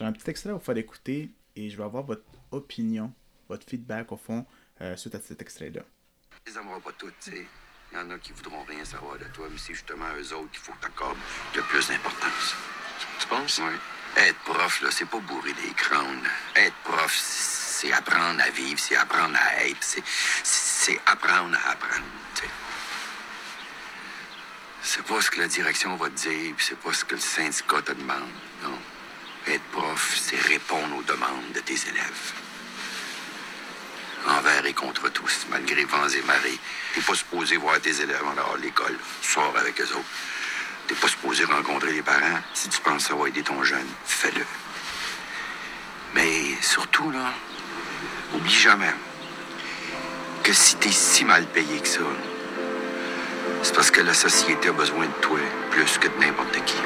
J'ai un petit extrait à vous faire écouter et je vais avoir votre opinion, votre feedback au fond euh, suite à cet extrait-là. Les aimeront pas toutes, tu sais. Il y en a qui voudront rien savoir de toi, mais c'est justement eux autres qu'il faut que t'accordes le plus d'importance. Tu penses? Oui. Être prof, là, c'est pas bourrer des crânes. Être prof, c'est apprendre à vivre, c'est apprendre à être, c'est, c'est apprendre à apprendre, tu sais. C'est pas ce que la direction va te dire, puis c'est pas ce que le syndicat te demande, non. Être prof, c'est répondre aux demandes de tes élèves. Envers et contre tous, malgré vents et marées. T'es pas supposé voir tes élèves en dehors de l'école. Sors avec eux autres. T'es pas supposé rencontrer les parents. Si tu penses ça va aider ton jeune, fais-le. Mais surtout, là, oublie jamais que si t'es si mal payé que ça, c'est parce que la société a besoin de toi plus que de n'importe qui.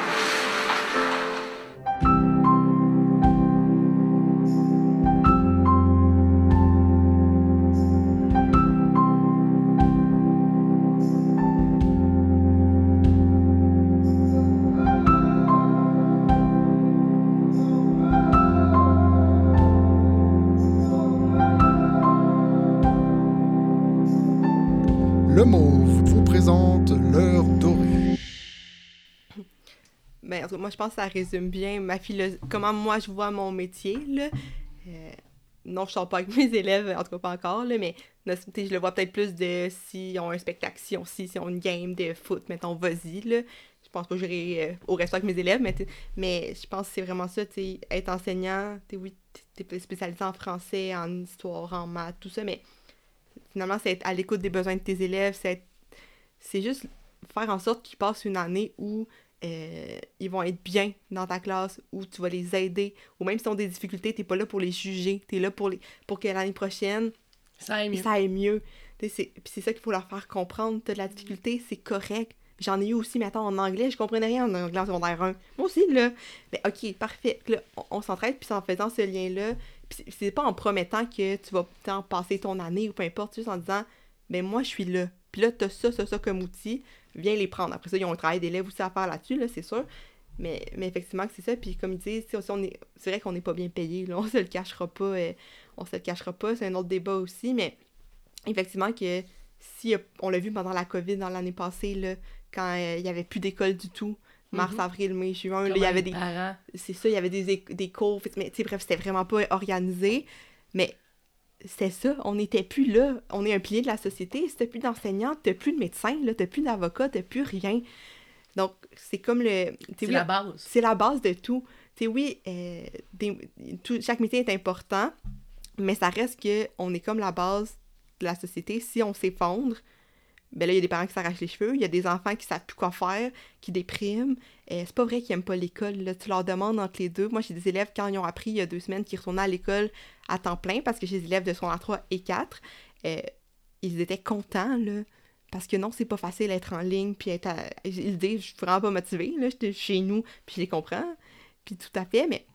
Moi, je pense que ça résume bien ma philo- comment moi je vois mon métier. Là. Euh, non, je sors pas avec mes élèves, en tout cas pas encore, là, mais je le vois peut-être plus de s'ils ont un spectacle, si on, si, si ont une game de foot, mettons, vas-y. Je pense pas que j'irai euh, au resto avec mes élèves, mais, mais je pense que c'est vraiment ça, être enseignant, sais, oui, t'es t'es spécialisé en français, en histoire, en maths, tout ça, mais finalement, c'est être à l'écoute des besoins de tes élèves, c'est c'est juste faire en sorte qu'ils passent une année où euh, ils vont être bien dans ta classe, où tu vas les aider, ou même s'ils ont des difficultés, t'es pas là pour les juger, t'es là pour, les, pour que l'année prochaine, Ça aime mieux. ça aille mieux. C'est- Puis c'est ça qu'il faut leur faire comprendre. T'as de la difficulté, c'est correct. J'en ai eu aussi, mais attends, en anglais, je comprenais rien en anglais en secondaire 1. Moi aussi, là. Mais ok, parfait. Là, on, on s'entraide, puis c'est en faisant ce lien-là. Puis c'est- pas en promettant que tu vas t'en passer ton année ou peu importe, juste en disant, ben moi, je suis là. Puis là, t'as ça, ça, ça comme outil. Viens les prendre. Après ça, ils ont un travail d'élève aussi à faire là-dessus, là, c'est sûr. Mais, mais effectivement, c'est ça. Puis comme ils disent, aussi, on est, c'est vrai qu'on n'est pas bien payé. Là, on se le cachera pas. euh, on se le cachera pas. C'est un autre débat aussi. Mais effectivement, que si euh, on l'a vu pendant la COVID dans l'année passée, là, quand euh, il y avait plus d'école du tout, mars, Mhm. avril, mai, juin, il y avait des, c'est ça, il y avait des, des cours, mais bref, c'était vraiment pas organisé. Mais c'est ça, on n'était plus là. On est un pilier de la société. Si t'as plus d'enseignants, t'as plus de médecins, là, t'as plus d'avocats, t'as plus rien. Donc, c'est comme le. C'est oui, la base. c'est la base de tout. Tu oui, euh, des- tout- chaque métier est important, mais ça reste que on est comme la base de la société. Si on s'effondre, ben là, il y a des parents qui s'arrachent les cheveux, il y a des enfants qui savent plus quoi faire, qui dépriment. Euh, c'est pas vrai qu'ils aiment pas l'école. Là. Tu leur demandes entre les deux. Moi, j'ai des élèves, quand ils ont appris il y a deux semaines, qui retournaient à l'école à temps plein, parce que j'ai des élèves de secondaire 3 et 4, euh, ils étaient contents, là. Parce que non, c'est pas facile d'être en ligne, puis être à... Ils disent, je suis vraiment pas motivée, là, j'étais chez nous, puis je les comprends. Puis tout à fait, mais...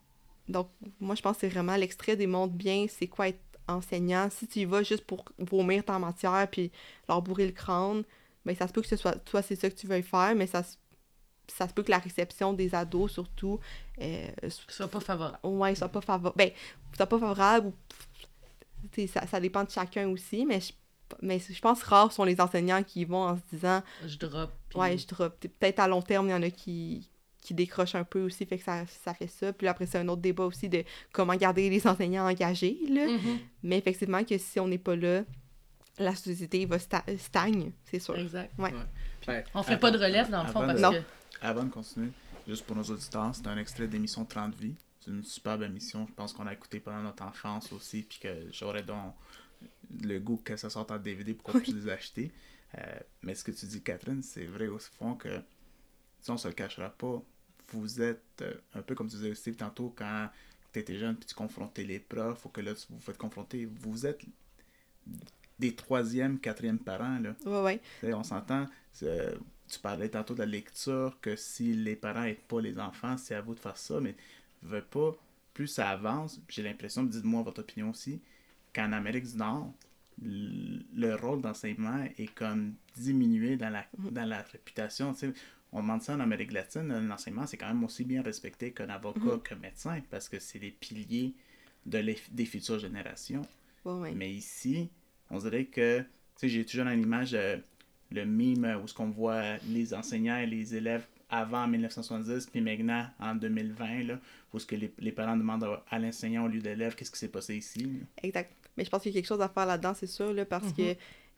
Donc, moi, je pense que c'est vraiment l'extrait démontre bien c'est quoi être enseignant. Si tu y vas juste pour vomir ta matière, puis leur bourrer le crâne, ben ça se peut que ce soit... Toi, c'est ça que tu veuilles faire, mais ça se... Ça se peut que la réception des ados, surtout, euh, soit pas favorable. ouais, soit pas favorable. Ben, soit pas favorable ou. Ça, ça dépend de chacun aussi, mais je, mais je pense rares sont les enseignants qui y vont en se disant Je drop. puis- Ouais, je drop. Peut-être à long terme, il y en a qui, qui décrochent un peu aussi, fait que ça, ça fait ça. Puis après, c'est un autre débat aussi de comment garder les enseignants engagés, là. Mhm. Mais effectivement, que si on n'est pas là, la société va sta- stagne, c'est sûr. Exact. Ouais. Ouais. On fait pas de relève, dans le fond, Avant parce de- que... Avant de continuer, juste pour nos auditeurs, c'est un extrait d'émission 30 vies. C'est une superbe émission. Je pense qu'on a écouté pendant notre enfance aussi, puis que j'aurais donc le goût que ça sorte en DVD pour qu'on puisse les acheter. Euh, mais ce que tu dis, Catherine, c'est vrai au fond que, si on se le cachera pas, vous êtes euh, un peu comme tu disais aussi tantôt quand tu étais jeune, puis tu confrontais les profs, ou que là, tu vous faites confronter, vous êtes des troisième, quatrième parents, là. Tu sais, on s'entend, c'est- tu parlais tantôt de la lecture, que si les parents n'aident pas les enfants, c'est à vous de faire ça, mais veux pas, plus ça avance, j'ai l'impression, dites-moi votre opinion aussi, qu'en Amérique du Nord, le rôle d'enseignement est comme diminué dans la, dans la réputation. On demande ça en Amérique latine, l'enseignement, c'est quand même aussi bien respecté qu'un avocat, Mhm. qu'un médecin, parce que c'est les piliers de les- des futures générations. Mais ici, on dirait que, tu sais, j'ai toujours dans l'image euh, le mime euh, où ce qu'on voit les enseignants et les élèves avant 1970, puis maintenant en 2020, là, où ce que les, les parents demandent à, l'enseignant au lieu d'élève qu'est-ce qui s'est passé ici. là? Exact. Mais je pense qu'il y a quelque chose à faire là-dedans, c'est sûr, là, parce que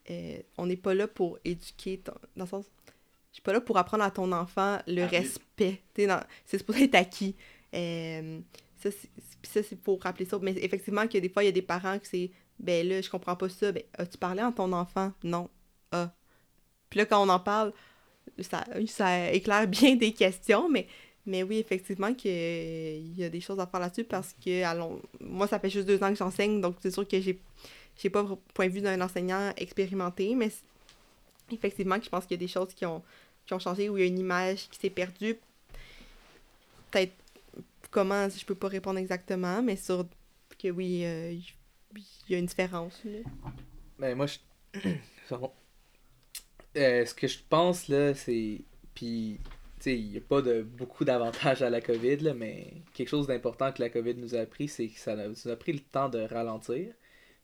euh, on n'est pas là pour éduquer, ton- dans le sens, je suis pas là pour apprendre à ton enfant le Ah, respect. C'est supposé être acquis. Euh, ça, c'est pour rappeler ça. Mais effectivement, que des fois, il y a des parents qui c'est, ben là, je comprends pas ça. Ben, as-tu parlé à ton enfant? Non. Ah. Puis là, quand on en parle, ça, ça éclaire bien des questions, mais mais oui, effectivement, que, euh, il y a des choses à faire là-dessus parce que allons, moi, ça fait juste deux ans que j'enseigne, donc c'est sûr que j'ai j'ai pas le point de vue d'un enseignant expérimenté, mais effectivement, je pense qu'il y a des choses qui ont, qui ont changé ou il y a une image qui s'est perdue. Peut-être comment, je peux pas répondre exactement, mais sur que oui, euh, il y a une différence. là. Ben, moi, je. Euh, ce que je pense, là, c'est. Puis, tu sais, il n'y a pas de beaucoup d'avantages à la COVID, là, mais quelque chose d'important que la COVID nous a appris, c'est que ça nous a pris le temps de ralentir.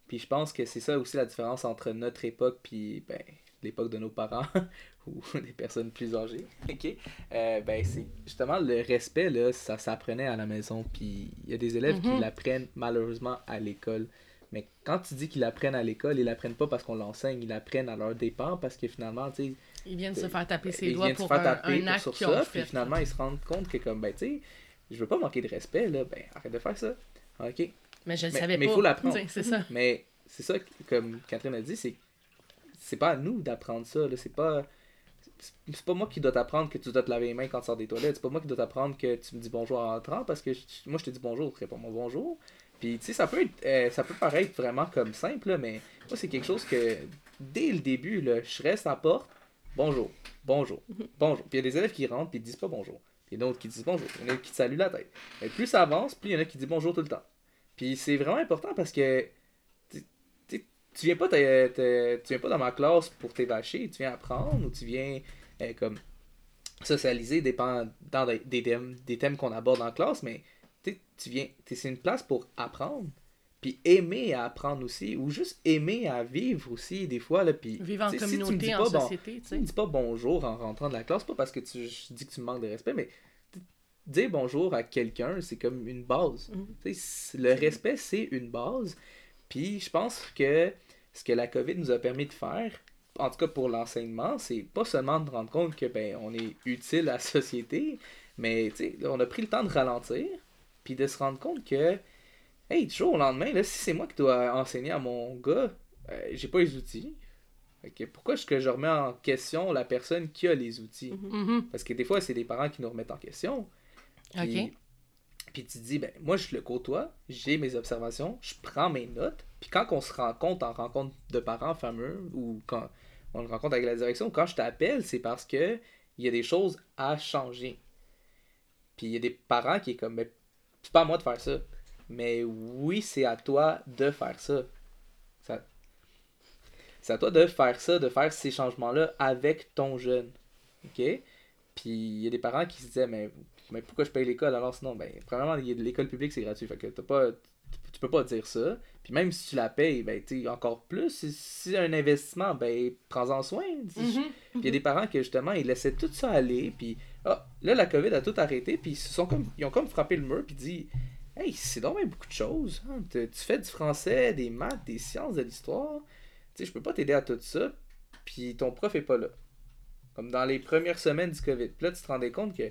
Puis, je pense que c'est ça aussi la différence entre notre époque puis ben, l'époque de nos parents ou des personnes plus âgées. OK? Euh, ben, c'est justement le respect, là, ça s'apprenait à la maison. Puis, il y a des élèves qui Mhm. l'apprennent malheureusement à l'école. Mais quand tu dis qu'ils l'apprennent à l'école, ils l'apprennent pas parce qu'on l'enseigne, ils l'apprennent à leur dépens parce que finalement, tu sais, Ils viennent se faire taper ses doigts viennent se pour faire taper un pour- acte sur ça, ont puis fait. finalement, ils se rendent compte que comme, ben, tu sais, je veux pas manquer de respect, là, ben, arrête de faire ça. OK? Mais je le Mais- savais mais pas. faut l'apprendre. Tu sais, C'est ça. Mais c'est ça, comme Catherine a dit, c'est c'est pas à nous d'apprendre ça, là, c'est pas... C'est pas moi qui dois t'apprendre que tu dois te laver les mains quand tu sors des toilettes. C'est pas moi qui dois t'apprendre que tu me dis bonjour en entrant parce que je- moi je te dis bonjour, tu réponds mon bonjour. Puis tu sais, ça peut être, euh, ça peut paraître vraiment comme simple, là, mais moi c'est quelque chose que dès le début, là, je reste à la porte, bonjour, bonjour, bonjour. Puis il y a des élèves qui rentrent puis ils disent pas bonjour. Puis il y en a d'autres qui disent bonjour. Il y en a qui te saluent la tête. Mais plus ça avance, plus il y en a qui disent bonjour tout le temps. Puis c'est vraiment important parce que tu- viens pas te- te- tu viens pas dans ma classe pour t'évacher, tu viens apprendre ou tu viens euh, comme socialiser dépend dans des, des thèmes des thèmes qu'on aborde en classe, mais tu viens c'est une place pour apprendre puis aimer à apprendre aussi ou juste aimer à vivre aussi des fois là puis Vivre en sais, si tu me communauté, dis en pas, bon, société, tu me dis pas bonjour en rentrant de la classe, pas parce que tu je dis que tu me manques de respect, mais dire bonjour à quelqu'un, c'est comme une base. C- Le respect, c'est une base. Puis je pense que ce que la COVID nous a permis de faire, en tout cas pour l'enseignement, c'est pas seulement de rendre compte que ben on est utile à la société, mais tu sais, on a pris le temps de ralentir, puis de se rendre compte que, hey, du jour au lendemain, là, si c'est moi qui dois enseigner à mon gars, euh, j'ai pas les outils. Pourquoi est-ce que je remets en question la personne qui a les outils? Mhm. Parce que des fois, c'est des parents qui nous remettent en question. Puis. Puis tu dis, ben, moi, je le côtoie, j'ai mes observations, je prends mes notes. Puis quand on se rencontre en rencontre de parents fameux, ou quand on le rencontre avec la direction, quand je t'appelle, c'est parce que il y a des choses à changer. Puis il y a des parents qui est comme, ben, c'est pas à moi de faire ça. Mais oui, c'est à toi de faire ça. Ça- C'est à toi de faire ça, de faire ces changements-là avec ton jeune. OK? Puis il y a des parents qui se disaient, mais, mais pourquoi je paye l'école alors sinon? Ben, premièrement, l'école publique, c'est gratuit. Fait que t'as pas, tu- peux pas dire ça. Puis même si tu la payes, ben, sais, encore plus, si si c'est un investissement, ben, prends-en soin. Dis- Mhm. puis il y a des parents que justement, ils laissaient tout ça aller. Puis ah, là, la COVID a tout arrêté. Puis ils, se sont comme, ils ont comme frappé le mur. Puis dit Hey, c'est donc bien beaucoup de choses. hein. Tu tu fais du français, des maths, des sciences, de l'histoire. Tu sais, je peux pas t'aider à tout ça. Puis ton prof est pas là. Comme dans les premières semaines du COVID. Puis là, tu te rendais compte que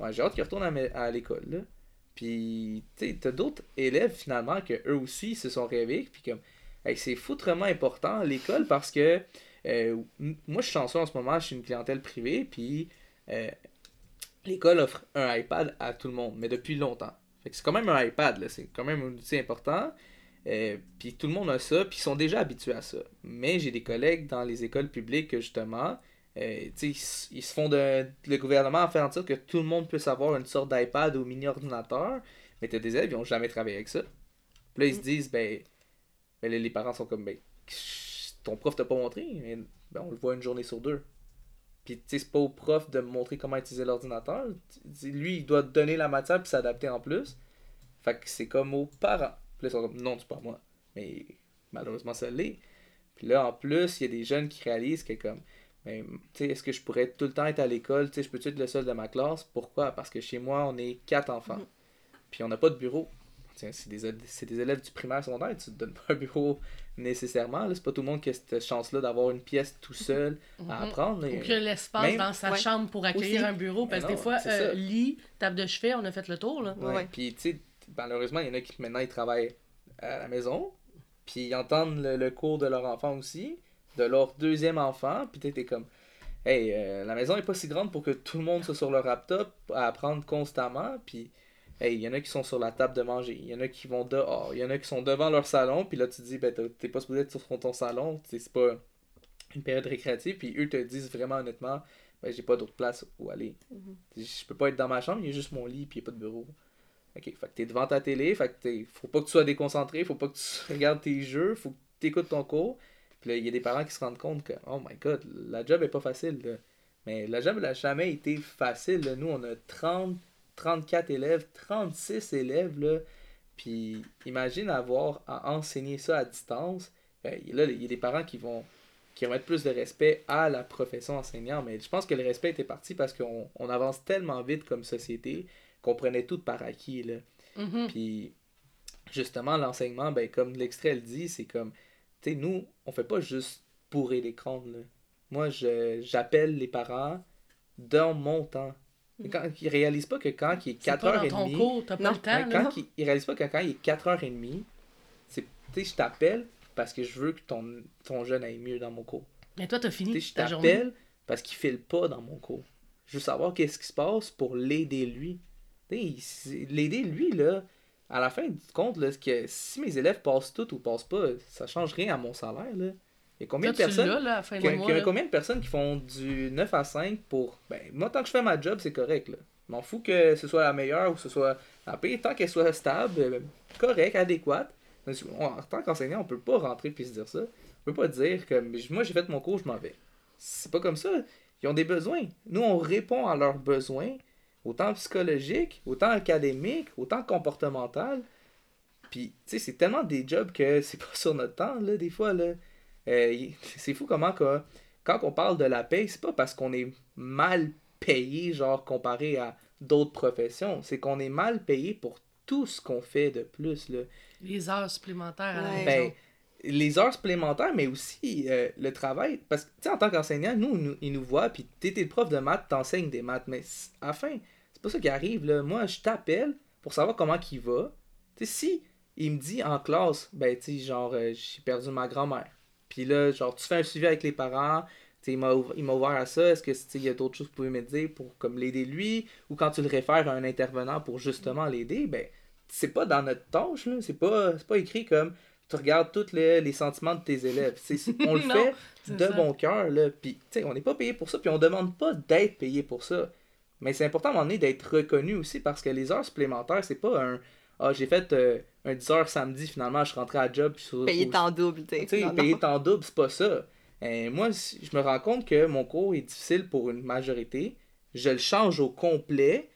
ouais, j'ai hâte qu'il retourne à, l'école. Puis, tu t'as d'autres élèves finalement que eux aussi se sont réveillés. Puis comme, c'est foutrement important l'école parce que euh, moi, je suis chanceux en ce moment, je suis une clientèle privée, puis euh, l'école offre un iPad à tout le monde, mais depuis longtemps. Fait que c'est quand même un iPad, c'est quand même un outil important. Euh, puis tout le monde a ça, puis ils sont déjà habitués à ça. Mais j'ai des collègues dans les écoles publiques que justement, euh, ils, se font de. Le gouvernement a fait en sorte que tout le monde puisse avoir une sorte d'iPad ou mini-ordinateur, mais t'as des élèves, ils ont jamais travaillé avec ça. Puis là, ils se disent, ben, ben les parents sont comme, ben, ton prof t'a pas montré, mais ben, on le voit une journée sur deux. Puis, tu sais, c'est pas au prof de me montrer comment utiliser l'ordinateur. Lui, il doit donner la matière puis s'adapter en plus. Fait que c'est comme aux parents. Puis là, ils sont comme, non, c'est pas moi. Mais malheureusement, ça l'est. Puis là, en plus, il y a des jeunes qui réalisent que comme, ben, tu sais, est-ce que je pourrais tout le temps être à l'école? Tu sais, je peux être le seul de ma classe? Pourquoi? Parce que chez moi, on est quatre enfants. Puis on n'a pas de bureau. Tiens, c'est des, des élèves du primaire secondaire, tu te donnes pas un bureau nécessairement. là. C'est pas tout le monde qui a cette chance-là d'avoir une pièce tout seul à apprendre. là. Ou que l'espace Même- dans sa Ouais. chambre pour accueillir Aussi. un bureau. Parce que Mais des fois, euh, lit, table de chevet, on a fait le tour. Là. Ouais. Ouais. Puis, tu sais, malheureusement, il y en a qui maintenant ils travaillent à la maison, puis ils entendent le, le cours de leur enfant aussi, de leur deuxième enfant, puis tu t'es comme, hey, euh, la maison est pas si grande pour que tout le monde soit sur leur laptop à apprendre constamment, puis, hey, il y en a qui sont sur la table de manger, il y en a qui vont dehors, il y en a qui sont devant leur salon, puis là tu te dis, ben, t'es pas supposé être sur ton salon, c'est pas une période récréative, puis eux te disent vraiment honnêtement, ben, j'ai pas d'autre place où aller. Je peux pas être dans ma chambre, il y a juste mon lit, puis il y a pas de bureau. Ok, fait que t'es devant ta télé, fait que t'es, faut pas que tu sois déconcentré, faut pas que tu regardes tes jeux, faut que tu écoutes ton cours. Puis là, il y a des parents qui se rendent compte que, oh my god, la job est pas facile. là. Mais la job, elle a jamais été facile. là. Nous, on a 30, 34 élèves, 36 élèves, là. Puis imagine avoir à enseigner ça à distance. Ben, là, il y a des parents qui vont qui vont mettre plus de respect à la profession enseignant. Mais je pense que le respect était parti parce qu'on on avance tellement vite comme société qu'on prenait tout par acquis. Là. Mhm. Puis justement, l'enseignement, ben, comme l'extrait le dit, c'est comme, sais, nous, on fait pas juste bourrer les crânes. Là. Moi, je, j'appelle les parents dans mon temps. Et Quand, ils réalisent pas que quand il est C'est pas dans ton 4h30, cours, t'as pas Non. le temps. Il, que quand il est 4h30, c'est, tu sais, je t'appelle parce que je veux que ton, ton jeune aille mieux dans mon cours. Mais toi, t'as Tu fini sais, je t'appelle parce qu'il file pas dans mon cours. Je veux savoir qu'est-ce qui se passe pour l'aider lui. L'aider lui, là, à la fin du compte, là, que si mes élèves passent tout ou passent pas, ça change rien à mon salaire. Là? Il y a combien Toi, de personnes là, à fin mois. y a combien de personnes qui font du 9 à 5 pour. Ben, moi, tant que je fais ma job, c'est correct. Là. Je m'en fous que ce soit la meilleure ou que ce soit la pire. Tant qu'elle soit stable, euh, correct, adéquate. En tant qu'enseignant, on peut pas rentrer puis se dire ça. On peut pas dire que moi, j'ai fait mon cours, je m'en vais. C'est pas comme ça. Ils ont des besoins. Nous, on répond à leurs besoins, autant psychologiques, autant académiques, autant comportementaux. Puis, tu sais, c'est tellement des jobs que c'est pas sur notre temps, là, des fois, là. Euh, c'est fou comment que, quand on parle de la paye, c'est pas parce qu'on est mal payé, genre, comparé à d'autres professions. C'est qu'on est mal payé pour tout ce qu'on fait de plus, là. Les heures supplémentaires à la Ouais. Ben, les heures supplémentaires, mais aussi euh, le travail. Parce que, tu sais, en tant qu'enseignant, nous, nous, ils nous voient, puis t'es le prof de maths, t'enseignes des maths, mais c- pas ça qui arrive, là. Moi, je t'appelle pour savoir comment il va. Tu sais, si il me dit en classe, ben, tu sais, genre, euh, j'ai perdu ma grand-mère. Puis là, genre, tu fais un suivi avec les parents, tu sais, il m'a ouvert à ça, est-ce que, il y a d'autres choses que vous pouvez me dire pour, comme, l'aider lui, ou quand tu le réfères à un intervenant pour justement l'aider, ben, c'est pas dans notre tâche, là. C'est pas, c'est pas écrit comme tu regardes tous les, les sentiments de tes élèves. C'est- on le Non, fait de ça. bon cœur, là. Puis, tu sais, on n'est pas payé pour ça, puis on demande pas d'être payé pour ça. Mais c'est important à un moment donné d'être reconnu aussi parce que les heures supplémentaires, c'est pas un Ah, j'ai fait euh, un 10 heures samedi, finalement, je suis rentré à job. Puis Payer en double, tu sais. payer temps double, c'est pas ça. Et moi, je me rends compte que mon cours est difficile pour une majorité. Je le change au complet.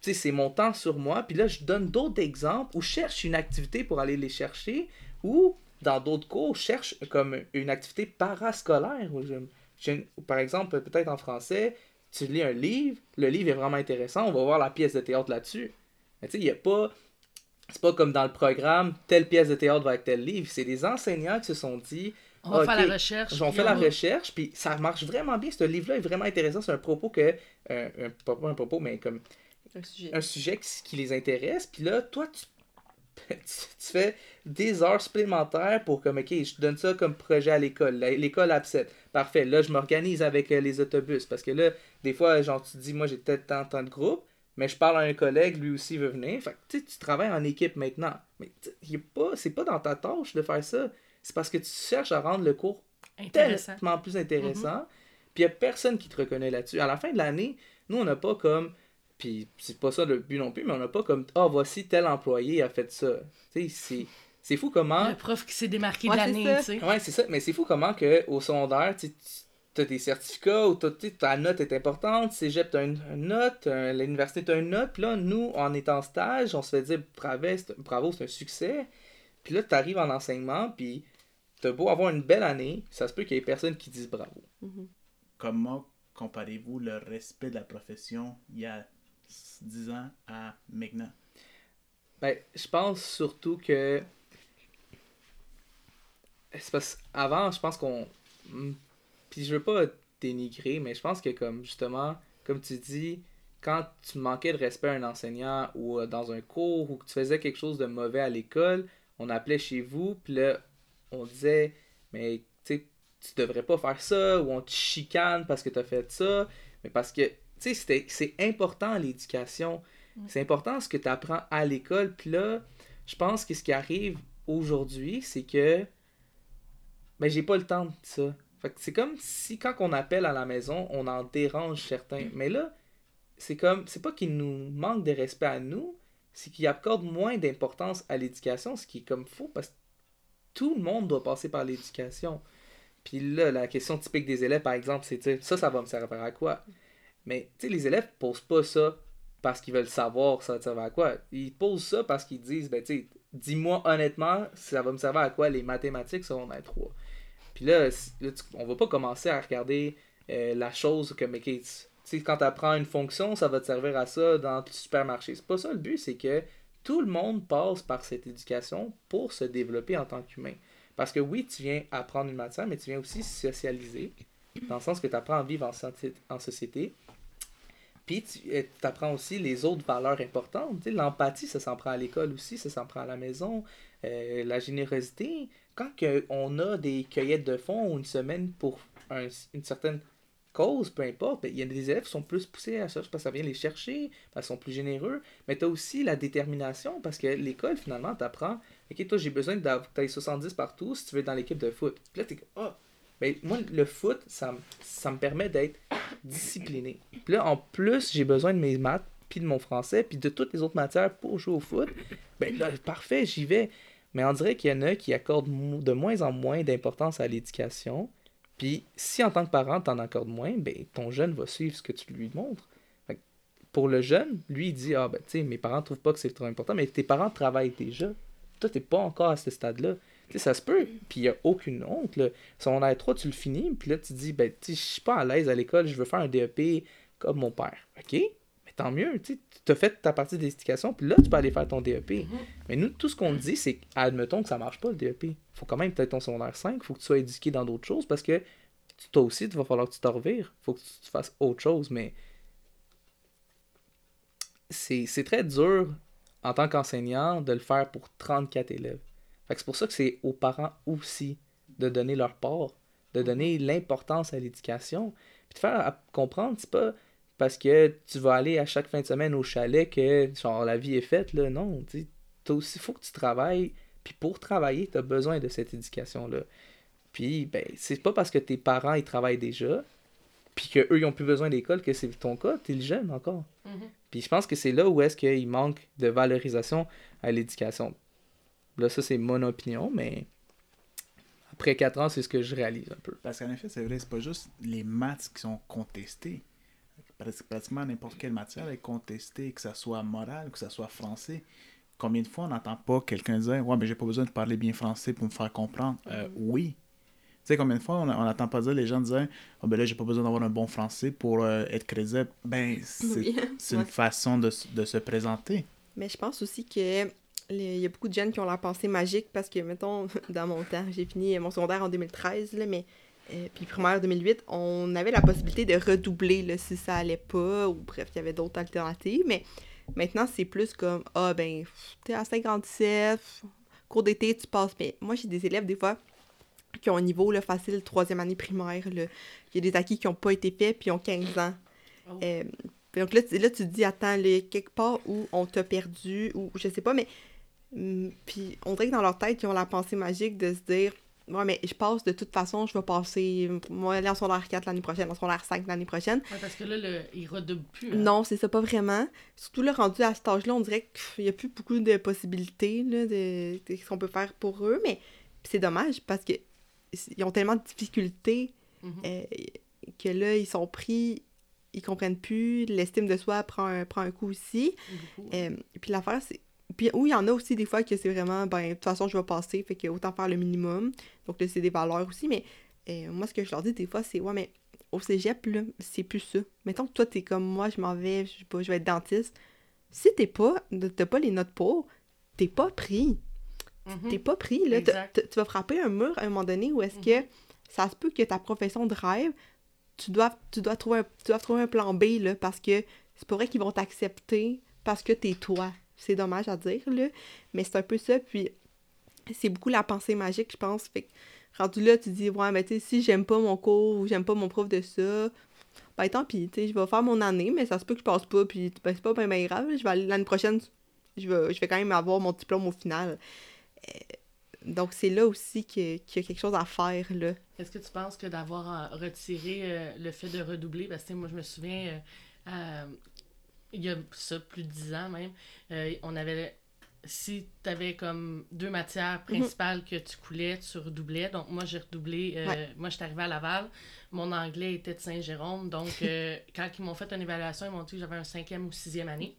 Tu sais, c'est mon temps sur moi. Puis là, je donne d'autres exemples ou je cherche une activité pour aller les chercher. Ou, dans d'autres cours, je cherche comme une activité parascolaire. où je- je- par exemple, peut-être en français, tu lis un livre. Le livre est vraiment intéressant. On va voir la pièce de théâtre là-dessus. Mais tu sais, il n'y a pas c'est pas comme dans le programme, telle pièce de théâtre va avec tel livre. C'est des enseignants qui se sont dit, On va faire la recherche. on fait la va- recherche, puis ça marche vraiment bien. Ce livre-là est vraiment intéressant. C'est un propos que. euh, un, pas pas un propos, mais comme Un sujet. un sujet qui, qui les intéresse. Puis là, toi, tu, tu, tu fais des heures supplémentaires pour comme, ok, je te donne ça comme projet à l'école. L'école absent. Parfait. Là, je m'organise avec euh, les autobus. Parce que là, des fois, genre, tu te dis, moi, j'ai peut-être tant, tant de groupes, mais je parle à un collègue, lui aussi veut venir. Fait que, tu sais, tu travailles en équipe maintenant. Mais c'est pas dans ta tâche de faire ça. C'est parce que tu cherches à rendre le cours tellement plus intéressant. Puis il n'y a personne qui te reconnaît là-dessus. À la fin de l'année, nous, on n'a pas comme. Puis c'est pas ça le but non plus, mais on n'a pas comme. Ah, voici tel employé a fait ça. Tu sais, c'est- c'est fou comment. Le prof qui s'est démarqué Ouais, de l'année, tu sais. Ouais, c'est ça. Mais c'est fou comment que au secondaire, tu t'as des certificats ou ta note est importante, cégep t'as une, une note, l'université t'as une note, puis là, nous, en étant en stage, on se fait dire bravo, c'est un succès. Puis là, t'arrives en enseignement, puis t'as beau avoir une belle année, ça se peut qu'il y ait personne qui dise bravo. Mhm. Comment comparez-vous le respect de la profession? Il y a 10 ans à maintenant? Ben, je pense surtout que. C'est parce avant, je pense qu'on. Hmm, Puis je veux pas dénigrer, mais je pense que, comme justement, comme tu dis, quand tu manquais de respect à un enseignant ou euh, dans un cours ou que tu faisais quelque chose de mauvais à l'école, on appelait chez vous, puis là, on disait, mais tu tu devrais pas faire ça, ou on te chicane parce que tu as fait ça, mais parce que, tu sais, c'est important l'éducation. C'est important ce que tu apprends à l'école. Puis là, je pense que ce qui arrive aujourd'hui, c'est que ben j'ai pas le temps de ça. Fait que c'est comme si quand on appelle à la maison, on en dérange certains. Mais là, c'est comme c'est pas qu'il nous manque de respect à nous, c'est qu'il accorde moins d'importance à l'éducation, ce qui est comme faux parce que tout le monde doit passer par l'éducation. Puis là, la question typique des élèves, par exemple, c'est ça, ça va me servir à quoi? Mais tu sais, les élèves posent pas ça parce qu'ils veulent savoir ça va te servir à quoi. Ils posent ça parce qu'ils disent, ben tu sais, dis-moi honnêtement, ça va me servir à quoi les mathématiques secondaire 3. Puis là, là, on va pas commencer à regarder euh, la chose comme, tu sais, quand tu apprends une fonction, ça va te servir à ça dans le supermarché. C'est pas ça le but, c'est que tout le monde passe par cette éducation pour se développer en tant qu'humain. Parce que oui, tu viens apprendre une matière, mais tu viens aussi socialiser, dans le sens que tu apprends à vivre en société. Puis tu apprends aussi les autres valeurs importantes. Tu L'empathie, ça s'en prend à l'école aussi, ça s'en prend à la maison. Euh, la générosité, quand on a des cueillettes de fonds ou une semaine pour un- une certaine cause, peu importe, ben, il y a des élèves qui sont plus poussés à ça parce que ça vient les chercher, parce qu'ils sont plus généreux. Mais tu as aussi la détermination parce que l'école, finalement, t'apprends Ok, toi, j'ai besoin que tu 70 partout si tu veux être dans l'équipe de foot. Puis là, comme, ah, ben, moi, le foot, ça, ça me permet d'être discipliné. Là, en plus, j'ai besoin de mes maths, puis de mon français, puis de toutes les autres matières pour jouer au foot. Ben là, parfait, j'y vais. Mais on dirait qu'il y en a qui accordent de moins en moins d'importance à l'éducation. Puis si en tant que parent, t'en accordes moins, ben ton jeune va suivre ce que tu lui montres. Fait que pour le jeune, lui, il dit Ah, ben, tu sais, mes parents trouvent pas que c'est trop important, mais tes parents travaillent déjà. Toi, t'es pas encore à ce stade-là. Ça se peut, puis il a aucune honte. Là. Secondaire 3, tu le finis, puis là, tu dis Ben, je suis pas à l'aise à l'école, je veux faire un DEP comme mon père. OK? Mais tant mieux, tu as fait ta partie d'éducation, puis là, tu peux aller faire ton DEP. Mais nous, tout ce qu'on dit, c'est admettons que ça marche pas le DEP. faut quand même peut-être ton secondaire 5, faut que tu sois éduqué dans d'autres choses parce que toi aussi, il va falloir que tu te revires. faut que tu fasses autre chose, mais c'est très dur en tant qu'enseignant de le faire pour 34 élèves. C'est pour ça que c'est aux parents aussi de donner leur part, de donner l'importance à l'éducation, puis de faire comprendre, c'est pas parce que tu vas aller à chaque fin de semaine au chalet que genre la vie est faite là, non, tu aussi faut que tu travailles, puis pour travailler, tu as besoin de cette éducation là. Puis ben c'est pas parce que tes parents ils travaillent déjà puis que eux ils ont plus besoin d'école que c'est ton cas, t'es le jeune encore. Mhm. Puis je pense que c'est là où est-ce qu'il manque de valorisation à l'éducation. Là, ça, c'est mon opinion, mais après 4 ans, c'est ce que je réalise un peu. Parce qu'en effet, c'est vrai, c'est pas juste les maths qui sont contestés. Prat- Pratiquement n'importe quelle matière est contestée, que ça soit moral, que ça soit français. Combien de fois on n'entend pas quelqu'un dire Ouais, mais j'ai pas besoin de parler bien français pour me faire comprendre Euh, Oui. Tu sais, combien de fois on on n'entend pas dire les gens dire Ah, ben là, j'ai pas besoin d'avoir un bon français pour euh, être crédible. Ben, c'est Oui. Ouais. une façon de, de se présenter. Mais je pense aussi que il y a beaucoup de jeunes qui ont leur pensée magique parce que, mettons, dans mon temps, j'ai fini mon secondaire en 2013, là, mais euh, puis primaire 2008, on avait la possibilité de redoubler là, si ça allait pas, ou bref, il y avait d'autres alternatives, mais maintenant, c'est plus comme, ah ben, t'es à 57, pff, cours d'été, tu passes. Mais moi, j'ai des élèves, des fois, qui ont un niveau là, facile, troisième année primaire, il y a des acquis qui n'ont pas été faits, puis ils ont 15 ans. Oh. Euh, donc là, tu, là, tu te dis, attends, là, quelque part où on t'a perdu, ou je sais pas, mais. Hum, Puis on dirait que dans leur tête, ils ont la pensée magique de se dire, ouais, mais je passe de toute façon, je vais passer, moi, aller en secondaire 4 l'année prochaine, en secondaire 5 l'année prochaine. Ouais, parce que là, le, il redouble plus. hein. Non, c'est ça, pas vraiment. Surtout là, rendu à cet âge-là, on dirait qu'il n'y a plus beaucoup de possibilités là, de, de ce qu'on peut faire pour eux, mais c'est dommage parce que ils ont tellement de difficultés Mhm. euh, que là, ils sont pris, ils comprennent plus, l'estime de soi prend un, prend un coup aussi. Euh, puis l'affaire, c'est. Puis oui, il y en a aussi des fois que c'est vraiment, ben, de toute façon, je vais passer, fait que autant faire le minimum. Donc là, c'est des valeurs aussi, mais euh, moi, ce que je leur dis des fois, c'est, ouais, mais au cégep, là, c'est plus ça. Mettons que toi, t'es comme moi, je m'en vais, je sais pas, je vais être dentiste. Si t'es pas, t'as pas les notes pour, t'es pas pris. Mhm. T'es pas pris, là. Tu vas frapper un mur à un moment donné où est-ce que ça se peut que ta profession de rêve, tu dois, tu dois, trouver, un, tu dois trouver un plan B, là, parce que c'est pas vrai qu'ils vont t'accepter parce que t'es toi. C'est dommage à dire, là, mais c'est un peu ça, puis c'est beaucoup la pensée magique, je pense. Fait que, rendu là, tu dis, ouais, mais tu sais, si j'aime pas mon cours ou j'aime pas mon prof de ça, ben tant pis, tu sais, je vais faire mon année, mais ça se peut que je passe pas, puis ben, c'est pas bien grave, je vais aller l'année prochaine, je vais, je vais quand même avoir mon diplôme au final. Euh, donc c'est là aussi qu'il y a quelque chose à faire, là. Est-ce que tu penses que d'avoir euh, retiré euh, le fait de redoubler, parce que moi je me souviens, il y a ça plus de 10 ans même, euh, on avait, si tu avais comme deux matières principales que tu coulais, tu redoublais. Donc moi j'ai redoublé, euh, Ouais. moi j'étais arrivée à Laval, mon anglais était de Saint-Jérôme, donc euh, quand ils m'ont fait une évaluation, ils m'ont dit que j'avais un cinquième ou sixième année.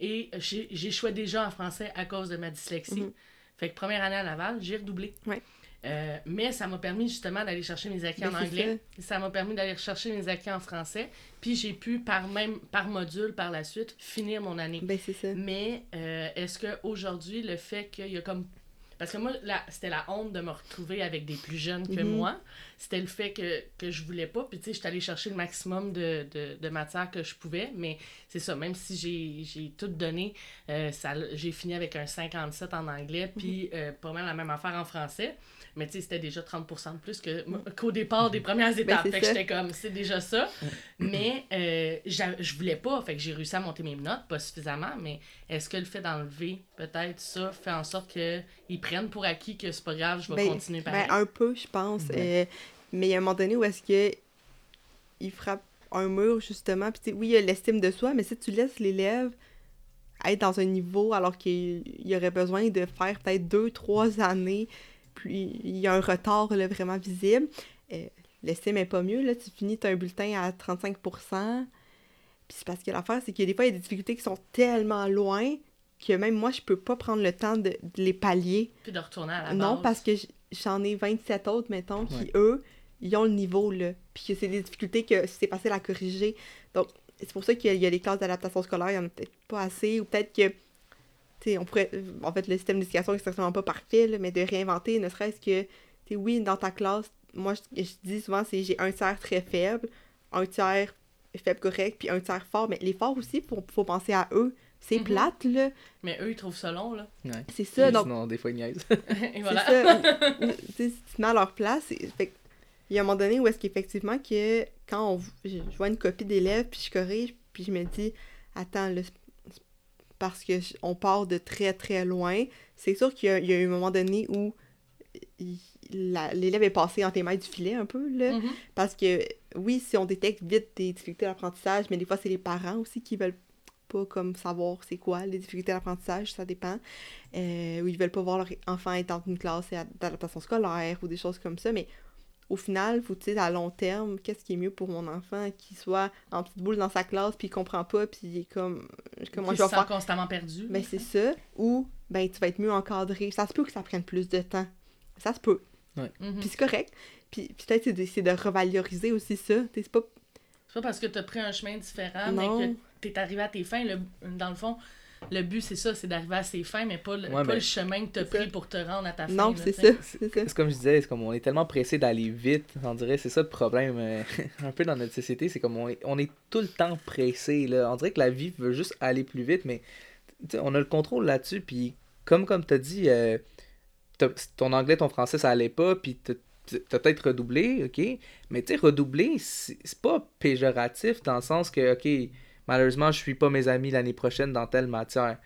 Et j'ai échoué déjà en français à cause de ma dyslexie. Mhm. Fait que première année à Laval, j'ai redoublé. Ouais. Euh, mais ça m'a permis justement d'aller chercher mes acquis Ben, en c'est anglais. Ça m'a permis d'aller chercher mes acquis en français. Puis j'ai pu, par même par module, par la suite, finir mon année. Ben c'est ça. Mais euh, est-ce qu'aujourd'hui, le fait qu'il y a comme. Parce que moi, c'était la honte de me retrouver avec des plus jeunes que Mhm. moi. C'était le fait que, que je voulais pas. Puis, tu sais, j'étais allée chercher le maximum de, de, de matière que je pouvais. Mais c'est ça, même si j'ai- j'ai tout donné, euh, ça j'ai fini avec un 57 en anglais. Puis, euh, pas mal la même affaire en français. Mais, tu sais, c'était déjà 30% de plus que- qu'au départ des premières étapes. c'est fait que j'étais comme, c'est déjà ça. Mais euh, je voulais pas, fait que j'ai réussi à monter mes notes, pas suffisamment, mais est-ce que le fait d'enlever peut-être ça fait en sorte qu'ils prennent pour acquis que c'est pas grave, je vais Ben, continuer ben, pareil? un peu, je pense. Euh, mais il y a un moment donné où est-ce que il frappe un mur, justement. Puis, oui, il y a l'estime de soi, mais si tu laisses l'élève être dans un niveau alors qu'il il aurait besoin de faire peut-être deux, trois années, puis il y a un retard là, vraiment visible, euh, l'estime est pas mieux. Là, tu finis, tu un bulletin à 35 Puis c'est parce que l'affaire, c'est a des fois, il y a des difficultés qui sont tellement loin que même moi, je peux pas prendre le temps de, de les pallier. Puis de retourner à la Non, base. parce que j'en ai 27 autres, mettons, qui, Ouais. eux, ils ont le niveau, là. Puis que c'est des difficultés que c'est facile à corriger. Donc, c'est pour ça qu'il y a- il y a les classes d'adaptation scolaire, il y en a peut-être pas assez, ou peut-être que, tu sais, on pourrait... En fait, le système d'éducation est certainement pas parfait, là, mais de réinventer, ne serait-ce que, tu sais, oui, dans ta classe, moi, je, je dis souvent, c'est j'ai un tiers très faible, un tiers faible correct, puis un tiers fort, mais les forts aussi, faut, faut penser à eux. C'est Mhm. plate, là. Mais eux, ils trouvent ça long, là. Ouais. C'est ça, donc... Sinon, des fois, ils niaisent. Et voilà. C'est ça. Tu sais, si tu te mets à leur place, fait que il y a un moment donné où est-ce qu'effectivement que quand on, je, je vois une copie d'élèves, puis je corrige, puis je me dis, attends, c'est parce que j- on part de très très loin, c'est sûr qu'il y, a- il y a eu un moment donné où l'élève est passé entre les du filet un peu, là, Mhm. parce que oui, si on détecte vite des difficultés d'apprentissage, mais des fois c'est les parents aussi qui veulent pas comme savoir c'est quoi les difficultés d'apprentissage, ça dépend. Euh, ou ils veulent pas voir leur enfant être dans une classe d'adaptation scolaire ou des choses comme ça, mais au final, faut tu sais à long terme, qu'est-ce qui est mieux pour mon enfant qu'il soit en petite boule dans sa classe puis il comprend pas puis il est comme comment je vais se faire constamment perdus. ben c'est ça ou ben tu vas être mieux encadré. Ça se peut que ça prenne plus de temps. Ça se peut. Mhm. Puis c'est correct. Puis peut-être c'est de, c'est de revaloriser aussi ça. Tu C'est pas C'est pas parce que t'as pris un chemin différent, Non. mais que t'es arrivé à tes fins. Le- dans le fond, le but, c'est ça, c'est d'arriver à ses fins, mais pas le, Ouais, pas ben, le chemin que ça. pris pour te rendre à ta fin. non, c'est tu ça. C'est ça. C'est comme je disais, c'est comme on est tellement pressé d'aller vite, on dirait, c'est ça le problème euh, un peu dans notre société, c'est comme on est, on est tout le temps pressé, là. On dirait que la vie veut juste aller plus vite, mais tu sais, on a le contrôle là-dessus, puis comme comme t'as dit, euh, ton anglais, ton français, ça allait pas, puis t'as t'as peut-être redoublé, ok, mais tu sais, redoubler, c'est c'est pas péjoratif dans le sens que, ok, malheureusement, je suis pas mes amis l'année prochaine dans telle matière.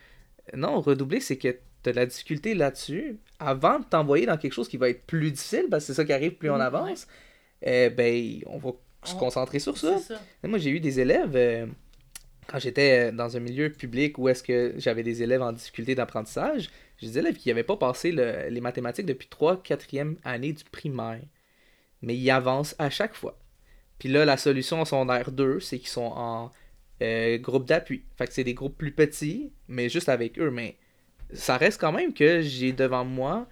Non, redoubler, c'est que tu as de la difficulté là-dessus. Avant de t'envoyer dans quelque chose qui va être plus difficile, parce que c'est ça qui arrive plus on Mhm, avance, eh ben, on va se On- concentrer sur ça. Moi, j'ai eu des élèves, euh, quand j'étais euh, dans un milieu public où est-ce que j'avais des élèves en difficulté d'apprentissage, j'ai des élèves qui n'avaient pas passé le- les mathématiques depuis 3 4e année du primaire. Mais ils avancent à chaque fois. Puis là, la solution en secondaire 2, c'est qu'ils sont en euh, groupe d'appui. Fait que c'est des groupes plus petits, mais juste avec eux. Mais ça reste quand même que j'ai devant moi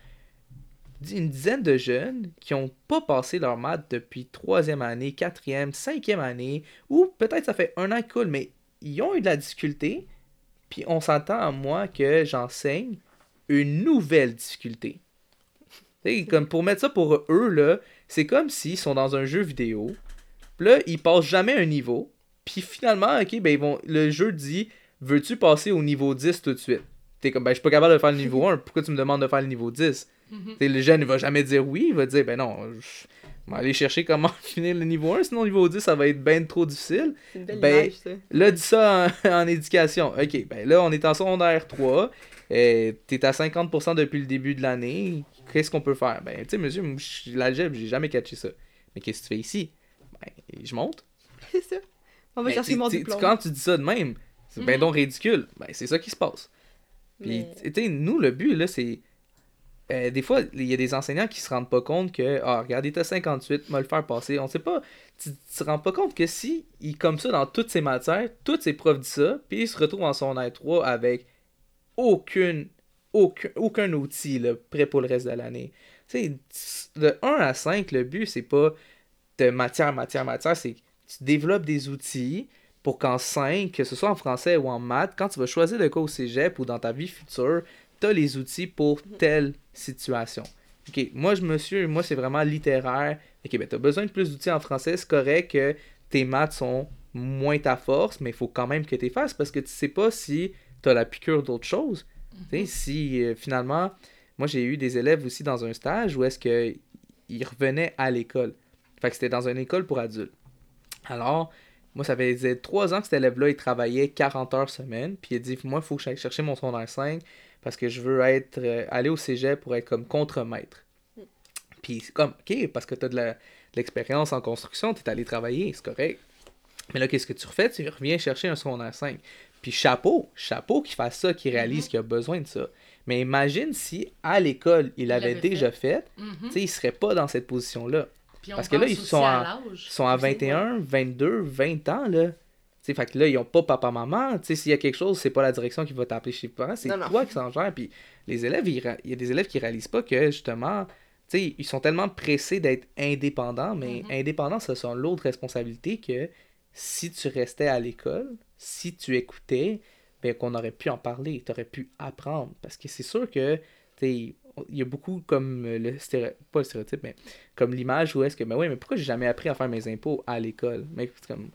une dizaine de jeunes qui ont pas passé leur maths depuis troisième année, quatrième, cinquième année, ou peut-être ça fait un an qu'ils coulent, mais ils ont eu de la difficulté, puis on s'entend à moi que j'enseigne une nouvelle difficulté. Comme pour mettre ça pour eux, là, c'est comme s'ils sont dans un jeu vidéo, puis là, ils passent jamais un niveau, puis finalement, ok, ben ils vont, le jeu dit, veux-tu passer au niveau 10 tout de suite? T'es comme, ben je suis pas capable de faire le niveau 1, pourquoi tu me demandes de faire le niveau 10? Mhm. Le jeune, il va jamais dire oui, il va dire, ben non, je vais aller chercher comment finir le niveau 1, sinon le niveau 10, ça va être ben trop difficile. C'est une belle Ben, image, ça. Là, dis ça en, en éducation. Ok, ben là, on est en secondaire 3. Euh, T'es à 50% depuis le début de l'année. Qu'est-ce qu'on peut faire? Ben, tu sais, monsieur, l'algèbre, j'ai jamais catché ça. Mais qu'est-ce que tu fais ici? Ben, je monte. C'est ça. On va Ben, chercher mon diplôme. Quand tu dis ça de même, c'est ben Mhm. donc ridicule. Ben, c'est ça qui se passe. Puis, Mais- tu sais, nous, le but, là, c'est. euh, des fois, il y a des enseignants qui se rendent pas compte que, ah, regardez, t'as 58, m'a le faire passer. On sait pas. Tu te rends pas compte que si il comme ça dans toutes ses matières, tous ses profs disent ça, puis il se retrouve en son 3 avec aucune, aucun, aucun outil là, prêt pour le reste de l'année. Tu sais, de 1 à 5, le but, c'est pas de matière, matière, matière, c'est tu développes des outils pour qu'en 5, que ce soit en français ou en maths, quand tu vas choisir le cas au cégep ou dans ta vie future, tu as les outils pour telle situation. Ok, moi, je me suis, moi, c'est vraiment littéraire. Ok, ben, tu as besoin de plus d'outils en français, c'est correct que tes maths sont moins ta force, mais il faut quand même que tu fasses parce que tu sais pas si tu as la piqûre d'autre chose. Sais, si euh, finalement, moi, j'ai eu des élèves aussi dans un stage où est-ce que ils revenaient à l'école. Fait que c'était dans une école pour adultes. Alors, moi, ça faisait trois ans que cet élève-là, il travaillait 40 heures semaine. Puis il a dit, moi, il faut que j'aille chercher mon secondaire 5 parce que je veux être euh, aller au cégep pour être comme contre-maître. Puis c'est comme, OK, parce que tu as de l'expérience en construction, tu es allé travailler, c'est correct. Mais là, qu'est-ce que tu refais? Tu reviens chercher un secondaire 5. Puis chapeau, chapeau qui fasse ça, qui réalise qu'il a besoin de ça. Mais imagine si à l'école, il l'avait déjà fait, Mhm. tu sais, il serait pas dans cette position-là. Puis on Parce que là, ils sont à à- l'âge. Ils sont à aussi, ouais. 21, 22, 20 ans, là. Tu sais, fait que là, ils ont pas papa-maman. Tu sais, s'il y a quelque chose, c'est pas la direction qui va t'appeler chez les parents, c'est non. toi qui s'en gère. Puis les élèves, ra- il y a des élèves qui réalisent pas que, justement, tu sais, ils sont tellement pressés d'être indépendants, mais Mhm. indépendants, ce sont l'autre responsabilité que si tu restais à l'école, si tu écoutais, ben qu'on aurait pu en parler, tu aurais pu apprendre. Parce que c'est sûr que, tu sais, il y a beaucoup comme le stéréotype, pas le stéréotype, mais comme l'image où est-ce que, ben oui, mais pourquoi j'ai jamais appris à faire mes impôts à l'école? Mais c'est comme,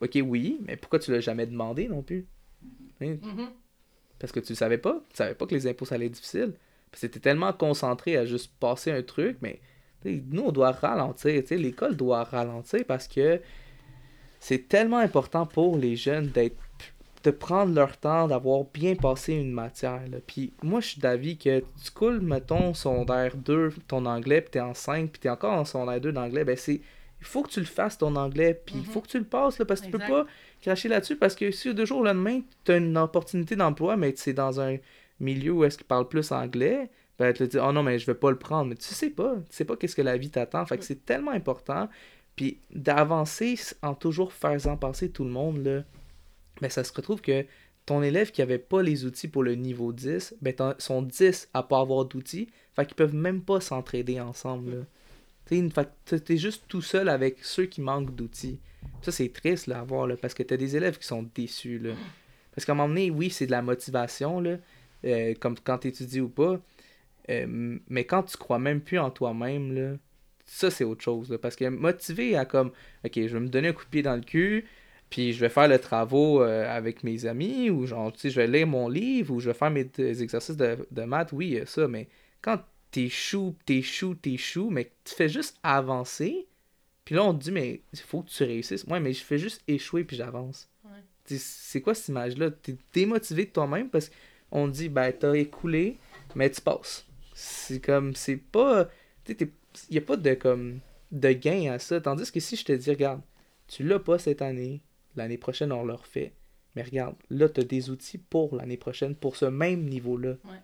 ok, oui, mais pourquoi tu l'as jamais demandé non plus? Hein? Mhm. Parce que tu le savais pas. Tu savais pas que les impôts, ça allait être difficile. Parce que t'étais tellement concentré à juste passer un truc, mais nous, on doit ralentir. tu sais, L'école doit ralentir parce que c'est tellement important pour les jeunes d'être de prendre leur temps, d'avoir bien passé une matière. là. Puis moi, je suis d'avis que tu coules, mettons, secondaire 2, ton anglais, puis t'es en 5, puis t'es encore en secondaire 2 d'anglais, ben c'est... Il faut que tu le fasses, ton anglais, puis il Mhm. faut que tu le passes, là, parce que tu peux pas cracher là-dessus, parce que si de jour au lendemain, tu as une opportunité d'emploi, mais c'est dans un milieu où est-ce qu'ils parlent plus anglais, ben tu te dis, oh non, mais je vais pas le prendre. Mais tu sais pas, tu sais pas qu'est-ce que la vie t'attend. Fait que c'est tellement important. Puis d'avancer en toujours faisant passer tout le monde, là, ben ça se retrouve que ton élève qui avait pas les outils pour le niveau 10, ben sont 10 à pas avoir d'outils, fait qu'ils peuvent même pas s'entraider ensemble. Que t'es juste tout seul avec ceux qui manquent d'outils. Ça, c'est triste là, à voir, là, parce que t'as des élèves qui sont déçus. Là. Parce qu'à un moment donné, oui, c'est de la motivation, là, euh, comme quand tu étudies ou pas. euh, mais quand tu crois même plus en toi-même, ça, c'est autre chose. là, parce que motivé à comme, ok, je vais me donner un coup de pied dans le cul, puis je vais faire le travaux euh, avec mes amis, ou genre, tu sais, je vais lire mon livre, ou je vais faire mes exercices de, de maths, oui, ça, mais quand t'échoues, t'échoues, t'échoues, mais que tu fais juste avancer, puis là, on te dit, mais il faut que tu réussisses. Ouais, mais je fais juste échouer, puis j'avance. Ouais. C'est quoi cette image-là? T'es démotivé de toi-même parce qu'on te dit, ben, t'as écoulé, mais tu passes. C'est comme, c'est pas. Tu sais, il y a pas de, comme, de gain à ça. Tandis que si je te dis, regarde, tu l'as pas cette année, l'année prochaine, on le refait. Mais regarde, là, t'as des outils pour l'année prochaine, pour ce même niveau-là. Ouais.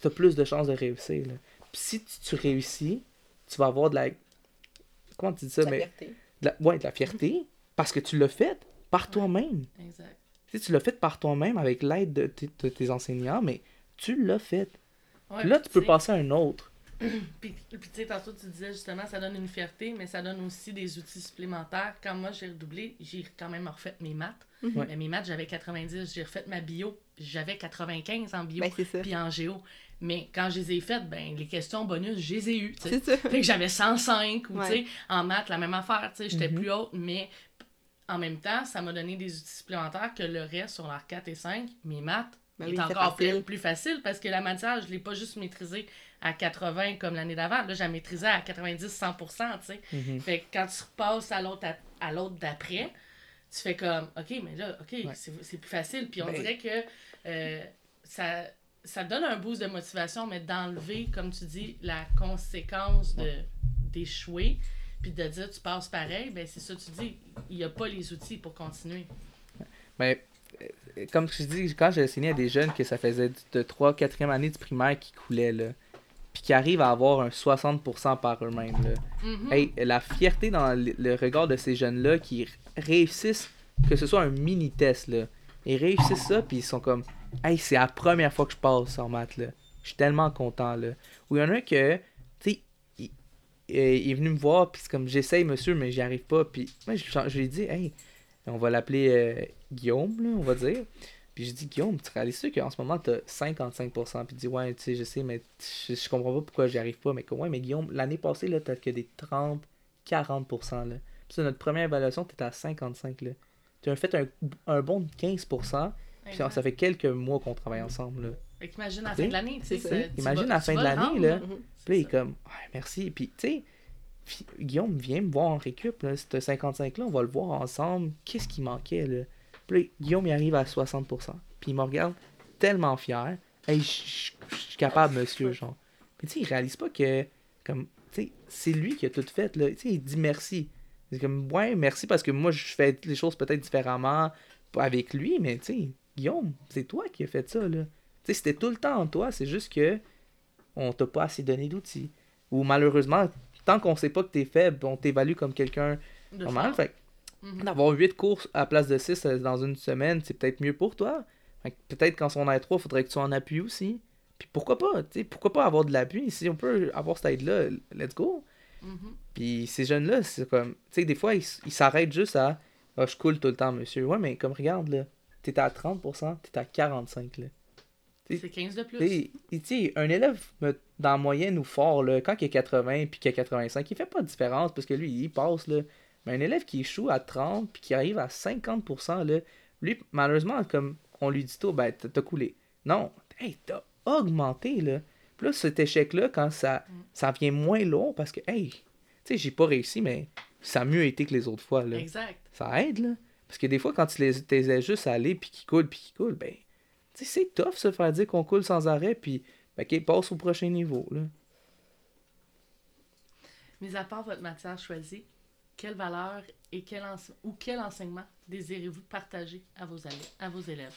T'as plus de chances de réussir. Là. Puis si tu, tu réussis, tu vas avoir de la. Comment tu dis ça? La Mais fierté. de la, ouais, de la fierté parce que tu l'as fait par toi-même. Exact. Tu sais, tu l'as fait par toi-même avec l'aide de, tes- de tes enseignants, mais tu l'as fait. Ouais, Puis là, tu peux passer à un autre. Puis, puis tu sais, tantôt, tu disais justement, ça donne une fierté, mais ça donne aussi des outils supplémentaires. Quand moi, j'ai redoublé, j'ai quand même refait mes maths. Mais mes maths, j'avais 90. J'ai refait ma bio, j'avais 95 en bio, Ben, c'est ça. puis en géo. Mais quand je les ai faites, ben, les questions bonus, je les ai eues. ça. Fait que j'avais 105 ou Ouais. tu sais, en maths, la même affaire, tu sais, j'étais Mhm. plus haute, mais en même temps, ça m'a donné des outils supplémentaires que le reste sur l'art 4 et 5, mes maths, Ben est oui, encore plus, facile. plus facile parce que la matière, je l'ai pas juste maîtrisée à 80 comme l'année d'avant, là, je la maîtrisais à 90-100%, tu sais. Mhm. Fait que quand tu repasses à l'autre à, l'autre d'après, tu fais comme, OK, mais là, OK, Ouais. c'est c'est plus facile. Puis on Ben- dirait que euh, ça, ça donne un boost de motivation, mais d'enlever, comme tu dis, la conséquence de d'échouer, puis de dire tu passes pareil, ben c'est ça que tu dis. Il n'y a pas les outils pour continuer. Mais euh, comme je dis, quand j'ai enseigné à des jeunes que ça faisait de 3 4e année du primaire qui coulaient, là, puis qui arrivent à avoir un 60% par eux-mêmes, là. Mhm. Hey, la fierté dans le, regard de ces jeunes-là qui réussissent, que ce soit un mini-test, là. Ils réussissent ça, puis ils sont comme, hey, c'est la première fois que je passe en maths, là. Je suis tellement content, là. Ou il y en a un que, tu sais, il, euh, il est venu me voir, puis c'est comme, j'essaye, monsieur, mais j'y arrive pas. Puis moi, je, je lui ai dit, hey, on va l'appeler euh, Guillaume, là, on va dire. Puis j'ai dit, Guillaume, tu réalises qu'en ce moment, t'as 55%. Puis il dit, ouais, tu sais, je sais, mais je, je comprends pas pourquoi j'y arrive pas. Mais ouais, mais Guillaume, l'année passée, là, t'as que des 30, 40%, là. Puis c'est notre première évaluation, t'étais à 55, là. Tu as fait un, un bon de 15%. Puis ça fait quelques mois qu'on travaille ensemble, là. Fait qu'imagine à la Tu fin de l'année, tu sais. c'est ça- ça. tu Imagine à la tu fin de l'année, là. Mhm. Puis il est comme, ouais, merci. Puis, tu sais, Guillaume, viens me voir en récup, là. Ce 55-là, on va le voir ensemble. Qu'est-ce qui manquait, là? Puis Guillaume, il arrive à 60%. Puis il me regarde tellement fier. Hey, je suis capable, monsieur, genre. Mais tu sais, il réalise pas que, comme, tu sais, c'est lui qui a tout fait, là. Tu sais, il dit merci. C'est comme, ouais, merci parce que moi, je fais les choses peut-être différemment pas avec lui, mais tu sais, Guillaume, c'est toi qui as fait ça, là. Tu sais, c'était tout le temps en toi, c'est juste que on t'a pas assez donné d'outils. Ou malheureusement, tant qu'on sait pas que t'es faible, on t'évalue comme quelqu'un normal. Fait Mhm. d'avoir 8 courses à la place de 6 dans une semaine, c'est peut-être mieux pour toi. Peut-être qu'en son aide 3, faudrait que tu en appui aussi. Puis pourquoi pas, tu sais, pourquoi pas avoir de l'appui? Si on peut avoir cette aide-là, let's go. Mhm. Puis ces jeunes-là, c'est comme, tu sais, des fois, ils s'arrêtent juste à, ah, je coule tout le temps, monsieur. Ouais, mais comme, regarde, là, t'es à 30%, t'es à 45%, là. C'est 15 de plus. Tu sais, un élève dans la moyenne ou fort, là, quand il a 80 puis qu'il a 85, il fait pas de différence parce que lui, il passe. Là. Mais un élève qui échoue à 30 puis qui arrive à 50%, là, lui, malheureusement, comme on lui dit tout, ben, t'as coulé. Non, hey, t'as augmenté. Là. Puis là, cet échec-là, quand ça, ça vient moins long parce que, hey, tu sais, j'ai pas réussi, mais ça a mieux été que les autres fois. Là. Exact. Ça aide, là. Parce que des fois, quand tu les, les juste à aller puis qu'ils coulent puis qu'ils coulent, ben, tu sais, c'est tough se faire dire qu'on coule sans arrêt puis, ben, OK, passe au prochain niveau, là. Mis à part votre matière choisie, quelle valeur et quel ou quel enseignement désirez-vous partager à vos, à vos élèves?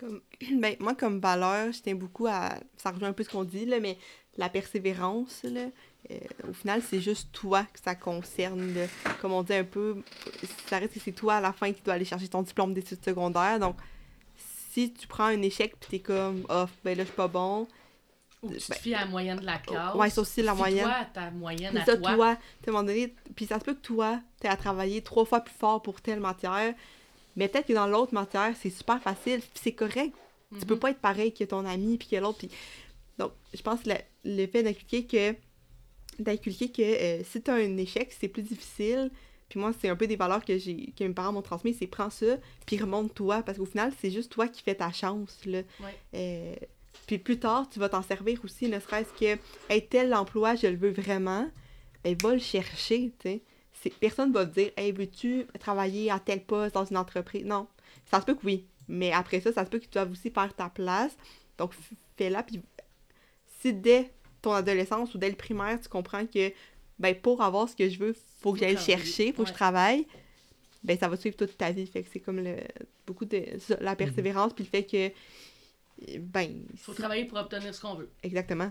Ben, moi, comme valeur, je tiens beaucoup à. Ça rejoint un peu ce qu'on dit, là, mais la persévérance, là, euh, au final, c'est juste toi que ça concerne. Comme on dit un peu, ça reste que c'est toi à la fin qui dois aller chercher ton diplôme d'études secondaires. Donc, si tu prends un échec puis t'es comme, oh, ben là, je suis pas bon. Ou tu te Ben, fies à la moyenne de la classe. ouais, c'est aussi la moyenne. À ta moyenne à C'est ça, toi. toi, à un moment donné, puis ça se peut que toi, tu à travailler trois fois plus fort pour telle matière, mais peut-être que dans l'autre matière, c'est super facile, puis c'est correct. Tu Mhm. peux pas être pareil que ton ami, puis que l'autre, puis... Donc, je pense que le, le fait d'inculquer que... d'inculquer que euh, si tu as un échec, c'est plus difficile, puis moi, c'est un peu des valeurs que j'ai que mes parents m'ont transmis, c'est prends ça, puis remonte-toi, parce qu'au final, c'est juste toi qui fais ta chance, là. Ouais. Euh, puis plus tard, tu vas t'en servir aussi, ne serait-ce que, hey, tel emploi, je le veux vraiment, ben, va le chercher, tu sais. Personne va te dire, hey, veux-tu travailler à tel poste dans une entreprise? Non. Ça se peut que oui. Mais après ça, ça se peut que tu doives aussi faire ta place. Donc, fais-la. Puis, si dès ton adolescence ou dès le primaire, tu comprends que, ben, pour avoir ce que je veux, faut que j'aille le chercher, faut que je travaille, ben, ça va suivre toute ta vie. Fait que c'est comme le, beaucoup de la persévérance, puis le fait que, ben, faut travailler pour obtenir ce qu'on veut. exactement.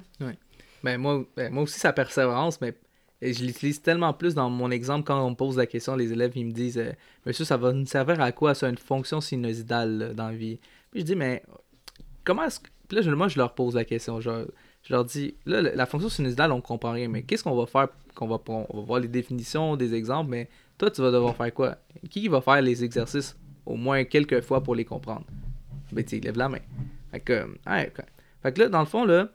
Ben, moi, ben, moi aussi, sa persévérance, mais je l'utilise tellement plus dans mon exemple quand on me pose la question, les élèves ils me disent euh, Monsieur, ça va nous servir à quoi Ça a une fonction sinusoïdale là, dans la vie. Puis je dis Mais comment est-ce que. Puis là, je- moi, je leur pose la question. Je, je leur dis Là, la la fonction sinusoïdale, on comprend rien, mais qu'est-ce qu'on va faire qu'on va, on va voir les définitions, des exemples, mais toi, tu vas devoir faire quoi? Qui va faire les exercices au moins quelques fois pour les comprendre Ben, tu lève la main. Fait que, ok. fait que là, dans le fond, là,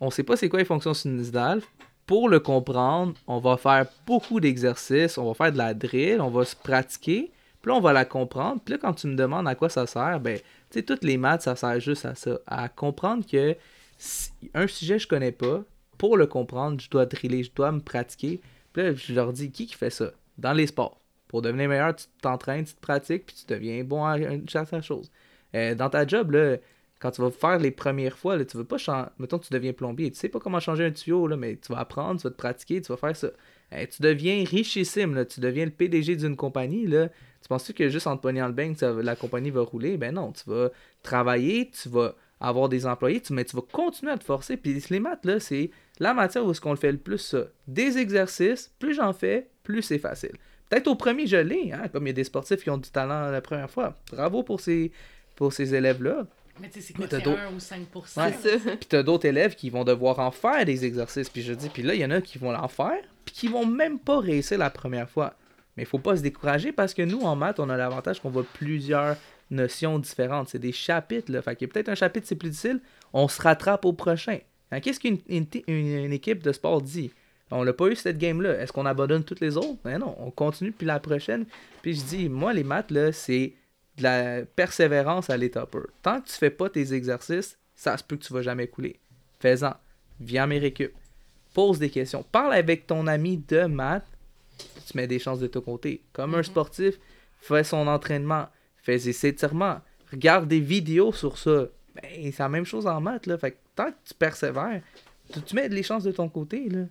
on sait pas c'est quoi les fonctions sinusoïdales. Pour le comprendre, on va faire beaucoup d'exercices, on va faire de la drill, on va se pratiquer, puis là, on va la comprendre. Puis là, quand tu me demandes à quoi ça sert, ben, tu sais, toutes les maths, ça sert juste à ça, à comprendre que si un sujet je connais pas, pour le comprendre, je dois driller, je dois me pratiquer. Puis là, je leur dis, qui qui fait ça? Dans les sports. Pour devenir meilleur, tu t'entraînes, tu te pratiques, puis tu deviens bon à une certaine chose. Euh, dans ta job, là, quand tu vas faire les premières fois, là, tu veux pas changer. Mettons, tu deviens plombier. Tu sais pas comment changer un tuyau, là, mais tu vas apprendre, tu vas te pratiquer, tu vas faire ça. Tu deviens richissime, là, tu deviens le PDG d'une compagnie. Là. Tu penses-tu que juste en te pognant le bain, la compagnie va rouler? Ben non, tu vas travailler, tu vas avoir des employés, tu, mais tu vas continuer à te forcer. Puis les maths, là, c'est la matière où est-ce qu'on le fait le plus, ça. Des exercices, plus j'en fais, plus c'est facile. Peut-être au premier, je l'ai, hein, comme il y a des sportifs qui ont du talent la première fois. Bravo pour ces, pour ces élèves-là. Mais tu sais, c'est quoi, Mais t'as c'est d'autres- 1 ou 5 Ouais. Puis t'as d'autres élèves qui vont devoir en faire des exercices. Puis je dis, puis là, il y en a qui vont en faire, puis qui vont même pas réussir la première fois. Mais il faut pas se décourager parce que nous, en maths, on a l'avantage qu'on voit plusieurs notions différentes. C'est des chapitres, là. Fait qu'il y a peut-être un chapitre, c'est plus difficile, on se rattrape au prochain. Hein, Qu'est-ce qu'une une, une- une équipe de sport dit? On l'a pas eu cette game-là. Est-ce qu'on abandonne toutes les autres? Ben non, on continue puis la prochaine. Puis je dis, moi, les maths, là, c'est de la persévérance à l'état pur. Tant que tu fais pas tes exercices, ça se peut que tu vas jamais couler. Fais-en. Viens à mes récup. Pose des questions. Parle avec ton ami de maths. Tu mets des chances de ton côté. Comme un sportif, fais son entraînement. Fais ses étirements. Regarde des vidéos sur ça. Ben, c'est la même chose en maths. Là. Fait que tant que tu persévères, tu, tu mets les chances de ton côté. Là.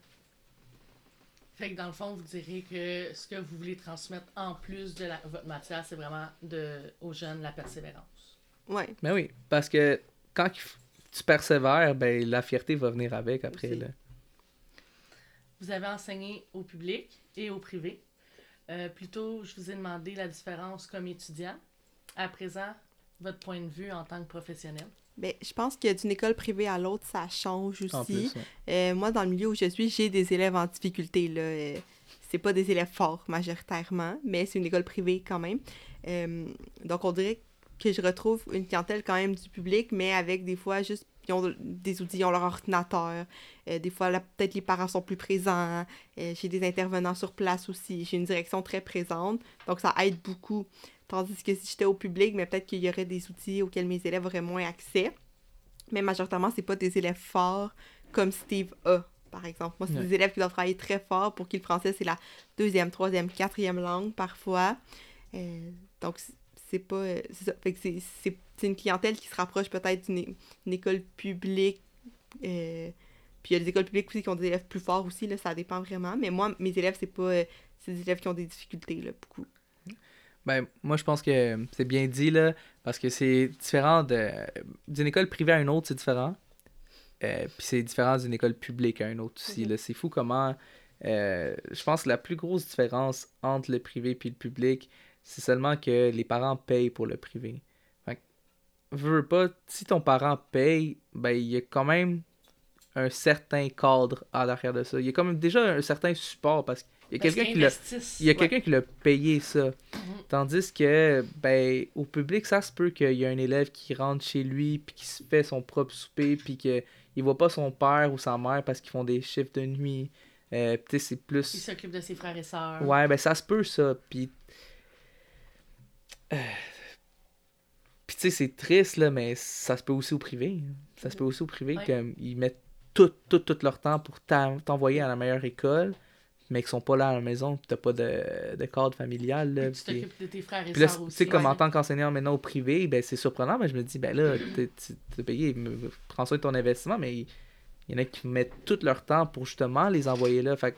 Fait que dans le fond, vous direz que ce que vous voulez transmettre en plus de la- votre matière, c'est vraiment de, aux jeunes la persévérance. Ouais. Ben oui, parce que quand tu persévères, ben la fierté va venir avec après. Là. Vous avez enseigné au public et au privé. Euh, plutôt, je vous ai demandé la différence comme étudiant. À présent, votre point de vue en tant que professionnel. Ben, je pense que d'une école privée à l'autre, ça change aussi. En plus, ouais. Euh, moi, dans le milieu où je suis, j'ai des élèves en difficulté. Là. Euh, c'est pas des élèves forts majoritairement, mais c'est une école privée quand même. Euh, donc, on dirait que je retrouve une clientèle quand même du public, mais avec des fois juste ils ont des outils, ils ont leur ordinateur. Euh, des fois, peut-être les parents sont plus présents. Euh, j'ai des intervenants sur place aussi. J'ai une direction très présente. Donc, ça aide beaucoup. Tandis que si j'étais au public, mais peut-être qu'il y aurait des outils auxquels mes élèves auraient moins accès. Mais majoritairement, c'est pas des élèves forts comme Steve a, par exemple. Moi, c'est Ouais. des élèves qui doivent travailler très fort pour qui le français, c'est la deuxième, troisième, quatrième langue parfois. Euh, donc, c'est- pas... euh, C'est ça. Fait que c'est- une clientèle qui se rapproche peut-être d'une école publique. euh, puis il y a des écoles publiques aussi qui ont des élèves plus forts aussi, là, ça dépend vraiment. Mais moi, mes élèves, c'est pas... euh, c'est des élèves qui ont des difficultés, là, beaucoup. Ben, moi, je pense que c'est bien dit, là, parce que c'est différent de... D'une école privée à une autre, c'est différent. Euh, Puis c'est différent d'une école publique à une autre aussi. Mhm. là. C'est fou comment... je pense que la plus grosse différence entre le privé et le public, c'est seulement que les parents payent pour le privé. Fait que, veux, pas, si ton parent paye, ben, il y a quand même un certain cadre à l'arrière de ça. Il y a quand même déjà un certain support parce qu'il y a Parce quelqu'un qu'ils qui l'a investissent. il y a Ouais. quelqu'un qui l'a payé ça. Mhm. Tandis que, ben, au public, ça se peut qu'il y a un élève qui rentre chez lui, puis qui se fait son propre souper, puis qu'il voit pas son père ou sa mère parce qu'ils font des chiffres de nuit. Euh, puis tu sais, c'est Il plus. s'occupe de ses frères et sœurs. Ouais, ben, ça se peut, ça. Puis. Euh, Puis tu sais, c'est triste, là, mais ça se peut aussi au privé. hein. Ça se peut aussi au privé, Ouais. qu'ils mettent tout, tout, tout leur temps pour t'en- t'envoyer à la meilleure école, mais qu'ils sont pas là à la maison, puis t'as pas de, de cadre familial. Là, Puis tu t'occupes de tes frères et sœurs tu aussi. sais, comme en tant qu'enseignant maintenant au privé, ben, c'est surprenant, mais je me dis, ben là, t'es- tu t'es payé, prends soin de ton investissement, mais il y en a qui mettent tout leur temps pour justement les envoyer là. Fait que,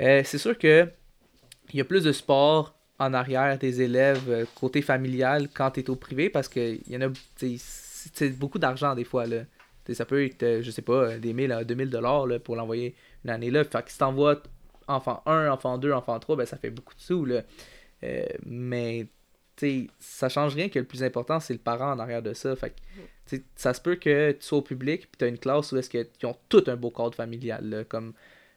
euh, c'est sûr que il y a plus de sport en arrière des élèves euh, côté familial quand tu es au privé parce que y en a, c'est beaucoup d'argent des fois. Là. Ça peut être, euh, je sais pas, des 1000 à 2000 dollars là, pour l'envoyer une année là. Fait que si t'envoies enfant 1, enfant 2, enfant 3, ben ça fait beaucoup de sous, là. Euh, mais, tu sais, ça change rien que le plus important, c'est le parent en arrière de ça. Fait que, sais, ça se peut que tu sois au public, puis tu as une classe où est-ce qu'ils ont tout un beau cadre familial, là, comme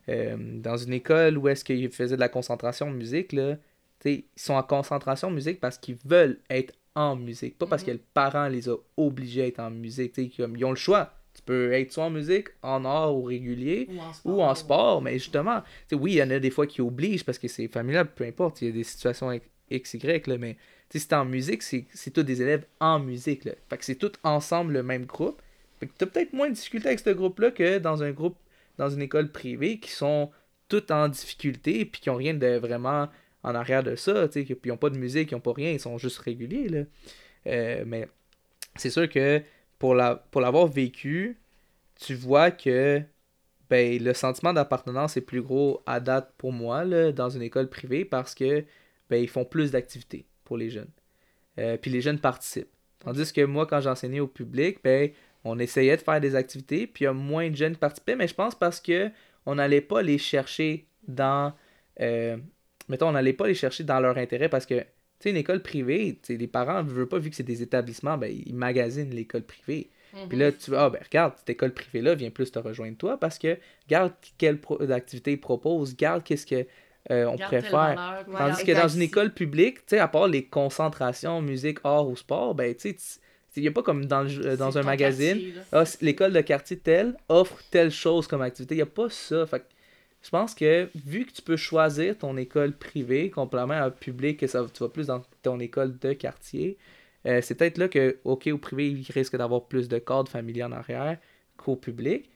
euh, dans une école où est-ce qu'ils faisaient de la concentration en musique, là, ils sont en concentration en musique parce qu'ils veulent être en musique, pas parce que le parent les a obligés à être en musique, comme ils ont le choix. Tu peux être soit en musique, en art ou régulier, Ou en sport. ou en sport, mais justement, oui, il y en a des fois qui obligent parce que c'est familial, peu importe, il y a des situations X, Y, là, mais si t'es en musique, c'est tous des élèves en musique, là. Fait que c'est tout ensemble le même groupe. Fait que t'as peut-être moins de difficultés avec ce groupe-là que dans un groupe, dans une école privée qui sont tous en difficulté puis qui ont rien de vraiment en arrière de ça, tu sais, puis ils ont pas de musique, ils ont pas rien, ils sont juste réguliers, là. Euh, mais c'est sûr que pour la l'avoir vécu, tu vois que ben, le sentiment d'appartenance est plus gros à date pour moi dans une école privée parce que ben, font plus d'activités pour les jeunes. Euh, puis les jeunes participent. Tandis que moi, quand j'enseignais au public, ben, on essayait de faire des activités, puis il y a moins de jeunes qui participaient, mais je pense parce que on n'allait pas les chercher dans. euh, mettons, on n'allait pas les chercher dans leur intérêt parce que, tu sais, une école privée, tu les parents ne veulent pas, vu que c'est des établissements, ben, ils magasinent l'école privée. Mhm. Puis là, tu vas, ah ben regarde, cette école privée-là vient plus te rejoindre toi parce que regarde quelle pro- activité ils proposent, regarde qu'est-ce que euh, on préfère. Voilà. Tandis que dans une école publique, tu sais, à part les concentrations, musique, art ou sport, ben tu sais, il n'y a pas comme dans, le c'est dans un magazine, ah, l'école de quartier telle offre telle chose comme activité. Il n'y a pas ça. Fait je pense que vu que tu peux choisir ton école privée, complément à un public, que ça, tu vas plus dans ton école de quartier, euh, c'est peut-être là que, OK, au privé, il risque d'avoir plus de cadres familiers en arrière qu'au public.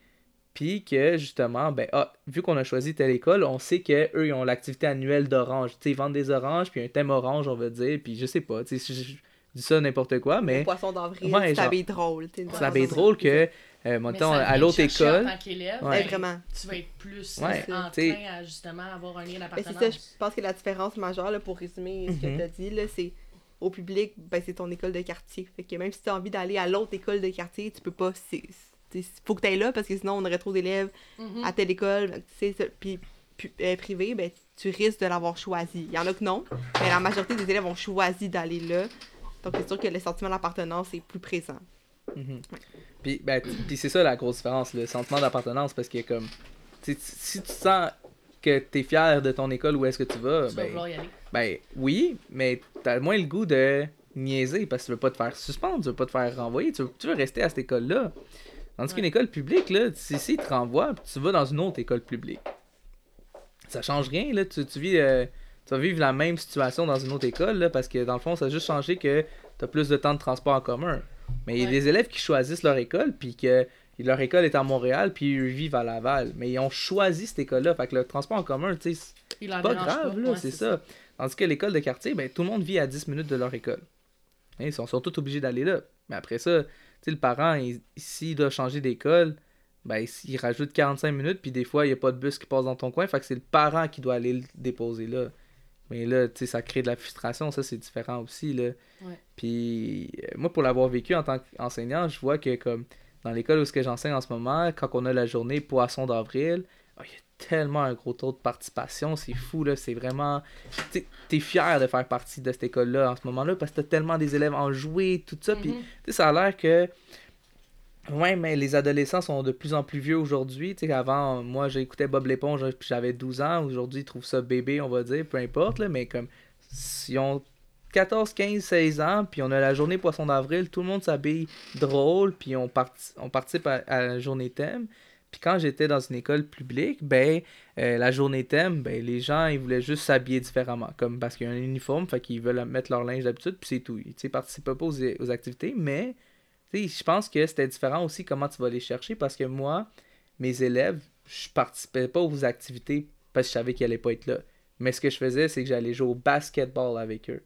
Puis que justement, ben, ah, vu qu'on a choisi telle école, on sait que eux ils ont l'activité annuelle d'orange. Tu sais, ils vendent des oranges, puis un thème orange, on va dire, puis je sais pas, tu sais, je, dis ça n'importe quoi, mais Le poisson d'avril, Ouais, tu genre- drôle. ça drôle que, euh, mettons, à l'autre en école, tant qu'élève, Ouais. Ben, vraiment. tu vas être plus Ouais, enclin t'sais. à justement avoir un lien Ben, d'appartenance. c'est ça, je pense que la différence majeure, là, pour résumer ce Mhm. que tu as dit, là, c'est au public, ben, c'est ton école de quartier. Fait que même si tu as envie d'aller à l'autre école de quartier, tu peux pas. Il faut que tu ailles là parce que sinon on aurait trop d'élèves Mhm. à telle école. tu sais, ça- Puis pu- euh, privé, ben, tu risques de l'avoir choisi. Il y en a que non, mais la majorité des élèves ont choisi d'aller là. Donc c'est sûr que le sentiment d'appartenance est plus présent. Mhm. Puis, ben, puis c'est ça la grosse différence, le sentiment d'appartenance, parce que comme, tu si tu sens que t'es fier de ton école où est-ce que tu vas, Tu vas ben, vouloir y aller. ben oui, mais t'as moins le goût de niaiser parce que tu veux pas te faire suspendre, tu veux pas te faire renvoyer, tu veux, tu veux rester à cette école-là. Tandis qu'une école publique, là, si, si te renvoient, tu vas dans une autre école publique. Ça change rien, là, tu, tu vis... euh, tu vas vivre la même situation dans une autre école, là, parce que dans le fond, ça a juste changé que tu as plus de temps de transport en commun. Mais il y a des élèves qui choisissent leur école, puis que leur école est à Montréal, puis ils vivent à Laval. Mais ils ont choisi cette école-là. Fait que le transport en commun, tu sais, c'est pas grave, pas. là, Ouais, c'est ça. Tandis que l'école de quartier, ben, tout le monde vit à 10 minutes de leur école. Hein, ils sont, sont tous obligés d'aller là. Mais après ça, tu sais, le parent, il- s'il doit changer d'école, ben, il rajoute 45 minutes, puis des fois, il n'y a pas de bus qui passe dans ton coin. Fait que c'est le parent qui doit aller le déposer là. Mais là, tu sais, ça crée de la frustration, ça, c'est différent aussi, là. Ouais. Puis, euh, moi, pour l'avoir vécu en tant qu'enseignant, je vois que, comme, dans l'école où ce que j'enseigne en ce moment, quand on a la journée Poisson d'avril, oh, il y a tellement un gros taux de participation, c'est fou, là, c'est vraiment... Tu es fier de faire partie de cette école-là en ce moment-là, parce que t'as tellement des élèves en jouer, tout ça, puis, Mhm. tu sais, ça a l'air que... Ouais, mais les adolescents sont de plus en plus vieux aujourd'hui. Tu avant, moi, j'écoutais Bob l'éponge, puis j'avais 12 ans. Aujourd'hui, ils trouvent ça bébé, on va dire, peu importe, mais comme, ils ont 14, 15, 16 ans, puis on a la journée Poisson d'avril, tout le monde s'habille drôle, puis on, parti- on participe à, la journée thème. Puis quand j'étais dans une école publique, ben, euh, la journée thème, ben, les gens, ils voulaient juste s'habiller différemment, comme parce qu'il y a un uniforme, fait qu'ils veulent mettre leur linge d'habitude, puis c'est tout. Ils participaient pas aux, activités, mais je pense que c'était différent aussi comment tu vas les chercher parce que moi, mes élèves, je participais pas aux activités parce que je savais qu'ils allaient pas être là. Mais ce que je faisais, c'est que j'allais jouer au basketball avec eux.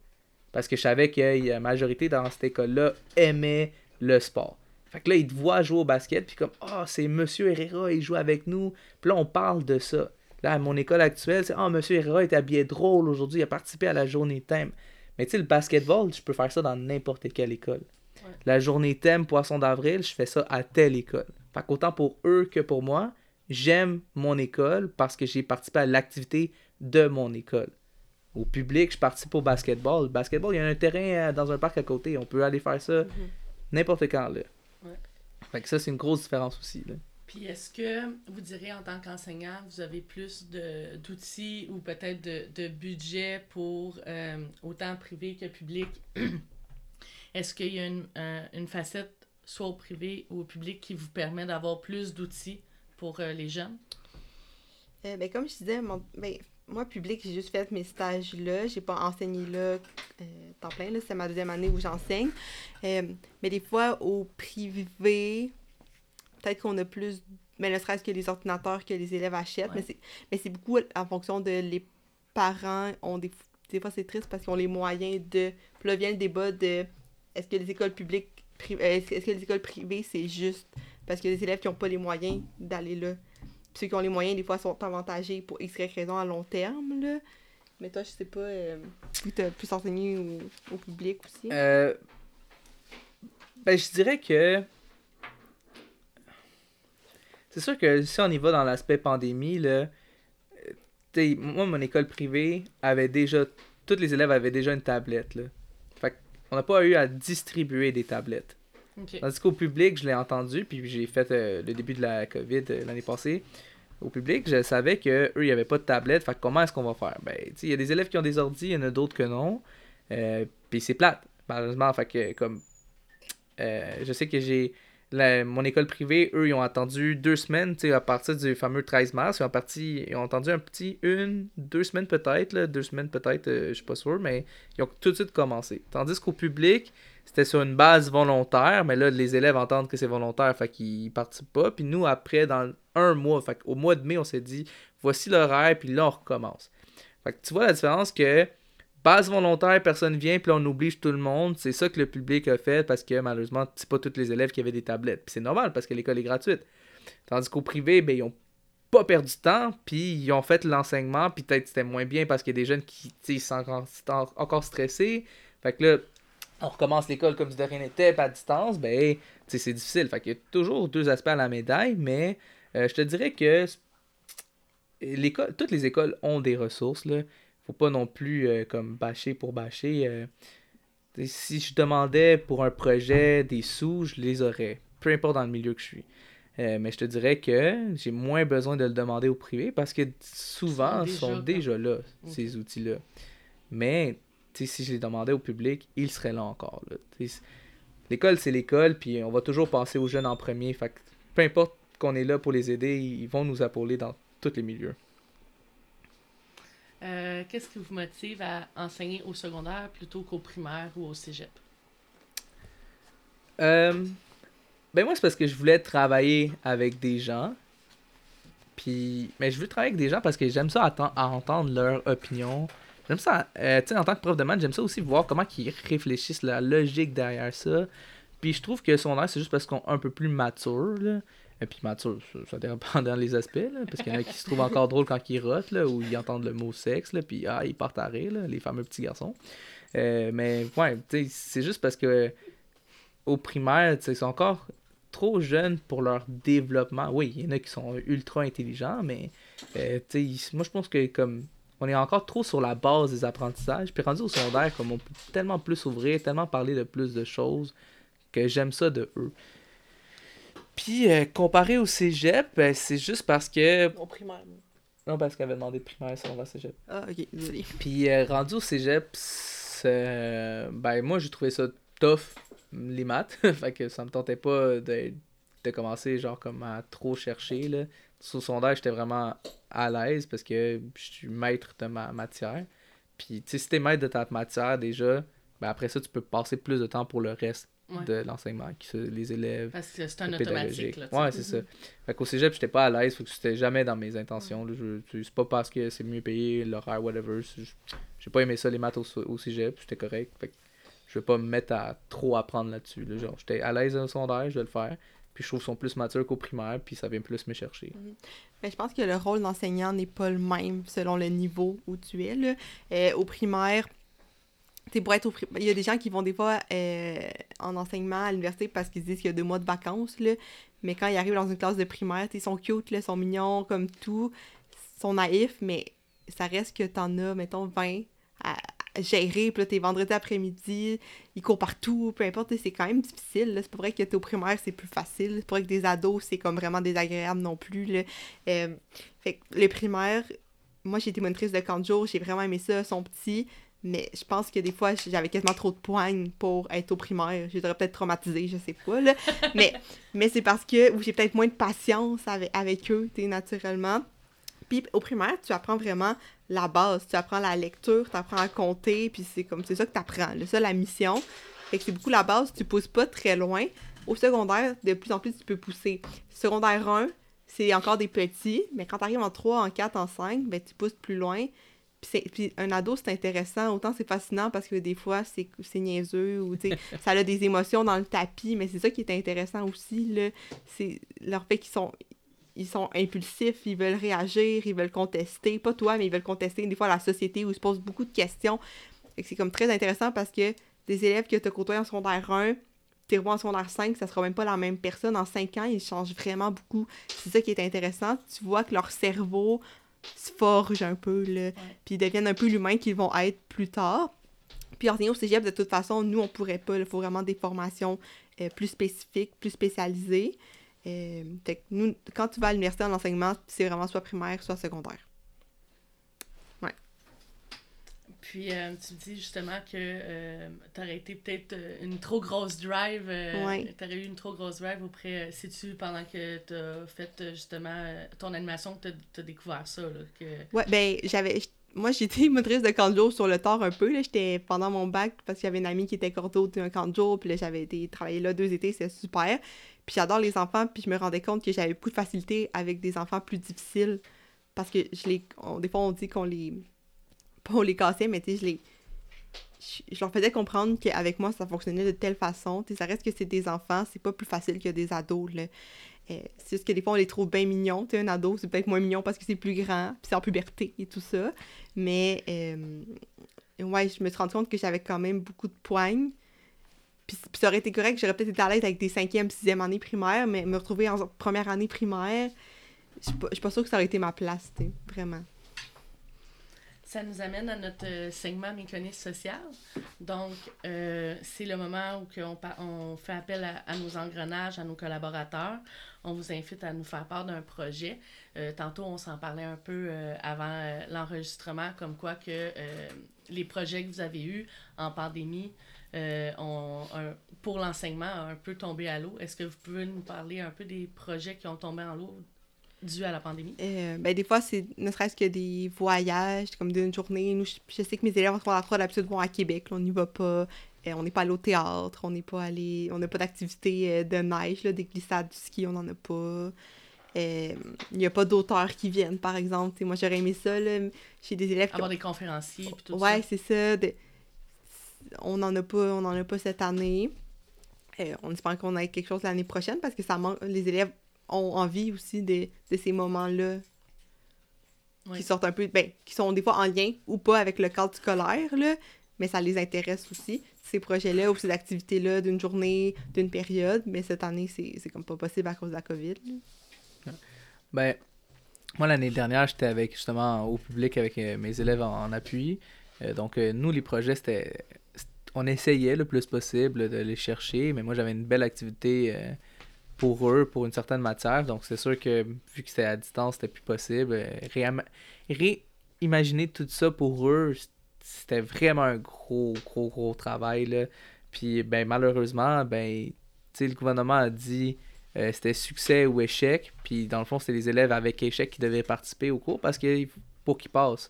Parce que je savais que la majorité dans cette école-là aimait le sport. Fait que là, ils te voient jouer au basket, puis comme, ah, c'est Monsieur Herrera, il joue avec nous. Puis là, on parle de ça. Là, à mon école actuelle, c'est, ah, Monsieur Herrera est habillé drôle aujourd'hui, il a participé à la journée thème. Mais tu sais, le basketball, je peux faire ça dans n'importe quelle école. La journée thème Poisson d'avril, je fais ça à telle école. Fait qu'autant pour eux que pour moi, j'aime mon école parce que j'ai participé à l'activité de mon école. Au public, je participe au basketball. Le basketball, il y a un terrain euh, dans un parc à côté. On peut aller faire ça n'importe quand. Là. Ouais. Fait que ça, c'est une grosse différence aussi. Là. Puis est-ce que vous direz en tant qu'enseignant, vous avez plus de- d'outils ou peut-être de, de budget pour euh, autant privé que public? est-ce qu'il y a une, un- une facette, soit au privé ou au public, qui vous permet d'avoir plus d'outils pour euh, les jeunes? Euh, ben, comme je disais, mon, ben, moi, public, j'ai juste fait mes stages là. J'ai pas enseigné là euh, temps plein. C'est ma deuxième année où j'enseigne. Euh, mais des fois, au privé, peut-être qu'on a plus. Mais ne serait-ce que les ordinateurs que les élèves achètent. Ouais. Mais c'est Mais c'est beaucoup en fonction de les parents ont des. Des fois, c'est triste parce qu'ils ont les moyens de. Puis là vient le débat de est-ce que les écoles publiques. euh, Est-ce que les écoles privées, c'est juste parce que les élèves qui n'ont pas les moyens d'aller là? Ceux qui ont les moyens, des fois, sont avantagés pour X, raison à long terme, là. Mais toi, je sais pas, euh, tu as plus enseigné au, public aussi? Euh, ben, je dirais que. C'est sûr que si on y va dans l'aspect pandémie, là, euh, moi, mon école privée avait déjà. Tous les élèves avaient déjà une tablette. Là. Qu'on n'a pas eu à distribuer des tablettes. OK. Tandis qu'au public, je l'ai entendu, puis j'ai fait euh, le début de la COVID euh, l'année passée. Au public, je savais que eux, il n'y avait pas de tablette. Fait comment est-ce qu'on va faire? Ben, il y a des élèves qui ont des ordis, il y en a d'autres que non. Euh, puis c'est plate, malheureusement. Fait que, comme. je sais que j'ai. Mon école privée, eux, ils ont attendu deux semaines, tu sais, à partir du fameux 13 mars. Ils ont, parti, ils ont attendu un petit, une, deux semaines peut-être, deux semaines peut-être, euh, je suis pas sûr, mais ils ont tout de suite commencé. Tandis qu'au public, c'était sur une base volontaire, mais là, les élèves entendent que c'est volontaire, fait qu'ils participent pas. Puis nous, après, dans un mois, fait au mois de mai, on s'est dit, voici l'horaire, puis là, on recommence. Fait que tu vois la différence que base volontaire, personne vient, puis on oblige tout le monde. C'est ça que le public a fait, parce que malheureusement, c'est pas tous les élèves qui avaient des tablettes. Puis c'est normal, parce que l'école est gratuite. Tandis qu'au privé, ben, ils ont pas perdu de temps, puis ils ont fait l'enseignement, puis peut-être c'était moins bien parce qu'il y a des jeunes qui sont encore, stressés. Fait que là, on recommence l'école comme si de rien n'était, à distance, ben, c'est difficile. Fait qu'il y a toujours deux aspects à la médaille, mais euh, je te dirais que l'école, toutes les écoles ont des ressources, là. Faut pas non plus euh, comme bâcher pour bâcher. euh. Si je demandais pour un projet des sous, je les aurais. Peu importe dans le milieu que je suis. Euh, mais je te dirais que j'ai moins besoin de le demander au privé parce que souvent, Ils ils sont déjà déjà là, ces outils-là. Mais si je les demandais au public, ils seraient là encore. L'école, c'est l'école, puis on va toujours penser aux jeunes en premier. Fait que peu importe qu'on est là pour les aider, ils vont nous épauler dans tous les milieux. Euh, Qu'est-ce qui vous motive à enseigner au secondaire plutôt qu'au primaire ou au cégep? Euh, ben moi, c'est parce que je voulais travailler avec des gens. Puis, mais je veux travailler avec des gens parce que j'aime ça à entendre leur opinion. J'aime ça, euh, tu sais, en tant que prof de maths, j'aime ça aussi voir comment ils réfléchissent, la logique derrière ça. Puis je trouve que son c'est juste parce qu'on est un peu plus mature, là. Et puis mature, ça, dépend dans les aspects, parce qu'il y en a qui se trouvent encore drôles quand ils rotent, là, ou ils entendent le mot sexe, là, puis ah, ils partent à rire, là, les fameux petits garçons. Euh, mais ouais, c'est juste parce que au primaire, ils sont encore trop jeunes pour leur développement. Oui, il y en a qui sont ultra intelligents, mais euh, moi je pense que comme on est encore trop sur la base des apprentissages. Puis rendu au secondaire, comme on peut tellement plus ouvrir, tellement parler de plus de choses, que j'aime ça de eux. Puis euh, comparé au cégep, ben, c'est juste parce que. Au primaire. Non, parce qu'elle avait demandé de primaire, va au cégep. Ah, ok, désolé. Puis euh, rendu au cégep, ben moi j'ai trouvé ça tough, les maths. fait que ça me tentait pas de, de commencer genre comme à trop chercher. Là. Sur le sondage, j'étais vraiment à l'aise parce que je suis maître de ma matière. Puis tu sais, si t'es maître de ta matière déjà, ben après ça, tu peux passer plus de temps pour le reste Ouais. de l'enseignement, les élèves. Parce que c'est un le automatique. Là, ouais, c'est ça. Fait qu'au cégep, j'étais pas à l'aise, fait que c'était jamais dans mes intentions. là. Je- C'est pas parce que c'est mieux payé, l'horaire, whatever. juste- J'ai pas aimé ça, les maths au, au cégep, c'était correct. Fait que je vais pas me mettre à trop apprendre là-dessus. là. Genre, j'étais à l'aise au secondaire, je vais le faire. Puis je trouve qu'ils sont plus matures qu'au primaire, puis ça vient plus me chercher. Mais je pense que le rôle d'enseignant n'est pas le même selon le niveau où tu es. Là. Euh, au primaire, t'sais, pour être au Il y a des gens qui vont des fois euh, en enseignement à l'université parce qu'ils se disent qu'il y a deux mois de vacances, là. Mais quand ils arrivent dans une classe de primaire, ils sont cute, là, sont mignons, comme tout. Sont naïfs, mais ça reste que t'en as, mettons, 20 à gérer. Puis là, t'es vendredi après-midi, ils courent partout, peu importe. C'est quand même difficile. C'est pas vrai que t'es au primaire, c'est plus facile. C'est pas vrai que des ados, c'est comme vraiment désagréable non plus, là. Euh, fait que les primaires, moi, j'ai été monitrice de camp de jour, j'ai vraiment aimé ça, ils sont petits. Mais je pense que des fois, j'avais quasiment trop de poignes pour être au primaire. J'étais peut-être traumatisée, je sais pas, là. mais mais c'est parce que j'ai peut-être moins de patience avec, avec eux, tu naturellement. Puis au primaire, tu apprends vraiment la base. Tu apprends la lecture, tu apprends à compter, puis c'est comme c'est ça que tu apprends. C'est ça la mission. Fait que c'est beaucoup la base, tu pousses pas très loin. Au secondaire, de plus en plus, tu peux pousser. Secondaire 1, c'est encore des petits, mais quand tu arrives en 3, en 4, en 5, ben, tu pousses plus loin. Puis, c'est- puis un ado, c'est intéressant. Autant c'est fascinant parce que des fois, c'est c'est niaiseux ou ça a des émotions dans le tapis, mais c'est ça qui est intéressant aussi. là. C'est leur fait qu'ils sont, ils sont impulsifs, ils veulent réagir, ils veulent contester. Pas toi, mais ils veulent contester des fois la société où ils se posent beaucoup de questions. C'est comme très intéressant parce que des élèves que tu as côtoyés en secondaire 1, t'es revois en secondaire 5, ça sera même pas la même personne. En 5 ans, ils changent vraiment beaucoup. C'est ça qui est intéressant. Tu vois que leur cerveau se forge un peu, là, puis ils deviennent un peu l'humain qu'ils vont être plus tard. Puis enseigner au cégep, de toute façon, nous, on pourrait pas. Il faut vraiment des formations euh, plus spécifiques, plus spécialisées. Euh, fait que nous, quand tu vas à l'université en enseignement, c'est vraiment soit primaire, soit secondaire. Puis euh, tu me dis justement que euh, t'aurais été peut-être euh, une trop grosse drive. euh, Ouais. T'aurais eu une trop grosse drive auprès. C'est-tu pendant que t'as fait euh, justement euh, ton animation que t'as- t'as découvert ça, là? Que... Ouais, ben, j'avais. Moi, j'étais motrice de jour sur le tard un peu. là. J'étais pendant mon bac parce qu'il y avait une amie qui était cordeau d'un jour. Puis là, j'avais été travailler là deux étés. C'était super. Puis j'adore les enfants. Puis je me rendais compte que j'avais beaucoup de facilité avec des enfants plus difficiles. Parce que je les. on- des fois, on dit qu'on les. Pas on les cassait, mais tu sais, je les. Je, leur faisais comprendre qu'avec moi, ça fonctionnait de telle façon. Tu sais, ça reste que c'est des enfants. C'est pas plus facile que des ados, là. Euh, c'est juste que des fois, on les trouve bien mignons. Tu un ado, c'est peut-être moins mignon parce que c'est plus grand, puis c'est en puberté et tout ça. Mais, euh, ouais, je me suis rendu compte que j'avais quand même beaucoup de poignes. Puis, puis ça aurait été correct, j'aurais peut-être été à l'aise avec des cinquième, sixième année primaire, mais me retrouver en première année primaire, je suis pas, pas sûre que ça aurait été ma place, tu sais, vraiment. Ça nous amène à notre euh, segment mécanisme social. Donc, euh, c'est le moment où on, fait appel à, nos engrenages, à nos collaborateurs. On vous invite à nous faire part d'un projet. Euh, tantôt, on s'en parlait un peu avant l'enregistrement, comme quoi que les projets que vous avez eus en pandémie ont, pour l'enseignement ont un peu tombé à l'eau. Est-ce que vous pouvez nous parler un peu des projets qui ont tombé en l'eau dû à la pandémie? Euh, ben, des fois, c'est ne serait-ce que des voyages, comme d'une journée. Nous, je, je sais que mes élèves en secondaire 3 d'habitude vont à Québec. là, on n'y va pas. Euh, on n'est pas allé au théâtre. On n'est pas allé. On n'a pas d'activité euh, de neige, là, des glissades, du ski, on n'en a pas. Euh, Il n'y a pas d'auteurs qui viennent, par exemple. Tu sais, moi, j'aurais aimé ça. Là. J'ai des élèves qui Avoir des conférenciers puis tout ouais, ça. c'est ça. de- On n'en a pas, on en a pas cette année. Euh, on espère qu'on ait quelque chose l'année prochaine parce que ça manque. Les élèves ont envie aussi de, de ces moments-là Oui. qui sortent un peu, ben, qui sont des fois en lien ou pas avec le cadre scolaire, là, mais ça les intéresse aussi, ces projets-là ou ces activités-là d'une journée, d'une période. Mais cette année, c'est comme pas possible à cause de la COVID. là. Ben, moi, l'année dernière, j'étais avec justement au public avec euh, mes élèves en, en appui. Euh, donc, euh, nous, les projets, c'était. On essayait le plus possible de les chercher, mais moi, j'avais une belle activité pour eux, pour une certaine matière. Donc, c'est sûr que vu que c'était à distance, c'était plus possible. Euh, Réimaginer tout ça pour eux, c'était vraiment un gros, gros, gros travail. Là. Puis, ben, malheureusement, ben, le gouvernement a dit euh, c'était succès ou échec. Puis dans le fond, c'était les élèves avec échec qui devaient participer au cours parce que pour qu'ils passent.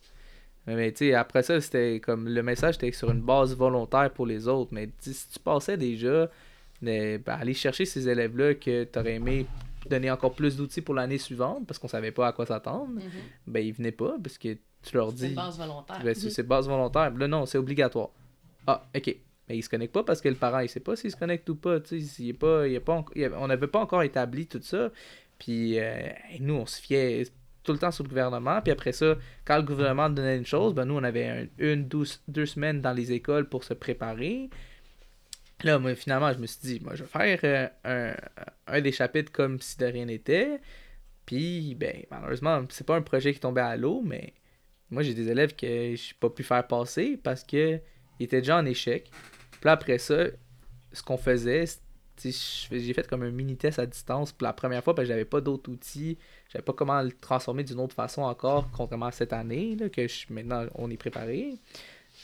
Mais, tu sais, après ça, c'était comme le message était sur une base volontaire pour les autres. Mais si tu passais déjà, ben, ben, aller chercher ces élèves-là que tu aurais aimé donner encore plus d'outils pour l'année suivante parce qu'on savait pas à quoi s'attendre, Mhm. ben ils venaient pas parce que tu leur C'est dis une base volontaire. ben, c'est c'est base volontaire. Là, non, c'est obligatoire. Ah, ok. Mais il se connecte pas parce que le parent, il sait pas s'il se connecte ou pas. Tu sais, il est pas, il est pas, on n'avait pas encore établi tout ça. Puis euh, nous, on se fiait. tout le temps sur le gouvernement. Puis après ça, quand le gouvernement donnait une chose, ben nous, on avait un- une, douze- deux semaines dans les écoles pour se préparer. Là, moi, finalement, je me suis dit, moi, je vais faire euh, un, un des chapitres comme si de rien n'était. Puis, ben, malheureusement, c'est pas un projet qui tombait à l'eau, mais moi, j'ai des élèves que j'ai pas pu faire passer parce que ils étaient déjà en échec. Puis après ça, ce qu'on faisait, j'ai fait comme un mini-test à distance pour la première fois parce que j'avais pas d'autres outils. J'avais pas comment le transformer d'une autre façon encore, contrairement à cette année, là, que maintenant on est préparé.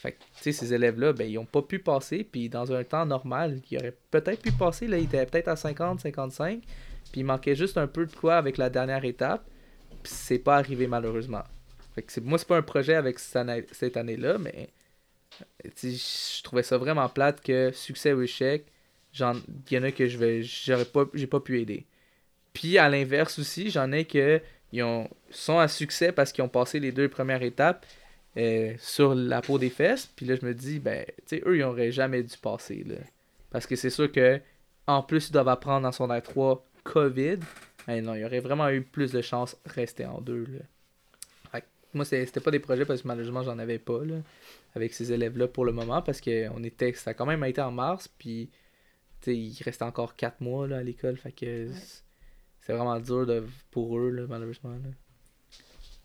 Fait que, ces élèves-là, ben, ils ont pas pu passer. Puis dans un temps normal, ils auraient peut-être pu passer. Là, ils étaient peut-être à 50, 55. Puis il manquait juste un peu de quoi avec la dernière étape. Puis c'est pas arrivé malheureusement. Fait que moi, c'est pas un projet avec cette année- cette année-là, mais euh, je trouvais ça vraiment plate que succès ou échec, il y en a que je vais j'aurais pas pu aider. Puis à l'inverse aussi, j'en ai que ils ont, sont à succès parce qu'ils ont passé les deux premières étapes euh, sur la peau des fesses. Puis là, je me dis, ben, tu sais, eux, ils auraient jamais dû passer. Là. Parce que c'est sûr que, en plus, ils doivent apprendre dans son R3 COVID. Ben non, il y aurait vraiment eu plus de chances de rester en deux. Là. Fait que moi, c'était pas des projets parce que malheureusement, j'en avais pas là, avec ces élèves-là pour le moment. Parce que on était, ça a quand même été en mars. Puis, tu sais, il restait encore 4 mois là, à l'école. Fait que c'est- c'est vraiment dur de, pour eux, là, malheureusement. là.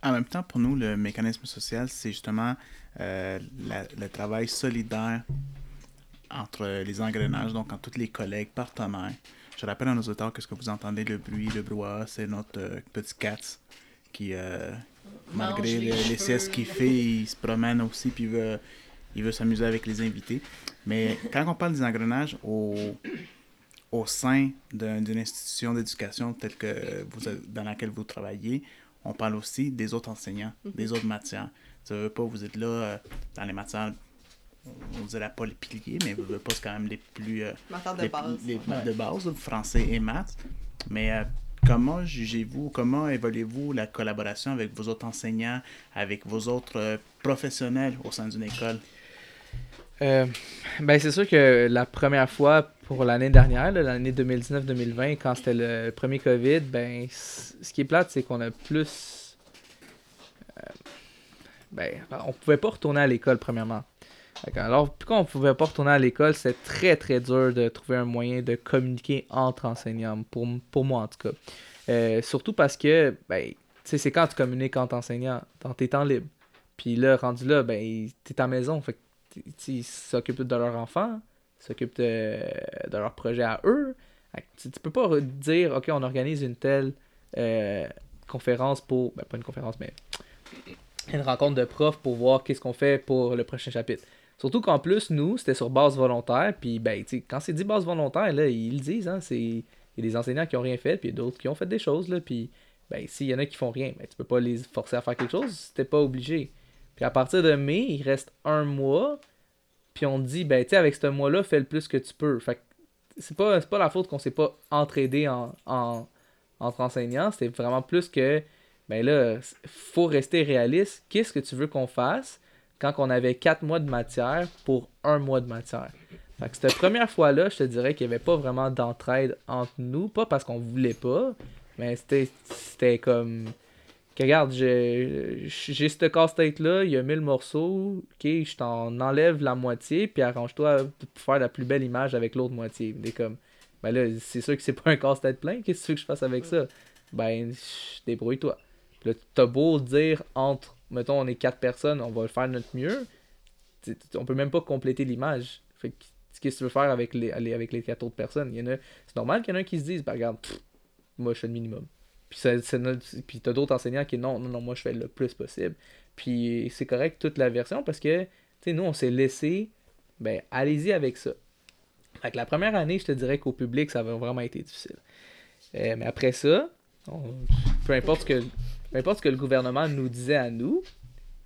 En même temps, pour nous, le mécanisme social, c'est justement euh, la- le travail solidaire entre les engrenages, donc entre tous les collègues, partenaires. Je rappelle à nos auteurs que ce que vous entendez, le bruit, le brouhaha, c'est notre euh, petit Cats qui, euh, malgré les le- les, siestes qu'il fait, il se promène aussi, puis il veut, il veut s'amuser avec les invités. Mais quand on parle des engrenages au, au sein d'un- d'une institution d'éducation telle que vous, dans laquelle vous travaillez, on parle aussi des autres enseignants, des autres matières. Ça veut pas, vous êtes là euh, dans les matières, on dirait pas les piliers, mais vous veut pas, c'est quand même les plus... euh, de les- base. les maths de base, français et maths. Mais euh, comment jugez-vous, comment évoluez-vous la collaboration avec vos autres enseignants, avec vos autres euh, professionnels au sein d'une école? Euh, ben c'est sûr que la première fois pour l'année dernière, l'année 2019-2020, quand c'était le premier COVID, ben ce qui est plate, c'est qu'on a plus. euh, ben, on pouvait pas retourner à l'école premièrement. Alors, puis quand on pouvait pas retourner à l'école, c'est très très dur de trouver un moyen de communiquer entre enseignants, pour, pour moi en tout cas. Euh, surtout parce que, ben, c'est quand tu communiques entre enseignants, dans tes temps libres. Puis là, rendu là, ben, t'es à la maison, que ils s'occupent de leurs enfants, s'occupent de, leurs projets à eux. Tu, tu peux pas re- dire, OK, on organise une telle euh, conférence pour. Ben, pas une conférence, mais une rencontre de profs pour voir qu'est-ce qu'on fait pour le prochain chapitre. Surtout qu'en plus, nous, c'était sur base volontaire. Puis, ben, quand c'est dit base volontaire, là, ils le disent, hein. Il y a des enseignants qui ont rien fait, puis il y a d'autres qui ont fait des choses, là. Puis, ben, s'il y en a qui font rien, ben, tu peux pas les forcer à faire quelque chose, c'était pas obligé. Puis à partir de mai, il reste un mois. Puis on dit, ben, tu sais, avec ce mois-là, fais le plus que tu peux. Fait que c'est pas, la faute qu'on s'est pas entraidé en, en, entre enseignants. C'était vraiment plus que, ben là, faut rester réaliste. Qu'est-ce que tu veux qu'on fasse quand on avait quatre mois de matière pour un mois de matière? Fait que cette première fois-là, je te dirais qu'il n'y avait pas vraiment d'entraide entre nous. Pas parce qu'on voulait pas, mais c'était comme que regarde, j'ai ce casse-tête-là, il y a 1000 morceaux, ok, je t'en enlève la moitié, puis arrange-toi pour faire la plus belle image avec l'autre moitié. Comme, ben là, c'est sûr que c'est pas un casse-tête plein, qu'est-ce que tu veux que je fasse avec ça? Ben, débrouille-toi. Là, t'as beau dire entre, mettons, on est quatre personnes, on va faire notre mieux, on peut même pas compléter l'image. Fait que, qu'est-ce que tu veux faire avec les, avec les quatre autres personnes? C'est normal qu'il y en a un qui se dise, ben regarde, moi je fais le minimum. Puis, ça- notre- puis t'as d'autres enseignants qui non, non, non, moi je fais le plus possible. Puis c'est correct toute la version parce que, tu sais, nous on s'est laissé, ben allez-y avec ça. Fait que la première année, je te dirais qu'au public, ça va vraiment été difficile. Euh, mais après ça, peu, importe ce que, peu importe que le gouvernement nous disait à nous,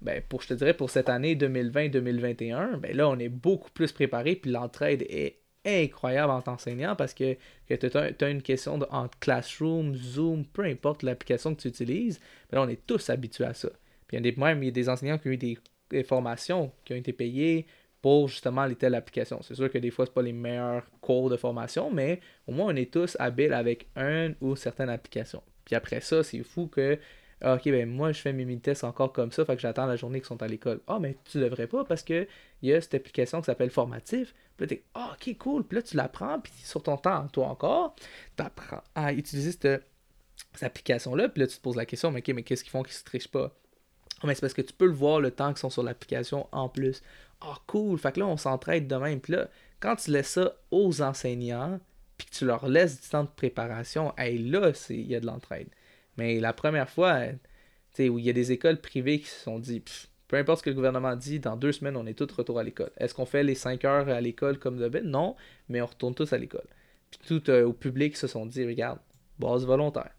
ben pour, je te dirais pour cette année 2020-2021, ben là on est beaucoup plus préparé puis l'entraide est incroyable entre enseignants parce que, que tu as, une question de, entre Classroom, Zoom, peu importe l'application que tu utilises, ben là, on est tous habitués à ça. Puis il y a des, même il y a des enseignants qui ont eu des, formations qui ont été payées pour justement les telles applications. C'est sûr que des fois, c'est pas les meilleurs cours de formation, mais au moins, on est tous habiles avec une ou certaines applications. Puis après ça, c'est fou que Ah, ok, ben moi, je fais mes mini-tests encore comme ça, fait que j'attends la journée qu'ils sont à l'école. Ah, mais tu devrais pas parce que il y a cette application qui s'appelle Formatif. Puis là, t'es, ah, ok, cool. Puis là, tu l'apprends, puis sur ton temps, toi encore, t'apprends à utiliser cette, application-là. Puis là, tu te poses la question, mais ok, mais qu'est-ce qu'ils font qu'ils se trichent pas? Ah, mais c'est parce que tu peux le voir le temps qu'ils sont sur l'application en plus. Ah, cool. Fait que là, on s'entraide de même. Puis là, quand tu laisses ça aux enseignants, puis que tu leur laisses du temps de préparation, hey, là, il y a de l'entraide. Mais la première fois, où il y a des écoles privées qui se sont dit, peu importe ce que le gouvernement dit, dans deux semaines, on est tous retour à l'école. Est-ce qu'on fait les cinq heures à l'école comme d'habitude? Non, mais on retourne tous à l'école. Puis tout euh, au public se sont dit, regarde, base volontaire.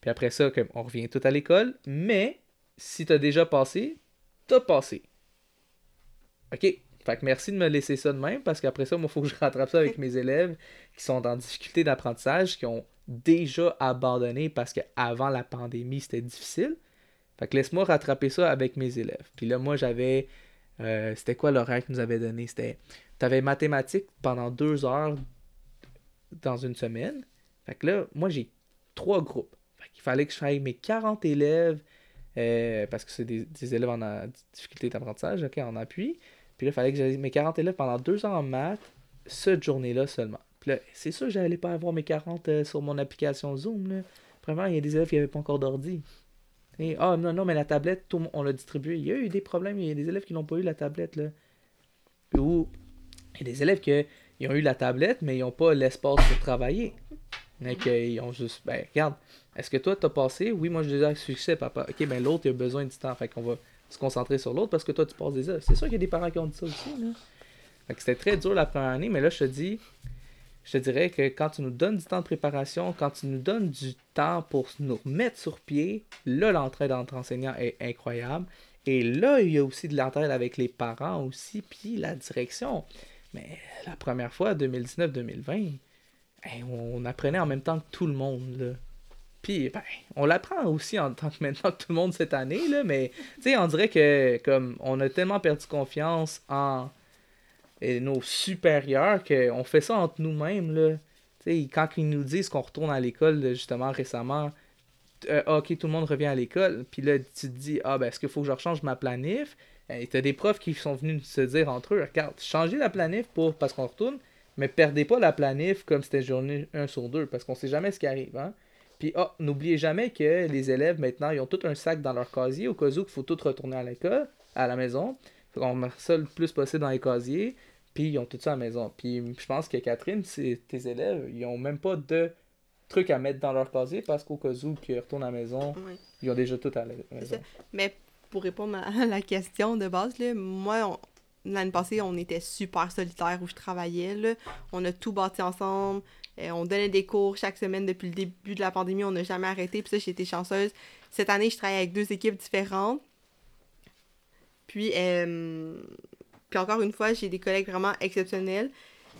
Puis après ça, on revient tout à l'école, mais si t'as déjà passé, t'as passé. OK? Fait que merci de me laisser ça de même, parce qu'après ça, moi, il faut que je rattrape ça avec mes élèves qui sont en difficulté d'apprentissage, qui ont déjà abandonné parce qu'avant la pandémie, c'était difficile. Fait que laisse-moi rattraper ça avec mes élèves. Puis là, moi, j'avais. euh, c'était quoi l'horaire qu'ils nous avait donné? C'était. T'avais mathématiques pendant deux heures dans une semaine. Fait que là, moi, j'ai trois groupes. Fait qu'il fallait que je fasse mes 40 élèves, euh, parce que c'est des, élèves en difficulté d'apprentissage, ok, en appui. Puis là, il fallait que j'aille mes 40 élèves pendant deux heures en maths, cette journée-là seulement. C'est sûr j'allais pas avoir mes 40 euh, sur mon application Zoom. Là. Premièrement, il y a des élèves qui n'avaient pas encore d'ordi. Et, ah non, non, mais la tablette, on l'a distribuée. Il y a eu des problèmes, il y a des élèves qui n'ont pas eu la tablette. Là. Ou il y a des élèves qui ont eu la tablette, mais ils n'ont pas l'espace pour travailler. Donc, ils ont juste, ben, regarde, est-ce que toi, t'as passé? Oui, moi, je disais succès, papa. Ok, ben, l'autre, il a besoin du temps. Fait qu'on va se concentrer sur l'autre parce que toi, tu passes des heures. C'est sûr qu'il y a des parents qui ont dit ça aussi, là. Fait que c'était très dur la première année, mais là, je te dis, je dirais que quand tu nous donnes du temps de préparation, quand tu nous donnes du temps pour nous mettre sur pied, là, l'entraide entre enseignants est incroyable. Et là, il y a aussi de l'entraide avec les parents aussi, puis la direction. Mais la première fois, 2019-2020, hey, on apprenait en même temps que tout le monde. Puis, ben, on l'apprend aussi en tant que maintenant que tout le monde cette année, là, mais, tu sais, on dirait que, comme, on a tellement perdu confiance en et nos supérieurs qu'on fait ça entre nous-mêmes, là. Quand ils nous disent qu'on retourne à l'école, justement, récemment, euh, ah, ok, tout le monde revient à l'école, puis là, tu te dis, ah, ben, est-ce qu'il faut que je rechange ma planif? Et t'as des profs qui sont venus se dire entre eux, regarde, changez la planif pour, parce qu'on retourne, mais perdez pas la planif comme c'était journée 1 sur 2, parce qu'on sait jamais ce qui arrive, hein. Puis, ah, n'oubliez jamais que les élèves, maintenant, ils ont tout un sac dans leur casier, au cas où qu'il faut tout retourner à l'école, à la maison. Fait qu'on met ça le plus possible dans les casiers, puis ils ont tout ça à la maison. Puis, je pense que Catherine, c'est tes élèves, ils ont même pas de trucs à mettre dans leur casier, parce qu'au cas où qu'ils retournent à la maison, Ouais. ils ont déjà tout à la maison. ça. Mais pour répondre à la question de base, là, moi, l'année passée, on était super solitaire où je travaillais. Là. On a tout bâti ensemble. Euh, on donnait des cours chaque semaine depuis le début de la pandémie. On n'a jamais arrêté. Puis ça, j'ai été chanceuse. Cette année, je travaille avec deux équipes différentes. Puis, euh, puis encore une fois, j'ai des collègues vraiment exceptionnels.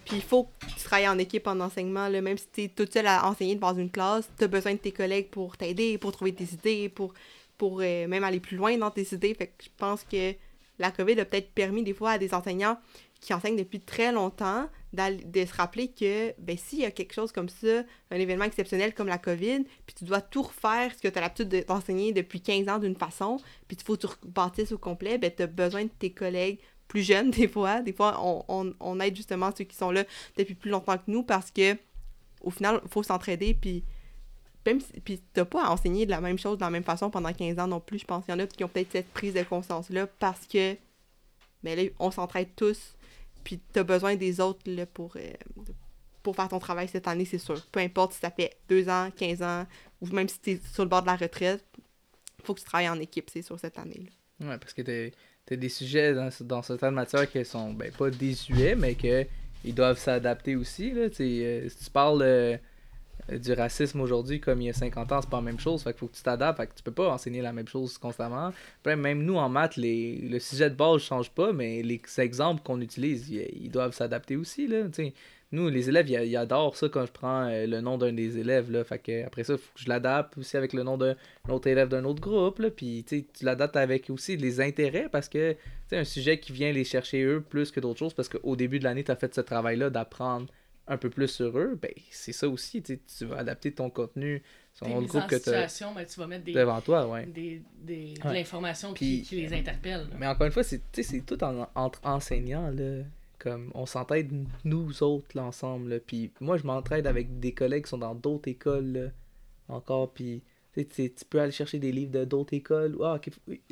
Puis il faut que tu travailles en équipe en enseignement. Là. Même si tu es toute seule à enseigner dans une classe, tu as besoin de tes collègues pour t'aider, pour trouver tes idées, pour pour euh, même aller plus loin dans tes idées. Fait que je pense que la COVID a peut-être permis des fois à des enseignants qui enseignent depuis très longtemps de se rappeler que ben, s'il y a quelque chose comme ça, un événement exceptionnel comme la COVID, puis tu dois tout refaire ce que tu as l'habitude de- d'enseigner depuis 15 ans d'une façon, puis il faut que tu rebâtisses au complet, ben, tu as besoin de tes collègues plus jeunes des fois. Des fois, on, on, on aide justement ceux qui sont là depuis plus longtemps que nous parce que au final, il faut s'entraider, puis même si, puis t'as pas à enseigner de la même chose de la même façon pendant 15 ans non plus. Je pense qu'il y en a qui ont peut-être cette prise de conscience-là parce que, ben là, on s'entraide tous, puis t'as besoin des autres là, pour, euh, pour faire ton travail cette année, c'est sûr. Peu importe si ça fait 2 ans, 15 ans, ou même si t'es sur le bord de la retraite, faut que tu travailles en équipe, c'est sûr, cette année. là. Ouais, parce que t'as t'as des sujets dans, dans certaines matières qui sont ben, pas désuets, mais que ils doivent s'adapter aussi. Là, euh, si tu parles euh, du racisme aujourd'hui comme il y a 50 ans, c'est pas la même chose. Fait qu'il faut que tu t'adaptes. Fait que tu peux pas enseigner la même chose constamment. Puis même nous en maths, les, le sujet de base change pas, mais les exemples qu'on utilise, ils, doivent s'adapter aussi. Là. Nous, les élèves, ils, ils adorent ça quand je prends euh, le nom d'un des élèves. Là, fait que après ça, il faut que je l'adapte aussi avec le nom d'un autre élève d'un autre groupe. Là, puis tu l'adaptes avec aussi les intérêts parce que c'est un sujet qui vient les chercher eux plus que d'autres choses parce qu'au début de l'année, tu as fait ce travail-là d'apprendre un peu plus sur eux, ben c'est ça aussi, tu vas adapter ton contenu selon le groupe que tu situation, ben, tu vas mettre des, devant toi, ouais. des, des, de l'information qui, qui les interpelle. là. Mais encore une fois, c'est tu sais, c'est tout en- entre enseignants, là. Comme on s'entraide nous autres, là, ensemble. Là. Puis moi, je m'entraide avec des collègues qui sont dans d'autres écoles, encore. Puis tu tu peux aller chercher des livres de d'autres écoles. Ah,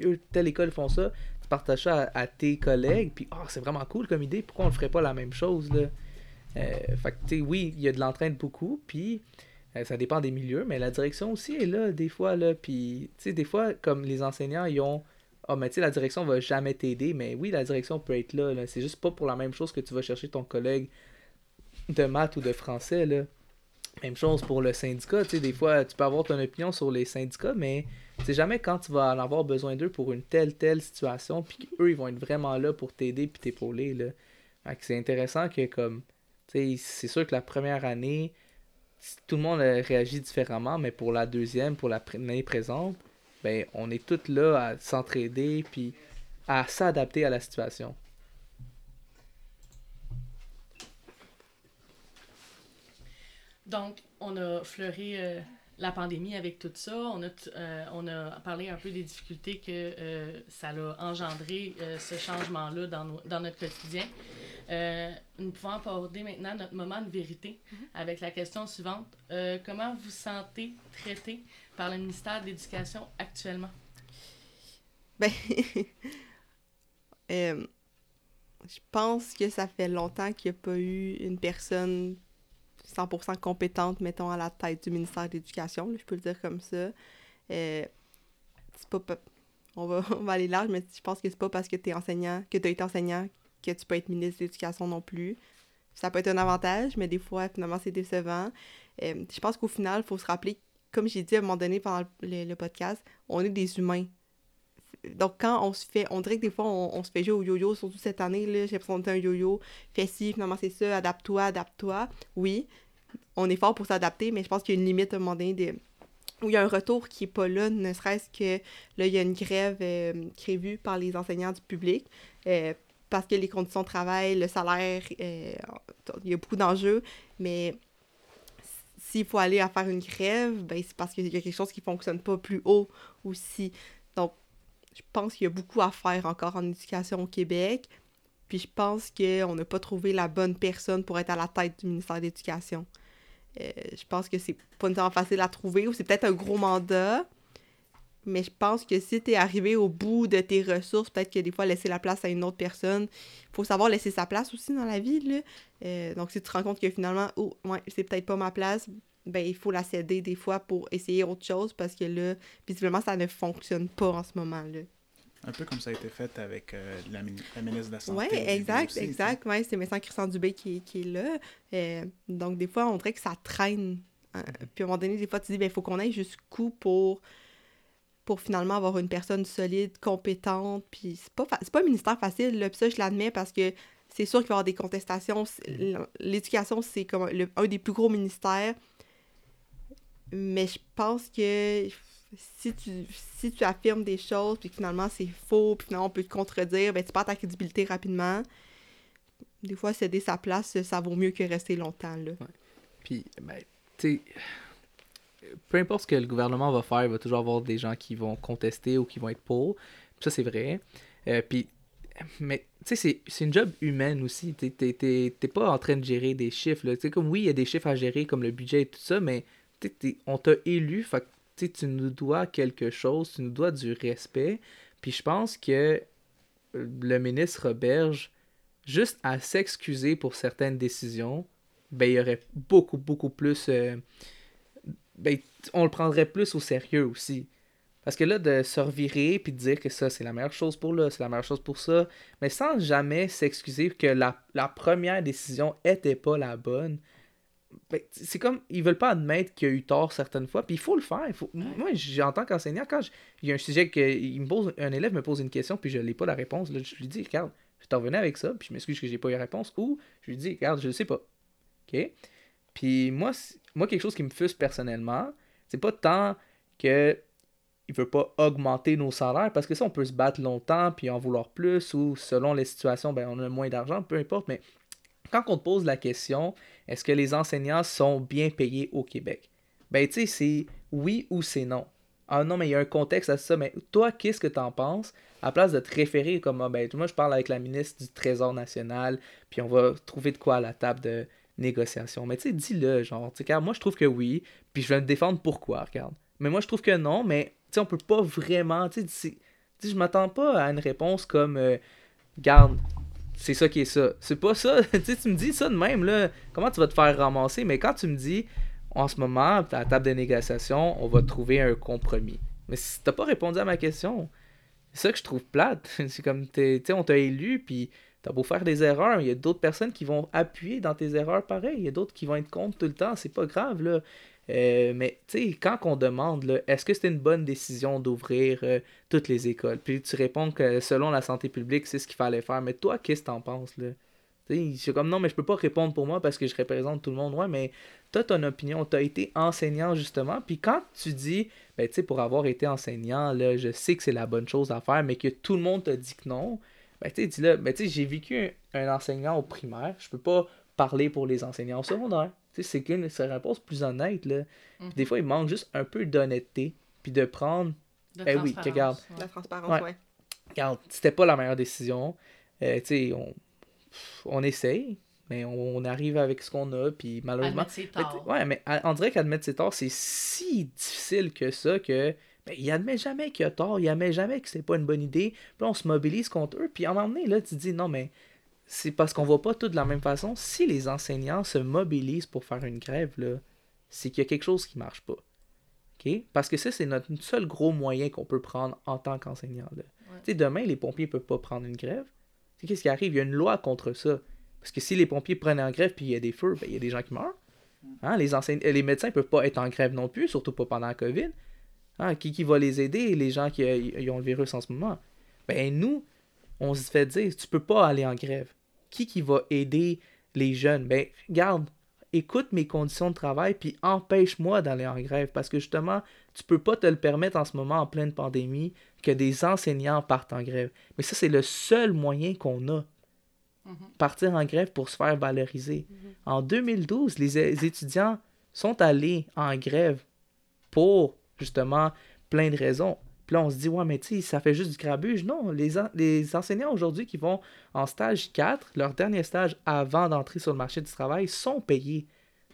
eux, telle école font ça. Tu partages ça à, tes collègues. Puis ah, c'est vraiment cool comme idée. Pourquoi on ne ferait pas la même chose, là? Euh, fait que, tu sais, oui, il y a de l'entraîne beaucoup. Puis euh, ça dépend des milieux. Mais la direction aussi est là, des fois, là. Puis, tu sais, des fois, comme les enseignants, ils ont ah, mais tu sais, la direction va jamais t'aider, mais oui, la direction peut être là. là. C'est juste pas pour la même chose que tu vas chercher ton collègue de maths ou de français. Là. Même chose pour le syndicat. Tu sais, des fois, tu peux avoir ton opinion sur les syndicats, mais c'est jamais quand tu vas en avoir besoin d'eux pour une telle, telle situation, puis qu'eux, ils vont être vraiment là pour t'aider puis t'épauler. C'est intéressant que, comme, tu sais, c'est sûr que la première année, tout le monde réagit différemment, mais pour la deuxième, pour la pr- l'année présente, ben, on est tous là à s'entraider puis à s'adapter à la situation. Donc, on a fleuré euh, la pandémie avec tout ça. On a, euh, on a parlé un peu des difficultés que euh, ça a engendré, euh, ce changement-là, dans, nos- dans notre quotidien. Euh, nous pouvons aborder maintenant notre moment de vérité avec la question suivante. Euh, comment vous sentez traité par le ministère de l'Éducation actuellement? Ben, euh, je pense que ça fait longtemps qu'il n'y a pas eu une personne 100% compétente, mettons, à la tête du ministère de l'Éducation, je peux le dire comme ça. Euh, pas, pa- on, va, on va aller large, mais je pense que c'est pas parce que tu es enseignant, que tu as été enseignant, que tu peux être ministre de l'Éducation non plus. Ça peut être un avantage, mais des fois, finalement, c'est décevant. Euh, je pense qu'au final, il faut se rappeler, comme j'ai dit à un moment donné pendant le, podcast, on est des humains donc quand on se fait, on dirait que des fois on, se fait jouer au yo-yo, surtout cette année, là, j'ai l'impression un yo-yo, fais ci, finalement c'est ça, adapte-toi, adapte-toi. Oui, on est fort pour s'adapter, mais je pense qu'il y a une limite à un moment donné où il y a un retour qui est pas là, ne serait-ce que là, il y a une grève euh, prévue par les enseignants du public. euh, parce que les conditions de travail, le salaire, euh, il y a beaucoup d'enjeux, mais s'il faut aller à faire une grève, ben c'est parce qu'il y a quelque chose qui fonctionne pas plus haut aussi. Donc, je pense qu'il y a beaucoup à faire encore en éducation au Québec. Puis je pense qu'on n'a pas trouvé la bonne personne pour être à la tête du ministère de l'Éducation. Euh, je pense que c'est pas nécessairement facile à trouver ou c'est peut-être un gros mandat. Mais je pense que si tu es arrivé au bout de tes ressources, peut-être que des fois laisser la place à une autre personne, il faut savoir laisser sa place aussi dans la vie. Là. Euh, donc si tu te rends compte que finalement, oh, ouais, c'est peut-être pas ma place, ben il faut la céder des fois pour essayer autre chose parce que là, visiblement, ça ne fonctionne pas en ce moment-là. Un peu comme ça a été fait avec euh, la, mini- la ministre de la Santé. Oui, exact, aussi, exact. Ouais, c'est médecin Christian Dubé qui, qui est là. Euh, donc, des fois, on dirait que ça traîne. Euh, Puis, à un moment donné, des fois, tu dis, il faut qu'on aille jusqu'où pour, pour finalement avoir une personne solide, compétente. Puis, c'est pas, fa- pas un ministère facile, là. Puis ça, je l'admets parce que c'est sûr qu'il va y avoir des contestations. C'est- L'éducation, c'est comme le- un des plus gros ministères. Mais je pense que si tu, si tu affirmes des choses, puis que finalement c'est faux, puis finalement on peut te contredire, ben tu perds ta crédibilité rapidement. Des fois, céder sa place, ça vaut mieux que rester longtemps, là. Puis, ben, tu sais, peu importe ce que le gouvernement va faire, il va toujours avoir des gens qui vont contester ou qui vont être pour. Ça, c'est vrai. Euh, puis, mais, tu sais, c'est- une job humaine aussi. T'es- pas en train de gérer des chiffres. comme oui, il y a des chiffres à gérer, comme le budget et tout ça, mais on t'a élu, fait tu nous dois quelque chose, tu nous dois du respect. Puis je pense que euh, le ministre Roberge, juste à s'excuser pour certaines décisions, ben, il y aurait beaucoup, beaucoup plus. euh, ben, on le prendrait plus au sérieux aussi. Parce que là, de se revirer puis de dire que ça, c'est la meilleure chose pour là, c'est la meilleure chose pour ça, mais sans jamais s'excuser que la, la première décision était pas la bonne, ben, c'est comme, ils veulent pas admettre qu'il y a eu tort certaines fois, puis il faut le faire. il faut- Moi, en tant qu'enseignant, quand il y a un sujet que il me pose, un élève me pose une question, puis je n'ai pas la réponse, là, je lui dis, regarde, je t'en revenais avec ça, puis je m'excuse que j'ai pas eu la réponse, ou je lui dis, regarde, je ne sais pas. OK? Puis moi, moi, quelque chose qui me frustre personnellement, c'est pas tant que il veut pas augmenter nos salaires, parce que ça, on peut se battre longtemps, puis en vouloir plus, ou selon les situations, ben, on a moins d'argent, peu importe, mais quand on te pose la question, est-ce que les enseignants sont bien payés au Québec? Ben, tu sais, c'est oui ou c'est non. Ah non, mais il y a un contexte à ça, mais toi, qu'est-ce que t'en penses? À place de te référer comme, ah, ben, moi, je parle avec la ministre du Trésor national, puis on va trouver de quoi à la table de négociation. Mais tu sais, dis-le, genre, tu sais, moi, je trouve que oui, puis je vais me défendre pourquoi, regarde. Mais moi, je trouve que non, mais tu sais, on peut pas vraiment, tu sais, je m'attends pas à une réponse comme, euh, garde, c'est ça qui est ça. C'est pas ça. tu sais, tu me dis ça de même, là. Comment tu vas te faire ramasser? Mais quand tu me dis, en ce moment, à la table de négociation, on va trouver un compromis. Mais si t'as pas répondu à ma question, c'est ça que je trouve plate. c'est comme, tu sais, on t'a élu, puis t'as beau faire des erreurs, il y a d'autres personnes qui vont appuyer dans tes erreurs pareil. Il y a d'autres qui vont être contre tout le temps. C'est pas grave, là. Euh, mais tu sais, quand on demande, est-ce que c'était une bonne décision d'ouvrir euh, toutes les écoles? Puis tu réponds que selon la santé publique, c'est ce qu'il fallait faire. Mais toi, qu'est-ce que t'en penses? Là? C'est comme non, mais je peux pas répondre pour moi parce que je représente tout le monde. Ouais, mais toi, ton opinion, tu as été enseignant justement. Puis quand tu dis, ben tu sais, pour avoir été enseignant, là, je sais que c'est la bonne chose à faire, mais que tout le monde te dit que non, ben tu sais, dis-le, ben tu sais, j'ai vécu un, enseignant au primaire, je peux pas parler pour les enseignants au secondaire c'est qu'une réponse plus honnête. Là. Des mhm. fois, il manque juste un peu d'honnêteté. Puis de prendre. De eh oui, regarde. La transparence, ouais. Regarde, c'était pas la meilleure décision. Euh, tu sais, on, on essaye, mais on, arrive avec ce qu'on a. Puis malheureusement. Ses ouais, mais on dirait qu'admettre ses torts, c'est si difficile que ça que. Ben, il admet jamais qu'il a tort, il admet jamais que c'est pas une bonne idée. Puis on se mobilise contre eux. Puis à un moment donné, là, tu dis non, mais c'est parce qu'on voit pas tout de la même façon. Si les enseignants se mobilisent pour faire une grève, là, c'est qu'il y a quelque chose qui marche pas. Parce que ça, c'est notre seul gros moyen qu'on peut prendre en tant qu'enseignant. Ouais. Demain, les pompiers peuvent pas prendre une grève. Qu'est-ce qui arrive? Il y a une loi contre ça. Parce que si les pompiers prennent en grève puis il y a des feux, ben, il y a des gens qui meurent. Hein? Les, les médecins peuvent pas être en grève non plus, surtout pas pendant la COVID. Hein? Qui, qui va les aider, les gens qui, qui ont le virus en ce moment? Ben nous, on se fait dire, tu peux pas aller en grève qui qui va aider les jeunes? Ben, garde, écoute mes conditions de travail, puis empêche-moi d'aller en grève, parce que justement, tu peux pas te le permettre en ce moment, en pleine pandémie, que des enseignants partent en grève. Mais ça, c'est le seul moyen qu'on a. Mhm. Partir en grève pour se faire valoriser. Mhm. En 2012, les étudiants sont allés en grève pour, justement, plein de raisons. Puis là, on se dit, ouais, mais tu sais, ça fait juste du grabuge. Non, les, enseignants aujourd'hui qui vont en stage 4, leur dernier stage avant d'entrer sur le marché du travail, sont payés.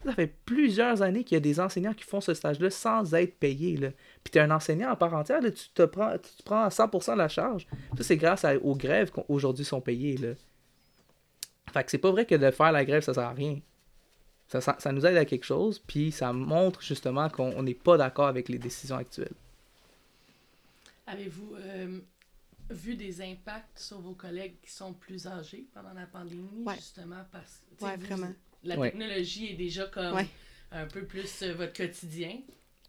Ça fait plusieurs années qu'il y a des enseignants qui font ce stage-là sans être payés. Là. Puis tu es un enseignant à part entière, tu te prends à 100% la charge. Ça, c'est grâce aux grèves qu'aujourd'hui sont payées. Là. Fait que c'est pas vrai que de faire la grève, ça sert à rien. Ça, ça, ça nous aide à quelque chose, puis ça montre justement qu'on n'est pas d'accord avec les décisions actuelles. Avez-vous euh, vu des impacts sur vos collègues qui sont plus âgés pendant la pandémie, justement parce que vraiment. la technologie est déjà comme un peu plus euh, votre quotidien?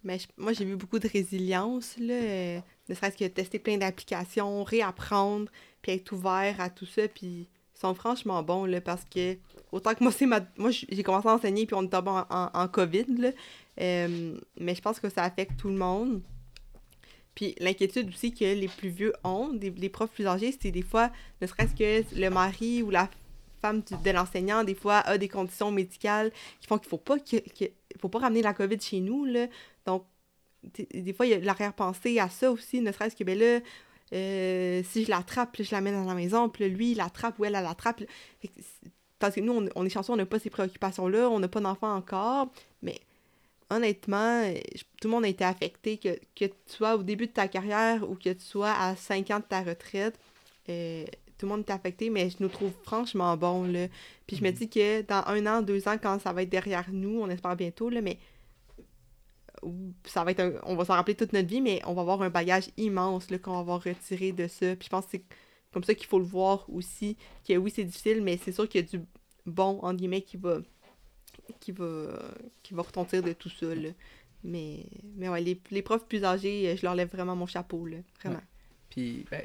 Mais moi, j'ai vu beaucoup de résilience, là, euh, ne serait-ce que tester plein d'applications, réapprendre, puis être ouvert à tout ça, puis ils sont franchement bons, là, parce que autant que moi, c'est ma... Moi, j'ai commencé à enseigner, puis on était en, en, COVID, là, mais je pense que ça affecte tout le monde. Puis l'inquiétude aussi que les plus vieux ont, des, les profs plus âgés, c'est des fois, ne serait-ce que le mari ou la femme de l'enseignant, des fois, a des conditions médicales qui font qu'il faut pas que, faut pas ramener la COVID chez nous. Là. Donc, des fois, il y a l'arrière-pensée à ça aussi, ne serait-ce que, ben là, euh, si je l'attrape, je l'amène à la maison, puis lui, il l'attrape ou elle, l'attrape. Parce que nous, on, on est chanceux, on n'a pas ces préoccupations-là, on n'a pas d'enfants encore, mais honnêtement, tout le monde a été affecté, que, que, tu sois au début de ta carrière ou que tu sois à 5 ans de ta retraite. Euh, tout le monde est affecté, mais je nous trouve franchement bon. Là. Puis je me mm. dis que dans un an, deux ans, quand ça va être derrière nous, on espère bientôt, là, mais ça va être on va s'en rappeler toute notre vie, mais on va avoir un bagage immense qu'on va avoir retiré de ça. Puis je pense que c'est comme ça qu'il faut le voir aussi, que oui, c'est difficile, mais c'est sûr qu'il y a du bon, en guillemets, qui va qui va, qui va retentir de tout ça. Là. Mais, mais ouais, les, les, profs plus âgés, je leur lève vraiment mon chapeau, là, vraiment. Puis, ben,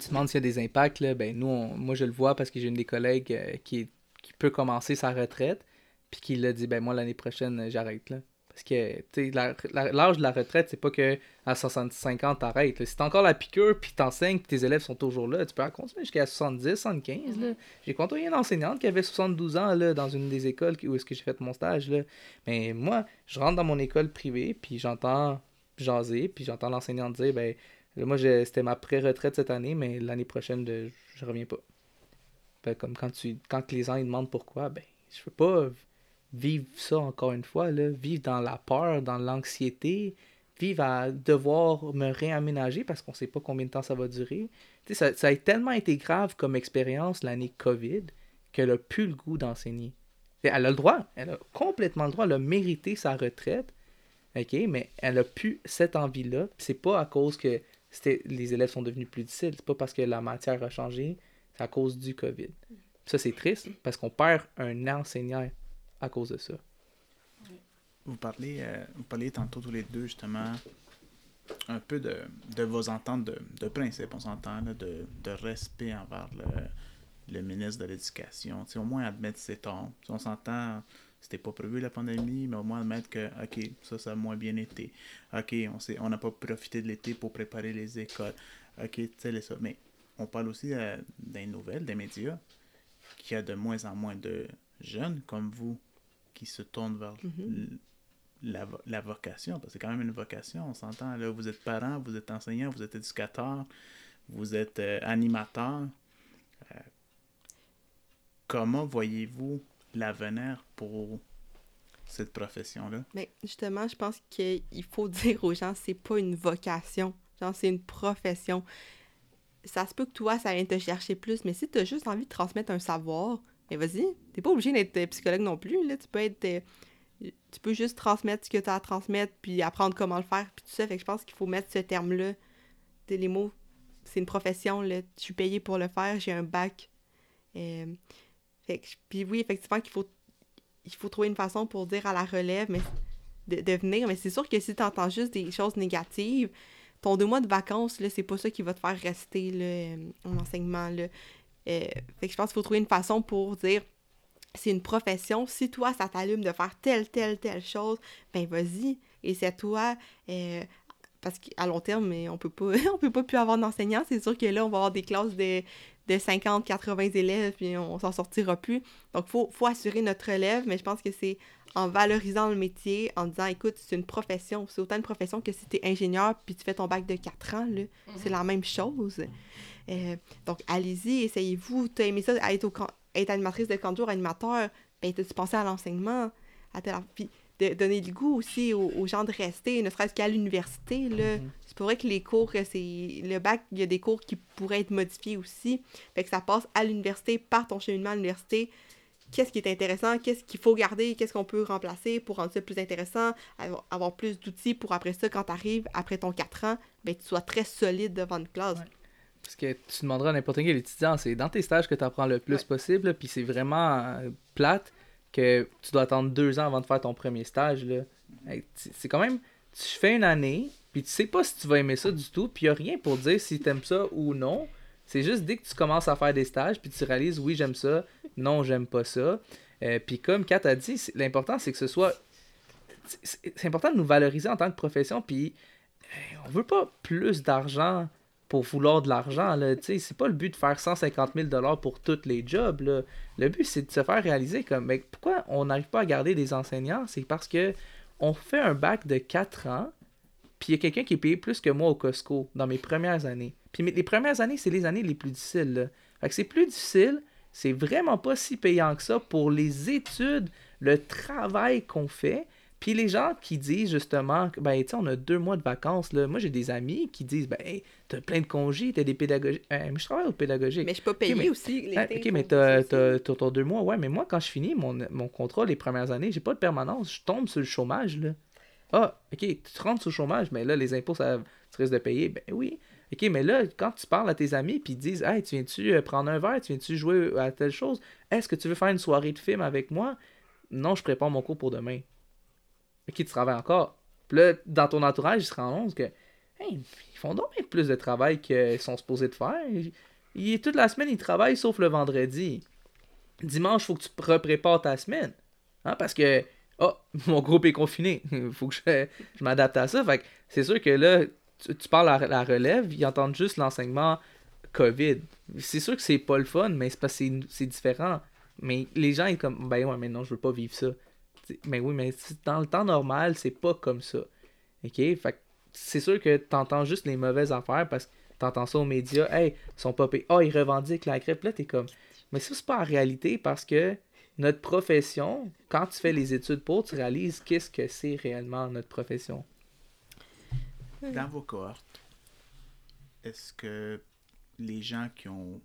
tu demandes s'il y a des impacts. Là, ben, nous, moi, je le vois parce que j'ai une des collègues euh, qui, qui peut commencer sa retraite, puis qui l'a dit, ben, moi, l'année prochaine, j'arrête. Là. Parce que, l'âge de la retraite, c'est pas que à 65 ans, t'arrêtes. Si t'as encore la piqûre, puis t'enseignes, puis tes élèves sont toujours là, tu peux en continuer jusqu'à 70, 75. là. J'ai côtoyé une enseignante qui avait 72 ans là, dans une des écoles où est-ce que j'ai fait mon stage. Là. Mais moi, je rentre dans mon école privée, puis j'entends jaser, puis j'entends l'enseignante dire, ben, là, moi, je- c'était ma pré-retraite cette année, mais l'année prochaine, de- je reviens pas. Ben, comme quand, tu, quand les gens ils demandent pourquoi, ben, je veux pas vivre ça encore une fois, là, vivre dans la peur, dans l'anxiété, vivre à devoir me réaménager parce qu'on sait pas combien de temps ça va durer. Ça, a tellement été grave comme expérience l'année COVID qu'elle a plus le goût d'enseigner. Elle a le droit, elle a complètement le droit, elle a mérité sa retraite, mais elle a plus cette envie-là. C'est pas à cause que les élèves sont devenus plus difficiles, c'est pas parce que la matière a changé, c'est à cause du COVID. Ça, c'est triste parce qu'on perd un enseignant à cause de ça. Vous parlez, euh, vous parliez tantôt tous les deux, justement, un peu de, de vos ententes de, de principe, on s'entend, de, de respect envers le, le ministre de l'Éducation. Au moins admettre ses torts. On s'entend, c'était pas prévu la pandémie, mais au moins admettre que, OK, ça, ça a moins bien été. OK, on n'a pas profité de l'été pour préparer les écoles. OK, tu sais, ça. Mais on parle aussi euh, des nouvelles, des médias, qu'il y a de moins en moins de jeunes comme vous qui se tournent vers l- la, la vocation, parce que c'est quand même une vocation, on s'entend, là, vous êtes parent, vous êtes enseignant, vous êtes éducateur, vous êtes euh, animateur. Euh, comment voyez-vous l'avenir pour cette profession-là? Mais justement, je pense qu'il faut dire aux gens, c'est pas une vocation. Genre, c'est une profession. Ça se peut que toi, ça vienne te chercher plus, mais si tu as juste envie de transmettre un savoir, mais vas-y, t'es pas obligé d'être euh, psychologue non plus. Là. Tu peux être. euh, tu peux juste transmettre ce que tu as à transmettre, puis apprendre comment le faire, puis tout ça. Fait je pense qu'il faut mettre ce terme-là. Les mots, c'est une profession, là. Je suis payé pour le faire, j'ai un bac. Euh, fait que, puis oui, effectivement, qu'il faut, il faut trouver une façon pour dire à la relève, mais de, venir. Mais c'est sûr que si tu entends juste des choses négatives, ton deux mois de vacances, là, c'est pas ça qui va te faire rester en enseignement. Là. Euh, fait que je pense qu'il faut trouver une façon pour dire c'est une profession. Si toi, ça t'allume de faire telle, telle, telle chose, ben vas-y. Et c'est toi. euh, parce qu'à long terme, on peut peut pas plus avoir d'enseignants. C'est sûr que là, on va avoir des classes de, de 50, 80 élèves, puis on s'en sortira plus. Donc, il faut, faut assurer notre relève, mais je pense que c'est en valorisant le métier, en disant, écoute, c'est une profession. C'est autant une profession que si tu es ingénieur, puis tu fais ton bac de 4 ans, là, c'est la même chose. Euh, donc, allez-y, essayez-vous. Tu as aimé ça, être, au être animatrice de camp de jour, animateur, ben, tu pensé à l'enseignement, à tel... Puis, de donner le goût aussi aux, aux gens de rester, ne serait-ce qu'à l'université, là. C'est pour vrai que les cours, c'est... Le bac, il y a des cours qui pourraient être modifiés aussi. Fait que ça passe à l'université, par ton cheminement à l'université. Qu'est-ce qui est intéressant, qu'est-ce qu'il faut garder, qu'est-ce qu'on peut remplacer pour rendre ça plus intéressant, avoir, plus d'outils pour après ça, quand tu arrives, après ton 4 ans, ben, tu sois très solide devant une classe. Ouais. Parce que tu demanderas à n'importe quel étudiant, c'est dans tes stages que tu apprends le plus Ouais. possible, puis c'est vraiment euh, plate que tu dois attendre deux ans avant de faire ton premier stage. là. C'est quand même, tu fais une année, puis tu sais pas si tu vas aimer ça du tout, puis il a rien pour dire si t'aimes ça ou non. C'est juste dès que tu commences à faire des stages, puis tu réalises, oui, j'aime ça, non, j'aime pas ça. Euh, puis comme Kat a dit, l'important, c'est que ce soit... c'est- C'est important de nous valoriser en tant que profession, puis euh, on veut pas plus d'argent pour vouloir de l'argent. C'est pas le but de faire 150 000 pour tous les jobs. là. Le but, c'est de se faire réaliser comme mais pourquoi on n'arrive pas à garder des enseignants? C'est parce que on fait un bac de 4 ans, puis il y a quelqu'un qui est payé plus que moi au Costco dans mes premières années. Puis les premières années, c'est les années les plus difficiles. là. Fait que c'est plus difficile, c'est vraiment pas si payant que ça pour les études, le travail qu'on fait. Puis les gens qui disent justement, que, ben, tu sais, on a deux mois de vacances, là. Moi, j'ai des amis qui disent, ben, hey, t'as plein de congés, t'as des pédagogiques. Euh, mais je travaille au pédagogique. Mais je pas payée mais- aussi. l'été, Ah, ok, mais dire t'as, ton deux mois, ouais, mais moi, quand je finis mon, mon contrat les premières années, j'ai pas de permanence, je tombe sur le chômage, là. Ah, ok, tu te rentres sur le chômage, mais là, les impôts, ça, tu risques de payer. Ben oui. Ok, mais là, quand tu parles à tes amis, puis ils te disent, hey, tu viens-tu euh, prendre un verre, tu viens-tu jouer à telle chose, est-ce que tu veux faire une soirée de film avec moi? Non, je prépare mon cours pour demain. Ok, tu travailles encore. Puis là, dans ton entourage, ils se rendent compte que, hey, ils font donc bien plus de travail qu'ils sont supposés de faire. Toute la semaine, ils travaillent sauf le vendredi. Dimanche, il faut que tu reprépares ta semaine. Hein, parce que oh, mon groupe est confiné, il faut que je, je m'adapte à ça. Fait c'est sûr que là, tu, parles à la relève, ils entendent juste l'enseignement COVID. C'est sûr que c'est pas le fun, mais c'est parce c'est différent. Mais les gens, ils sont comme, ben ouais, mais non, je veux pas vivre ça. Mais oui, mais dans le temps normal, c'est pas comme ça. OK? Fait que c'est sûr que t'entends juste les mauvaises affaires parce que t'entends ça aux médias. Hey, ils sont pas payés. Oh, ils revendiquent la grippe. Là, t'es comme, mais ça, c'est pas en réalité parce que notre profession, quand tu fais les études pour, tu réalises qu'est-ce que c'est réellement notre profession. Dans vos cohortes, est-ce que les gens qui ont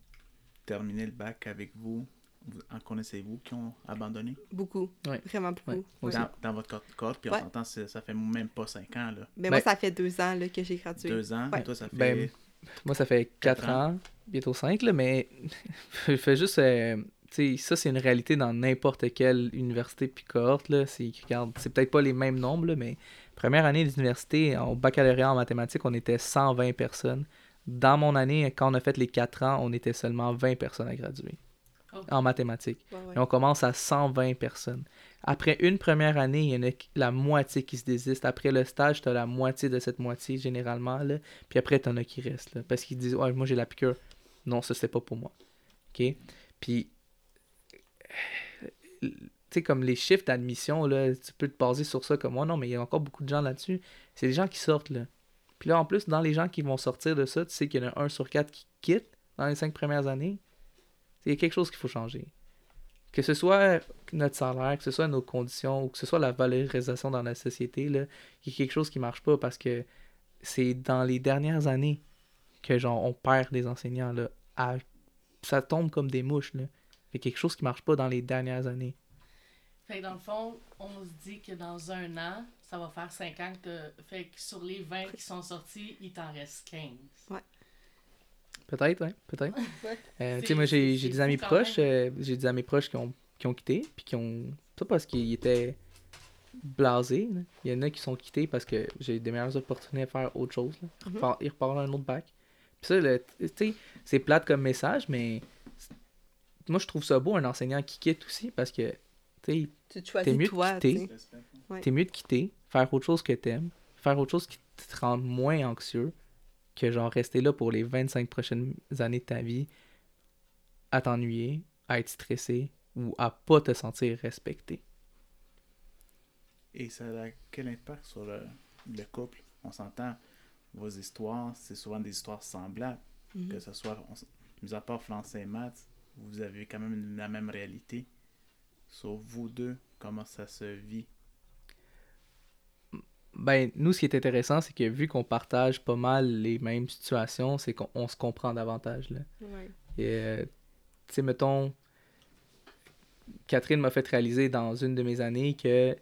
terminé le bac avec vous- en connaissez-vous qui ont abandonné? Beaucoup. Vraiment beaucoup. Dans, dans votre co- cohorte, puis on s'entend, ça fait même pas 5 ans, là. Mais Ben- moi, ça fait deux ans là, que j'ai gradué. Deux ans, Ouais. et toi, ça fait... Ben, Moi, ça fait 4 Quatre ans, bientôt 5, là, mais je fais juste. euh, tu sais, ça, c'est une réalité dans n'importe quelle université puis cohorte. Là. C'est, regarde, c'est peut-être pas les mêmes nombres, là, mais première année d'université, au baccalauréat en mathématiques, on était 120 personnes. Dans mon année, quand on a fait les 4 ans, on était seulement 20 personnes à graduer Oh. en mathématiques. Ouais, ouais. Et on commence à 120 personnes. Après une première année, il y en a la moitié qui se désistent. Après le stage, tu as la moitié de cette moitié, généralement. Là. Puis après, tu en as qui restent. là, parce qu'ils disent Ouais, Moi, j'ai la piqûre. Non, ça, c'est pas pour moi. OK? Puis, tu sais, comme les chiffres d'admission, tu peux te baser sur ça comme moi. Non, mais il y a encore beaucoup de gens là-dessus. C'est des gens qui sortent. là. Puis là, en plus, dans les gens qui vont sortir de ça, tu sais qu'il y en a un sur quatre qui quitte dans les cinq premières années. Il y a quelque chose qu'il faut changer. Que ce soit notre salaire, que ce soit nos conditions, ou que ce soit la valorisation dans la société, là, il y a quelque chose qui marche pas parce que c'est dans les dernières années que genre on perd des enseignants. Là, à- Ça tombe comme des mouches. Là. Il y a quelque chose qui marche pas dans les dernières années. Fait que dans le fond, on se dit que dans un an, ça va faire 5 ans que t'as- Fait que sur les 20 qui sont sortis, il t'en reste 15. Peut-être, ouais, peut-être. Euh, tu sais, moi, j'ai des amis quand proches, euh, j'ai des amis proches qui ont, qui ont quitté, puis qui ont. Pas parce qu'ils étaient blasés. là. Il y en a qui sont quittés parce que j'ai des meilleures opportunités à faire autre chose. Là. Mhm. Ils repartent à un autre bac. Puis ça, le- tu sais, c'est plate comme message, mais c'est- moi, je trouve ça beau, un enseignant qui quitte aussi, parce que, tu sais, T'es choisis mieux de toi, quitter. tu sais. Ouais. T'es mieux de quitter, faire autre chose que t'aimes, faire autre chose qui te rend moins anxieux que genre rester là pour les 25 prochaines années de ta vie à t'ennuyer, à être stressé ou à pas te sentir respecté? Et ça a quel impact sur le, le couple? On s'entend, vos histoires, c'est souvent des histoires semblables. Mhm. Que ce soit, on mis à part français et maths, vous avez quand même la même réalité. Sur vous deux, comment ça se vit? Ben, nous, ce qui est intéressant, c'est que vu qu'on partage pas mal les mêmes situations, c'est qu'on on se comprend davantage. Là. Ouais. Et, euh, tu sais, mettons, Catherine m'a fait réaliser dans une de mes années que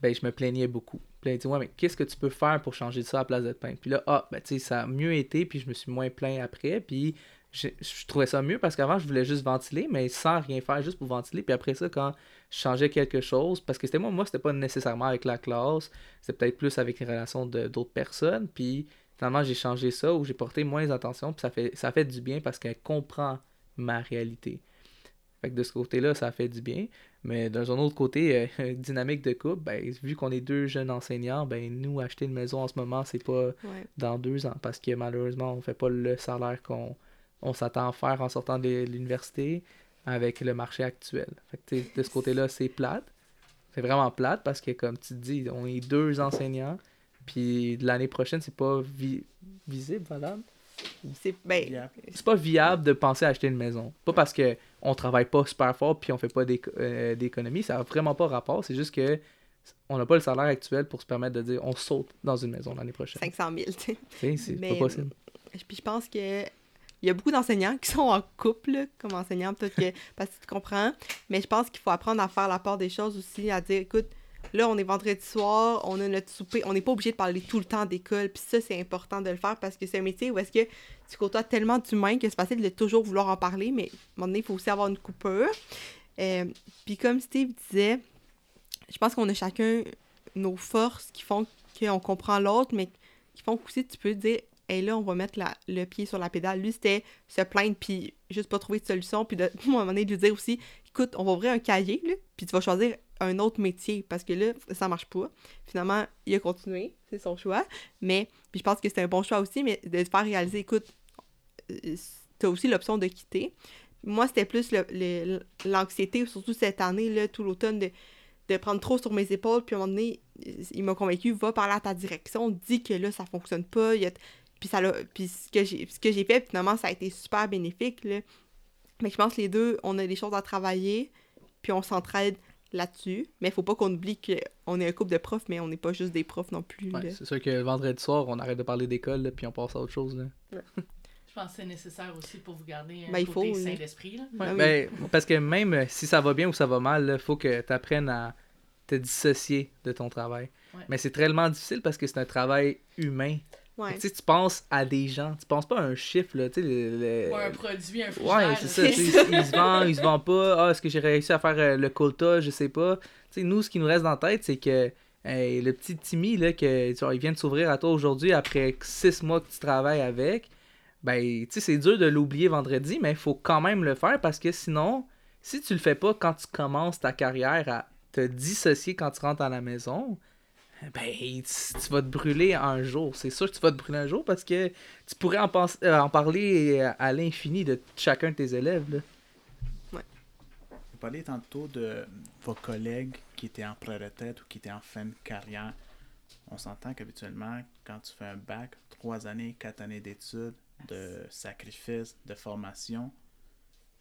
ben, je me plaignais beaucoup. Puis elle dit, ouais, mais qu'est-ce que tu peux faire pour changer ça à la place de te plaindre? Puis là, ah, ben, tu sais, ça a mieux été, puis je me suis moins plaint après, puis je, je trouvais ça mieux parce qu'avant, je voulais juste ventiler, mais sans rien faire, juste pour ventiler. Puis après ça, quand je changeais quelque chose, parce que c'était moi, moi, c'était pas nécessairement avec la classe, c'était peut-être plus avec les relations d'autres personnes, puis finalement, j'ai changé ça, où j'ai porté moins attention, puis ça fait, ça fait du bien parce qu'elle comprend ma réalité. Fait que de ce côté-là, ça fait du bien. Mais d'un autre côté, euh, dynamique de couple, ben, vu qu'on est deux jeunes enseignants, ben nous, acheter une maison en ce moment, c'est pas Ouais. dans deux ans parce que malheureusement, on fait pas le salaire qu'on on s'attend à faire en sortant de l'université avec le marché actuel. Fait que, de ce côté-là, c'est plate. C'est vraiment plate parce que, comme tu te dis, on est deux enseignants, puis l'année prochaine, c'est pas vi- visible, valable. C'est ben, pas viable de penser à acheter une maison. Pas parce que on travaille pas super fort puis on fait pas euh, d'économie, ça a vraiment pas rapport. C'est juste que on n'a pas le salaire actuel pour se permettre de dire on saute dans une maison l'année prochaine. 500 000, tu sais. C'est pas possible. Puis je pense que il y a beaucoup d'enseignants qui sont en couple comme enseignants, peut-être que parce que tu comprends. Mais je pense qu'il faut apprendre à faire la part des choses aussi, à dire écoute, là on est vendredi soir, on a notre souper, on n'est pas obligé de parler tout le temps d'école. Puis ça, c'est important de le faire parce que c'est un métier où est-ce que tu côtoies tellement d'humains que c'est facile de toujours vouloir en parler, mais à un moment donné, il faut aussi avoir une coupure. Euh, puis comme Steve disait, je pense qu'on a chacun nos forces qui font qu'on comprend l'autre, mais qui font qu'aussi tu peux dire et là, on va mettre le pied sur la pédale. Lui, c'était se plaindre, puis juste pas trouver de solution, puis de, à un moment donné, de lui dire aussi, écoute, on va ouvrir un cahier, là, puis tu vas choisir un autre métier parce que là, ça marche pas. Finalement, il a continué, c'est son choix. Mais, puis je pense que c'est un bon choix aussi, mais de te faire réaliser, écoute, euh, t'as aussi l'option de quitter. Moi, c'était plus l'anxiété, surtout cette année, là, tout l'automne, de, de prendre trop sur mes épaules. Puis à un moment donné, il m'a convaincu, va parler à ta direction, dis que là, ça fonctionne pas. il y a- Puis, ça l'a- puis ce que j'ai ce que j'ai fait, finalement, ça a été super bénéfique. Là. Mais je pense que les deux, on a des choses à travailler, puis on s'entraide là-dessus. Mais il faut pas qu'on oublie qu'on est un couple de profs, mais on n'est pas juste des profs non plus. Ouais, c'est sûr que le vendredi soir, on arrête de parler d'école, là, puis on passe à autre chose. Là. Je pense que c'est nécessaire aussi pour vous garder un Ben, il côté faut, sain d'esprit. Ben, parce que même euh, si ça va bien ou ça va mal, il faut que tu apprennes à te dissocier de ton travail. Ouais. Mais c'est tellement difficile parce que c'est un travail humain. Ouais. Tu sais, tu penses à des gens, tu penses pas à un chiffre, là, tu sais, le- le- Ou un produit, un Ouais, c'est ça. C'est tu sais, ça. Il se vend, il se vend pas. Ah, est-ce que j'ai réussi à faire euh, le quota? Je sais pas. Tu sais, nous, ce qui nous reste dans la tête, c'est que hey, le petit Timmy, là, que, il vient de s'ouvrir à toi aujourd'hui après six mois que tu travailles avec, ben, tu sais, c'est dur de l'oublier vendredi, mais il faut quand même le faire parce que sinon, si tu le fais pas quand tu commences ta carrière à te dissocier quand tu rentres à la maison, ben, tu, tu vas te brûler un jour. C'est sûr que tu vas te brûler un jour parce que tu pourrais en, penser- euh, en parler à, à l'infini de chacun de tes élèves. Là. Vous parliez tantôt de vos collègues qui étaient en pré-retraite ou qui étaient en fin de carrière. On s'entend qu'habituellement, quand tu fais un bac, trois années, quatre années d'études, de sacrifices, de formation,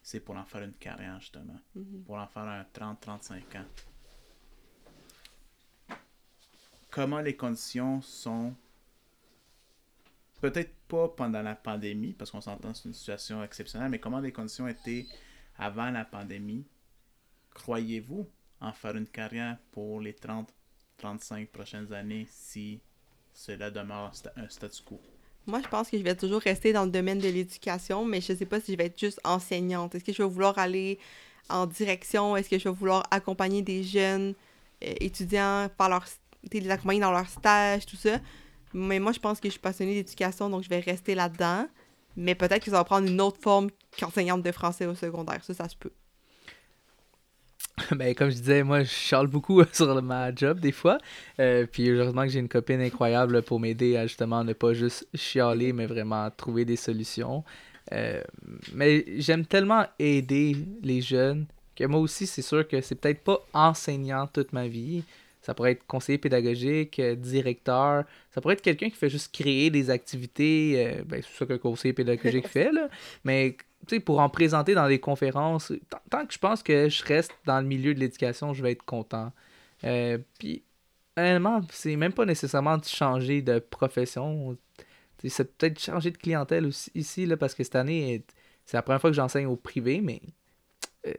c'est pour en faire une carrière, justement. Pour en faire un 30-35 ans. Comment les conditions sont peut-être pas pendant la pandémie, parce qu'on s'entend c'est une situation exceptionnelle, mais comment les conditions étaient avant la pandémie croyez-vous en faire une carrière pour les 30-35 prochaines années si cela demeure un statu quo? Moi, je pense que je vais toujours rester dans le domaine de l'éducation, mais je sais pas si je vais être juste enseignante. Est-ce que je vais vouloir aller en direction? Est-ce que je vais vouloir accompagner des jeunes euh, étudiants, par leur, les accompagner dans leur stage, tout ça? Mais moi, je pense que je suis passionnée d'éducation, donc je vais rester là-dedans. Mais peut-être que ça va prendre une autre forme qu'enseignante de français au secondaire. Ça, ça se peut. Ben, comme je disais, moi, je charle beaucoup sur ma job des fois. Euh, puis heureusement que j'ai une copine incroyable pour m'aider à justement ne pas juste chialer, mais vraiment trouver des solutions. Euh, mais j'aime tellement aider les jeunes que moi aussi, c'est sûr que c'est peut-être pas enseignant toute ma vie. Ça pourrait être conseiller pédagogique, euh, directeur. Ça pourrait être quelqu'un qui fait juste créer des activités. euh, ben, c'est ça qu'un conseiller pédagogique fait, là. Mais pour en présenter dans des conférences, tant, tant que je pense que je reste dans le milieu de l'éducation, je vais être content. Euh, puis, honnêtement, c'est même pas nécessairement de changer de profession. C'est peut-être changer de clientèle aussi ici, là, parce que cette année, c'est la première fois que j'enseigne au privé, mais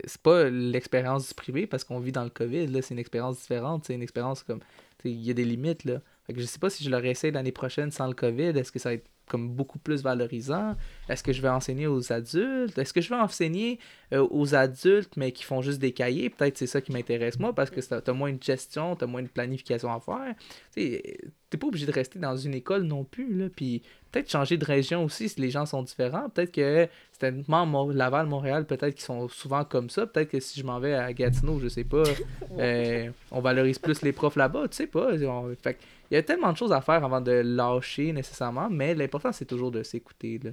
c'est pas l'expérience du privé parce qu'on vit dans le COVID, là, c'est une expérience différente, c'est une expérience comme, il y a des limites, là. Fait que je sais pas si je le réessaye l'année prochaine sans le COVID, est-ce que ça va être comme beaucoup plus valorisant? Est-ce que je vais enseigner aux adultes? Est-ce que je vais enseigner euh, aux adultes, mais qui font juste des cahiers? Peut-être c'est ça qui m'intéresse moi, parce que t'as as moins de gestion, t'as moins de planification à faire. Tu t'es pas obligé de rester dans une école non plus, là. Puis peut-être changer de région aussi si les gens sont différents. Peut-être que c'était Mo- Laval, Montréal, peut-être qu'ils sont souvent comme ça. Peut-être que si je m'en vais à Gatineau, je sais pas, euh, on valorise plus les profs là-bas, tu sais pas. On- fait que il y a tellement de choses à faire avant de lâcher nécessairement, mais l'important c'est toujours de s'écouter. là.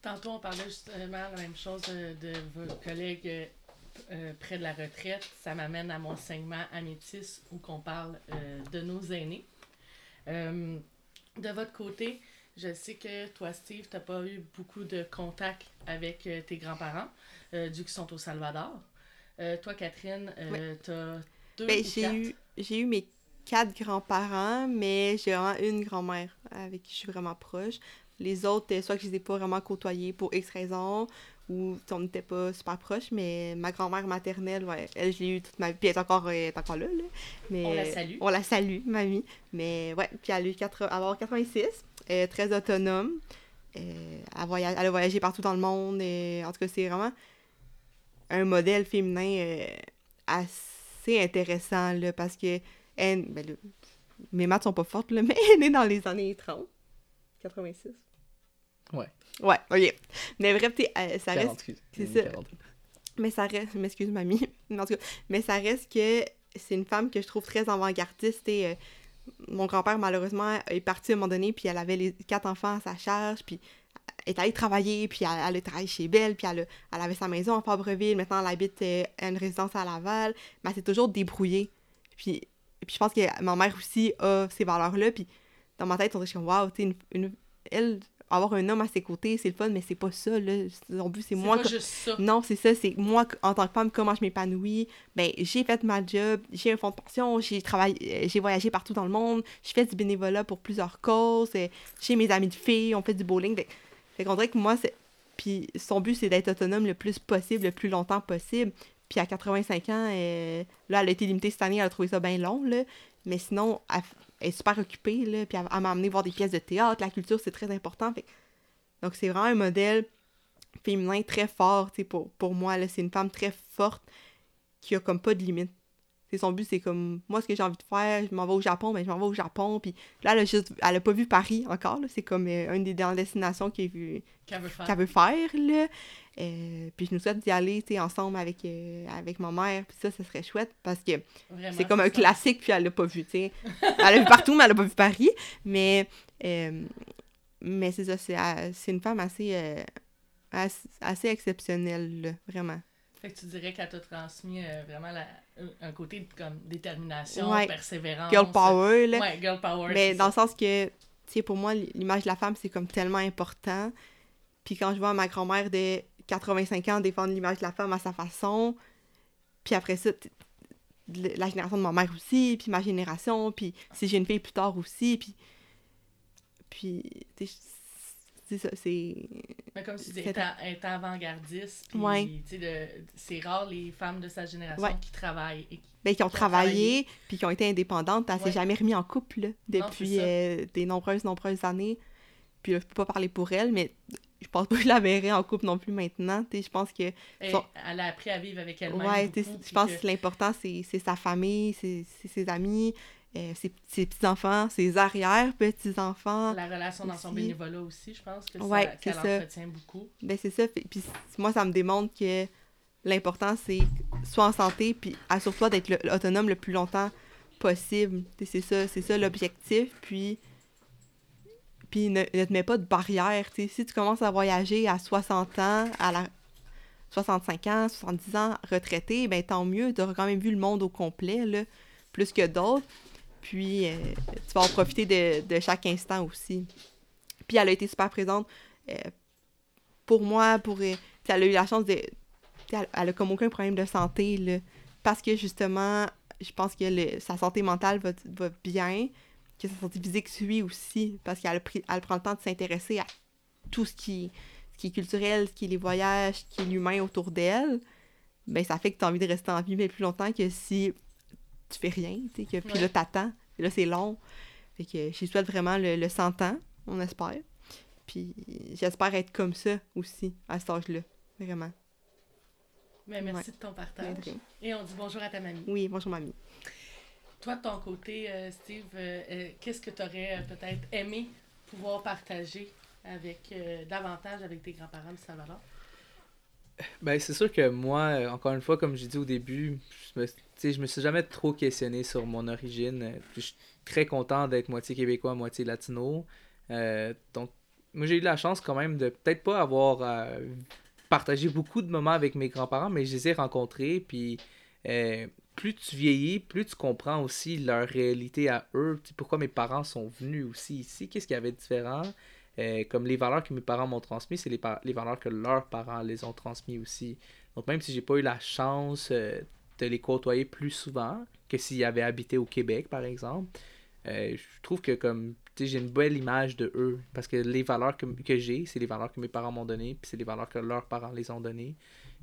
Tantôt, on parlait justement la même chose de, de vos collègues euh, euh, près de la retraite. Ça m'amène à mon segment Amétis où qu'on parle euh, de nos aînés. Euh, de votre côté, je sais que toi, Steve, tu n'as pas eu beaucoup de contact avec euh, tes grands-parents, euh, dû qu'ils sont au Salvador. Euh, toi, Catherine, euh, tu as deux Ben, ou j'ai eu, j'ai eu mes quatre grands-parents, mais j'ai vraiment une grand-mère avec qui je suis vraiment proche. Les autres, euh, soit que je les ai pas vraiment côtoyés pour X raisons, ou on n'était pas super proches, mais ma grand-mère maternelle, ouais, elle, je l'ai eu toute ma vie, puis elle est encore, elle est encore là, là. Mais, On la salue. On la salue, mamie. Mais ouais, puis elle a eu 80, elle va avoir 86, euh, très autonome. Euh, elle, voyage, elle a voyagé partout dans le monde. et en tout cas, c'est vraiment un modèle féminin euh, assez intéressant, là, parce que elle, ben, là, mes maths sont pas fortes, là, mais elle est dans les années 30. 86. Ouais. Ouais, ok. Mais bref, sais, euh, ça 40, reste... c'est ça. 40. Mais ça reste, m'excuse mamie, mais en tout cas, mais ça reste que c'est une femme que je trouve très avant-gardiste et euh, mon grand-père malheureusement est parti à un moment donné puis elle avait les quatre enfants à sa charge puis elle est allée travailler puis elle, elle a travaillé chez Belle puis elle, a- elle avait sa maison à Fabreville maintenant elle habite euh, à une résidence à Laval mais elle s'est toujours débrouillée puis, puis je pense que ma mère aussi a ces valeurs-là puis dans ma tête on dirait comme waouh tu une, une- elle avoir un homme à ses côtés c'est le fun mais c'est pas ça là son but c'est moi pas que- juste ça. non, c'est ça, c'est moi, en tant que femme, comment je m'épanouis. Ben, j'ai fait ma job, j'ai un fonds de pension, j'ai travaillé, euh, j'ai voyagé partout dans le monde, je fais du bénévolat pour plusieurs causes, euh, j'ai mes amis de filles, on fait du bowling. Fait, fait qu'on dirait que moi, c'est. Puis son but, c'est d'être autonome le plus possible, le plus longtemps possible. Puis à 85 ans, euh, là, elle a été limitée cette année, elle a trouvé ça bien long, là. Mais sinon, elle, elle est super occupée, là. Puis elle, elle m'a amené voir des pièces de théâtre, la culture, c'est très important. Fait, donc, c'est vraiment un modèle féminin très fort, tu sais, pour, pour moi, là, c'est une femme très forte qui a comme pas de limite. C'est son but, c'est comme, moi, ce que j'ai envie de faire, je m'en vais au Japon, mais je m'en vais au Japon, puis là, elle a juste, elle a pas vu Paris encore, là, c'est comme euh, une des dernières destinations qu'elle veut faire. veut faire, là. Euh, puis je nous souhaite d'y aller, tu sais, ensemble avec, euh, avec ma mère, puis ça, ce serait chouette, parce que Vraiment, c'est comme un ça. classique, puis elle l'a pas vu, tu sais. Elle l'a vu partout, mais elle l'a pas vu Paris. Mais, euh, mais c'est ça, c'est c'est une femme assez, euh, assez, assez exceptionnelle, là, vraiment. Fait que tu dirais qu'elle t'a transmis euh, vraiment la- un- côté de comme détermination, Ouais. persévérance. Girl power, là. Ouais, girl power. mais dans ça. le sens que, tu sais, pour moi, l'image de la femme, c'est comme tellement important. Puis quand je vois ma grand-mère de 85 ans défendre l'image de la femme à sa façon, puis après ça, la génération de ma mère aussi, puis ma génération, puis si j'ai une fille plus tard aussi, puis... Puis, tu sais, c'est ça, c'est... Mais comme tu dis, être, avant-gardiste, puis Ouais. tu sais, le- c'est rare les femmes de sa génération Ouais. qui travaillent. Et qui- Ben, qui ont Qui travaillé, puis qui ont été indépendantes. Elle s'est Ouais. jamais remis en couple là, depuis euh, des nombreuses, nombreuses années. Puis là, je peux pas parler pour elle, mais je pense pas que je la verrai en couple non plus maintenant. Je pense que... Elle, Son- elle a appris à vivre avec elle-même. Ouais, je pense que- que l'important, c'est sa famille, c'est ses amis, euh, ses, ses petits-enfants, ses arrière-petits-enfants. La relation dans son bénévolat aussi, je pense que Ouais, ça, ça. entretient beaucoup. Ben, c'est ça. Puis moi, ça me démontre que l'important, c'est soit en santé, puis assure-toi d'être autonome le plus longtemps possible. C'est ça, ça l'objectif. Puis, puis ne, te mets pas de barrière. Si tu commences à voyager à 60 ans, à la 65 ans, 70 ans, retraité, ben tant mieux. Tu auras quand même vu le monde au complet, plus que d'autres. Puis, euh, tu vas en profiter de, chaque instant aussi. Puis, elle a été super présente euh, pour moi, pour. euh, elle a eu la chance de. Elle, elle a comme aucun problème de santé. Parce que justement, je pense que sa santé mentale va, va bien, que sa santé physique suit aussi, parce qu'elle elle prend le temps de s'intéresser à tout ce qui, ce qui est culturel, ce qui est les voyages, ce qui est l'humain autour d'elle. Ben, ça fait que tu as envie de rester en vie mais plus longtemps que si tu fais rien, tu sais, que, puis là, t'attends. Puis là, c'est long. Fait que je souhaite vraiment le, le 100 ans, on espère. Puis j'espère être comme ça aussi, à cet âge-là. Vraiment. Mais merci Ouais. de ton partage. Et on dit bonjour à ta mamie. Oui, bonjour mamie. Toi, de ton côté, euh, Steve, euh, euh, qu'est-ce que tu aurais peut-être aimé pouvoir partager avec davantage avec tes grands-parents de Salvador? Ben, c'est sûr que moi, encore une fois, comme j'ai dit au début, je me, je me suis jamais trop questionné sur mon origine. Je suis très content d'être moitié québécois, moitié latino. Donc, moi, j'ai eu la chance quand même de peut-être pas avoir partagé beaucoup de moments avec mes grands-parents, mais je les ai rencontrés. Puis, plus tu vieillis, plus tu comprends aussi leur réalité à eux. Pourquoi mes parents sont venus aussi ici, qu'est-ce qu'il y avait de différent. Euh, comme les valeurs que mes parents m'ont transmises, c'est les, valeurs que leurs parents les ont transmises aussi. Donc même si j'ai pas eu la chance euh, de les côtoyer plus souvent que s'ils avaient habité au Québec, par exemple, euh, je trouve que comme j'ai une belle image de eux. Parce que les valeurs que, j'ai, c'est les valeurs que mes parents m'ont données, puis c'est les valeurs que leurs parents les ont données.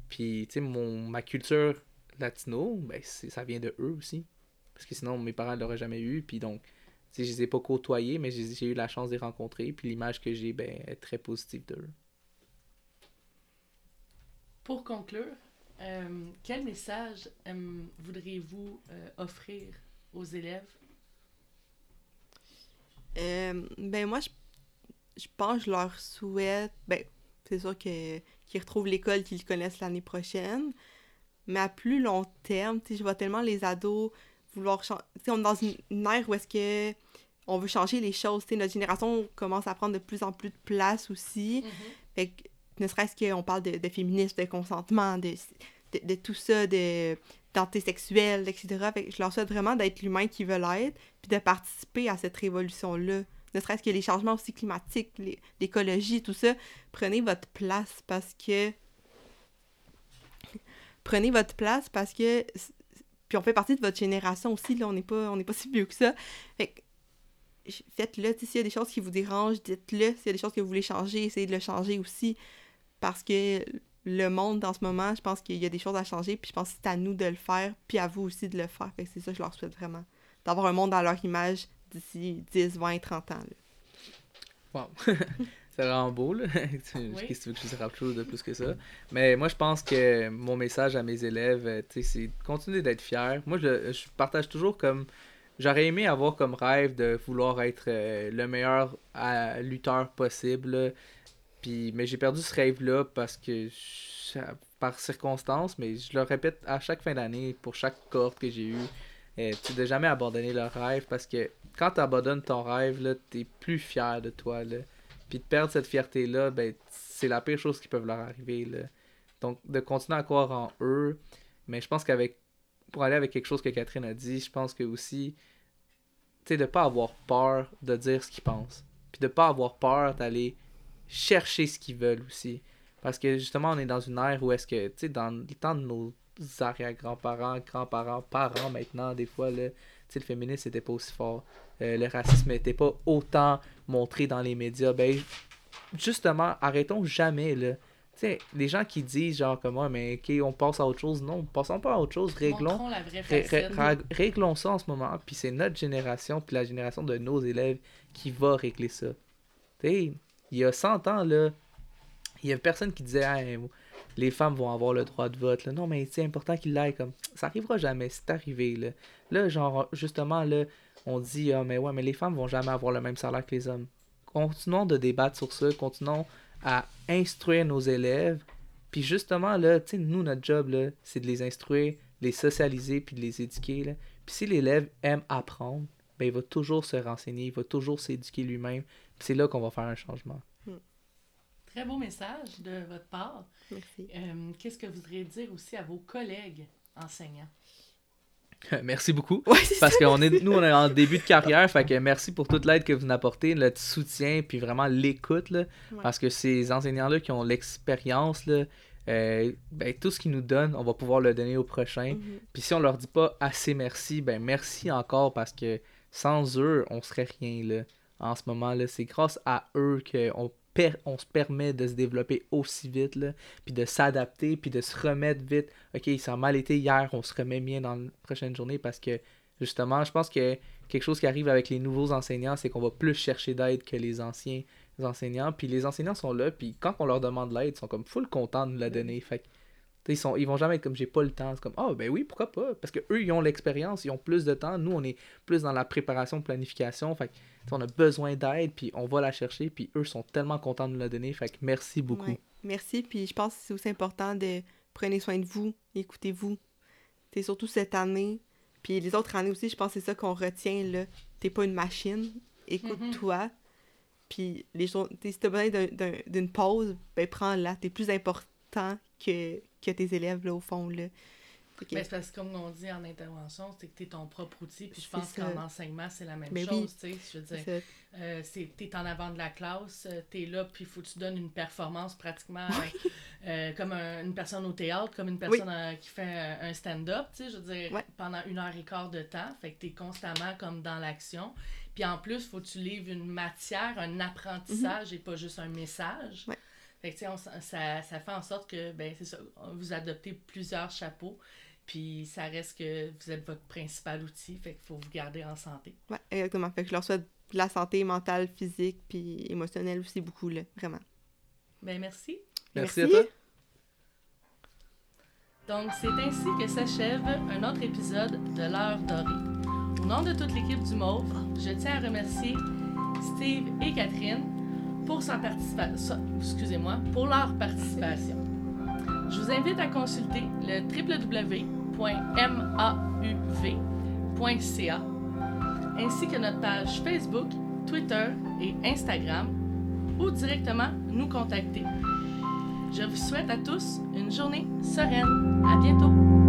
Puis tu sais, ma culture latino, ben, c'est- ça vient de eux aussi. Parce que sinon, mes parents ne l'auraient jamais eu. Puis donc, je les ai pas côtoyés, mais j'ai eu la chance de les rencontrer. Puis l'image que j'ai, ben, est très positive d'eux. Pour conclure, euh, quel message euh, voudriez-vous euh, offrir aux élèves? Euh, ben moi, je, je pense que je leur souhaite... Ben, c'est sûr que qu'ils retrouvent l'école qu'ils connaissent l'année prochaine. Mais à plus long terme, tu sais, je vois tellement les ados vouloir changer. Tu sais, on est dans une, une ère où est-ce que on veut changer les choses. Tu sais, notre génération commence à prendre de plus en plus de place aussi. Fait que, ne serait-ce qu'on parle de, de féminisme, de consentement, de, de, de tout ça, de d'identité sexuelle, etc. Fait que je leur souhaite vraiment d'être l'humain qu'ils veulent être, puis de participer à cette révolution-là. Ne serait-ce que les changements aussi climatiques, l'écologie, tout ça. Prenez votre place parce que... Prenez votre place parce que... Puis on fait partie de votre génération aussi, là, on n'est pas, on pas si vieux que ça. Fait que faites-le, s'il y a des choses qui vous dérangent, dites-le. S'il y a des choses que vous voulez changer, essayez de le changer aussi. Parce que le monde, en ce moment, je pense qu'il y a des choses à changer, puis je pense que c'est à nous de le faire, puis à vous aussi de le faire. Fait c'est ça que je leur souhaite vraiment. D'avoir un monde à leur image d'ici 10, 20, 30 ans. là. Wow. c'est vraiment beau, là. Tu- Oui. Qu'est-ce que tu veux que je quelque chose de plus que ça? Mais moi, je pense que mon message à mes élèves, euh, tu c'est de continuer d'être fier. Moi, je, je partage toujours comme. J'aurais aimé avoir comme rêve de vouloir être euh, le meilleur à- lutteur possible. là. Puis, mais j'ai perdu ce rêve-là parce que, je- par circonstance, mais je le répète à chaque fin d'année, pour chaque cohorte que j'ai eue, euh, tu de jamais abandonner leur rêve parce que quand tu abandonnes ton rêve, là, t'es plus fier de toi. Là. Puis de perdre cette fierté-là, ben, c'est la pire chose qui peut leur arriver. Là. Donc, de continuer à croire en eux. Mais je pense qu'avec. Pour aller avec quelque chose que Catherine a dit, je pense que aussi. Tu sais, de pas avoir peur de dire ce qu'ils pensent. Puis de pas avoir peur d'aller chercher ce qu'ils veulent aussi. Parce que justement, on est dans une ère où est-ce que, tu sais, dans le temps de nos arrière-grands-parents, grands-parents, parents maintenant, des fois, là, tu sais, le féminisme n'était pas aussi fort. Euh, le racisme n'était pas autant montré dans les médias. Ben, justement, arrêtons jamais, là. Tu sais, les gens qui disent, genre, comme moi, mais ok, on passe à autre chose. Non, passons pas à autre chose, réglons. Réglons ça en ce moment, puis c'est notre génération, puis la génération de nos élèves qui va régler ça. Tu sais, il y a 100 ans, là, il y a personne qui disait Hey, les femmes vont avoir le droit de vote. Là. Non, mais c'est important qu'ils l'aillent comme. Ça arrivera jamais, c'est arrivé. Là. là, genre, justement, là, on dit Ah, mais ouais, mais les femmes vont jamais avoir le même salaire que les hommes. Continuons de débattre sur ça, continuons à instruire nos élèves. Puis justement, là, tu sais, nous, notre job, là, c'est de les instruire, les socialiser, puis de les éduquer. Là. Puis si l'élève aime apprendre, ben, il va toujours se renseigner, il va toujours s'éduquer lui-même. Puis c'est là qu'on va faire un changement. Très beau message de votre part. Merci. Euh, Qu'est-ce que vous voudriez dire aussi à vos collègues enseignants? Merci beaucoup. Ouais, Parce qu'on est, nous, on est en début de carrière, fait que merci pour toute l'aide que vous nous apportez, le soutien, puis vraiment l'écoute. Ouais. Parce que ces enseignants-là qui ont l'expérience, euh, ben, tout ce qu'ils nous donnent, on va pouvoir le donner au prochain. Mhm. Puis si on leur dit pas assez merci, ben merci encore parce que sans eux, on serait rien, là. En ce moment, là, c'est grâce à eux qu'on per- on se permet de se développer aussi vite, là, puis de s'adapter, puis de se remettre vite. Ok, ça a mal été hier, on se remet bien dans la prochaine journée parce que justement, je pense que quelque chose qui arrive avec les nouveaux enseignants, c'est qu'on va plus chercher d'aide que les anciens enseignants. Puis les enseignants sont là, puis quand on leur demande l'aide, ils sont comme full contents de nous la donner. Fait que, ils, sont, ils vont jamais être comme j'ai pas le temps. C'est comme, ah ben oui, pourquoi pas? Parce que eux ils ont l'expérience, ils ont plus de temps. Nous, on est plus dans la préparation, planification. Fait on a besoin d'aide, puis on va la chercher, puis eux sont tellement contents de nous la donner. Fait que merci beaucoup. Ouais. Merci, puis je pense que c'est aussi important de prenez soin de vous, écoutez-vous. C'est surtout cette année, puis les autres années aussi, je pense que c'est ça qu'on retient, là. T'es pas une machine, écoute-toi. Puis les choses, t'sais, si t'as besoin d'un- d'un- d'une pause, ben prends-la. T'es plus important que, que tes élèves, là, au fond, là. Ben, c'est parce que comme on dit en intervention, c'est que tu es ton propre outil. Puis je pense qu'en enseignement, c'est la même Ben chose. oui. tu sais. Je veux dire, euh, c'est- t'es en avant de la classe, euh, t'es là, puis il faut que tu donnes une performance pratiquement euh, euh, comme un- une personne au théâtre, comme une personne euh, qui fait un, un stand-up, tu sais, je veux dire, Ouais. pendant une heure et quart de temps. Fait que t'es constamment comme dans l'action. Puis en plus, faut que tu livres une matière, un apprentissage et pas juste un message. Ouais. Fait que, tu sais, on ça, ça fait en sorte que, ben, c'est ça, vous adoptez plusieurs chapeaux. Puis ça reste que vous êtes votre principal outil, fait qu'il faut vous garder en santé. Ouais, exactement. Fait que je leur souhaite de la santé mentale, physique, puis émotionnelle aussi beaucoup, là. Vraiment. Ben merci. Merci, à toi. Donc, c'est ainsi que s'achève un autre épisode de l'heure dorée. Au nom de toute l'équipe du Mauve, je tiens à remercier Steve et Catherine pour, leur participation. Je vous invite à consulter le www.mauv.ca ainsi que notre page Facebook, Twitter et Instagram ou directement nous contacter. Je vous souhaite à tous une journée sereine. À bientôt!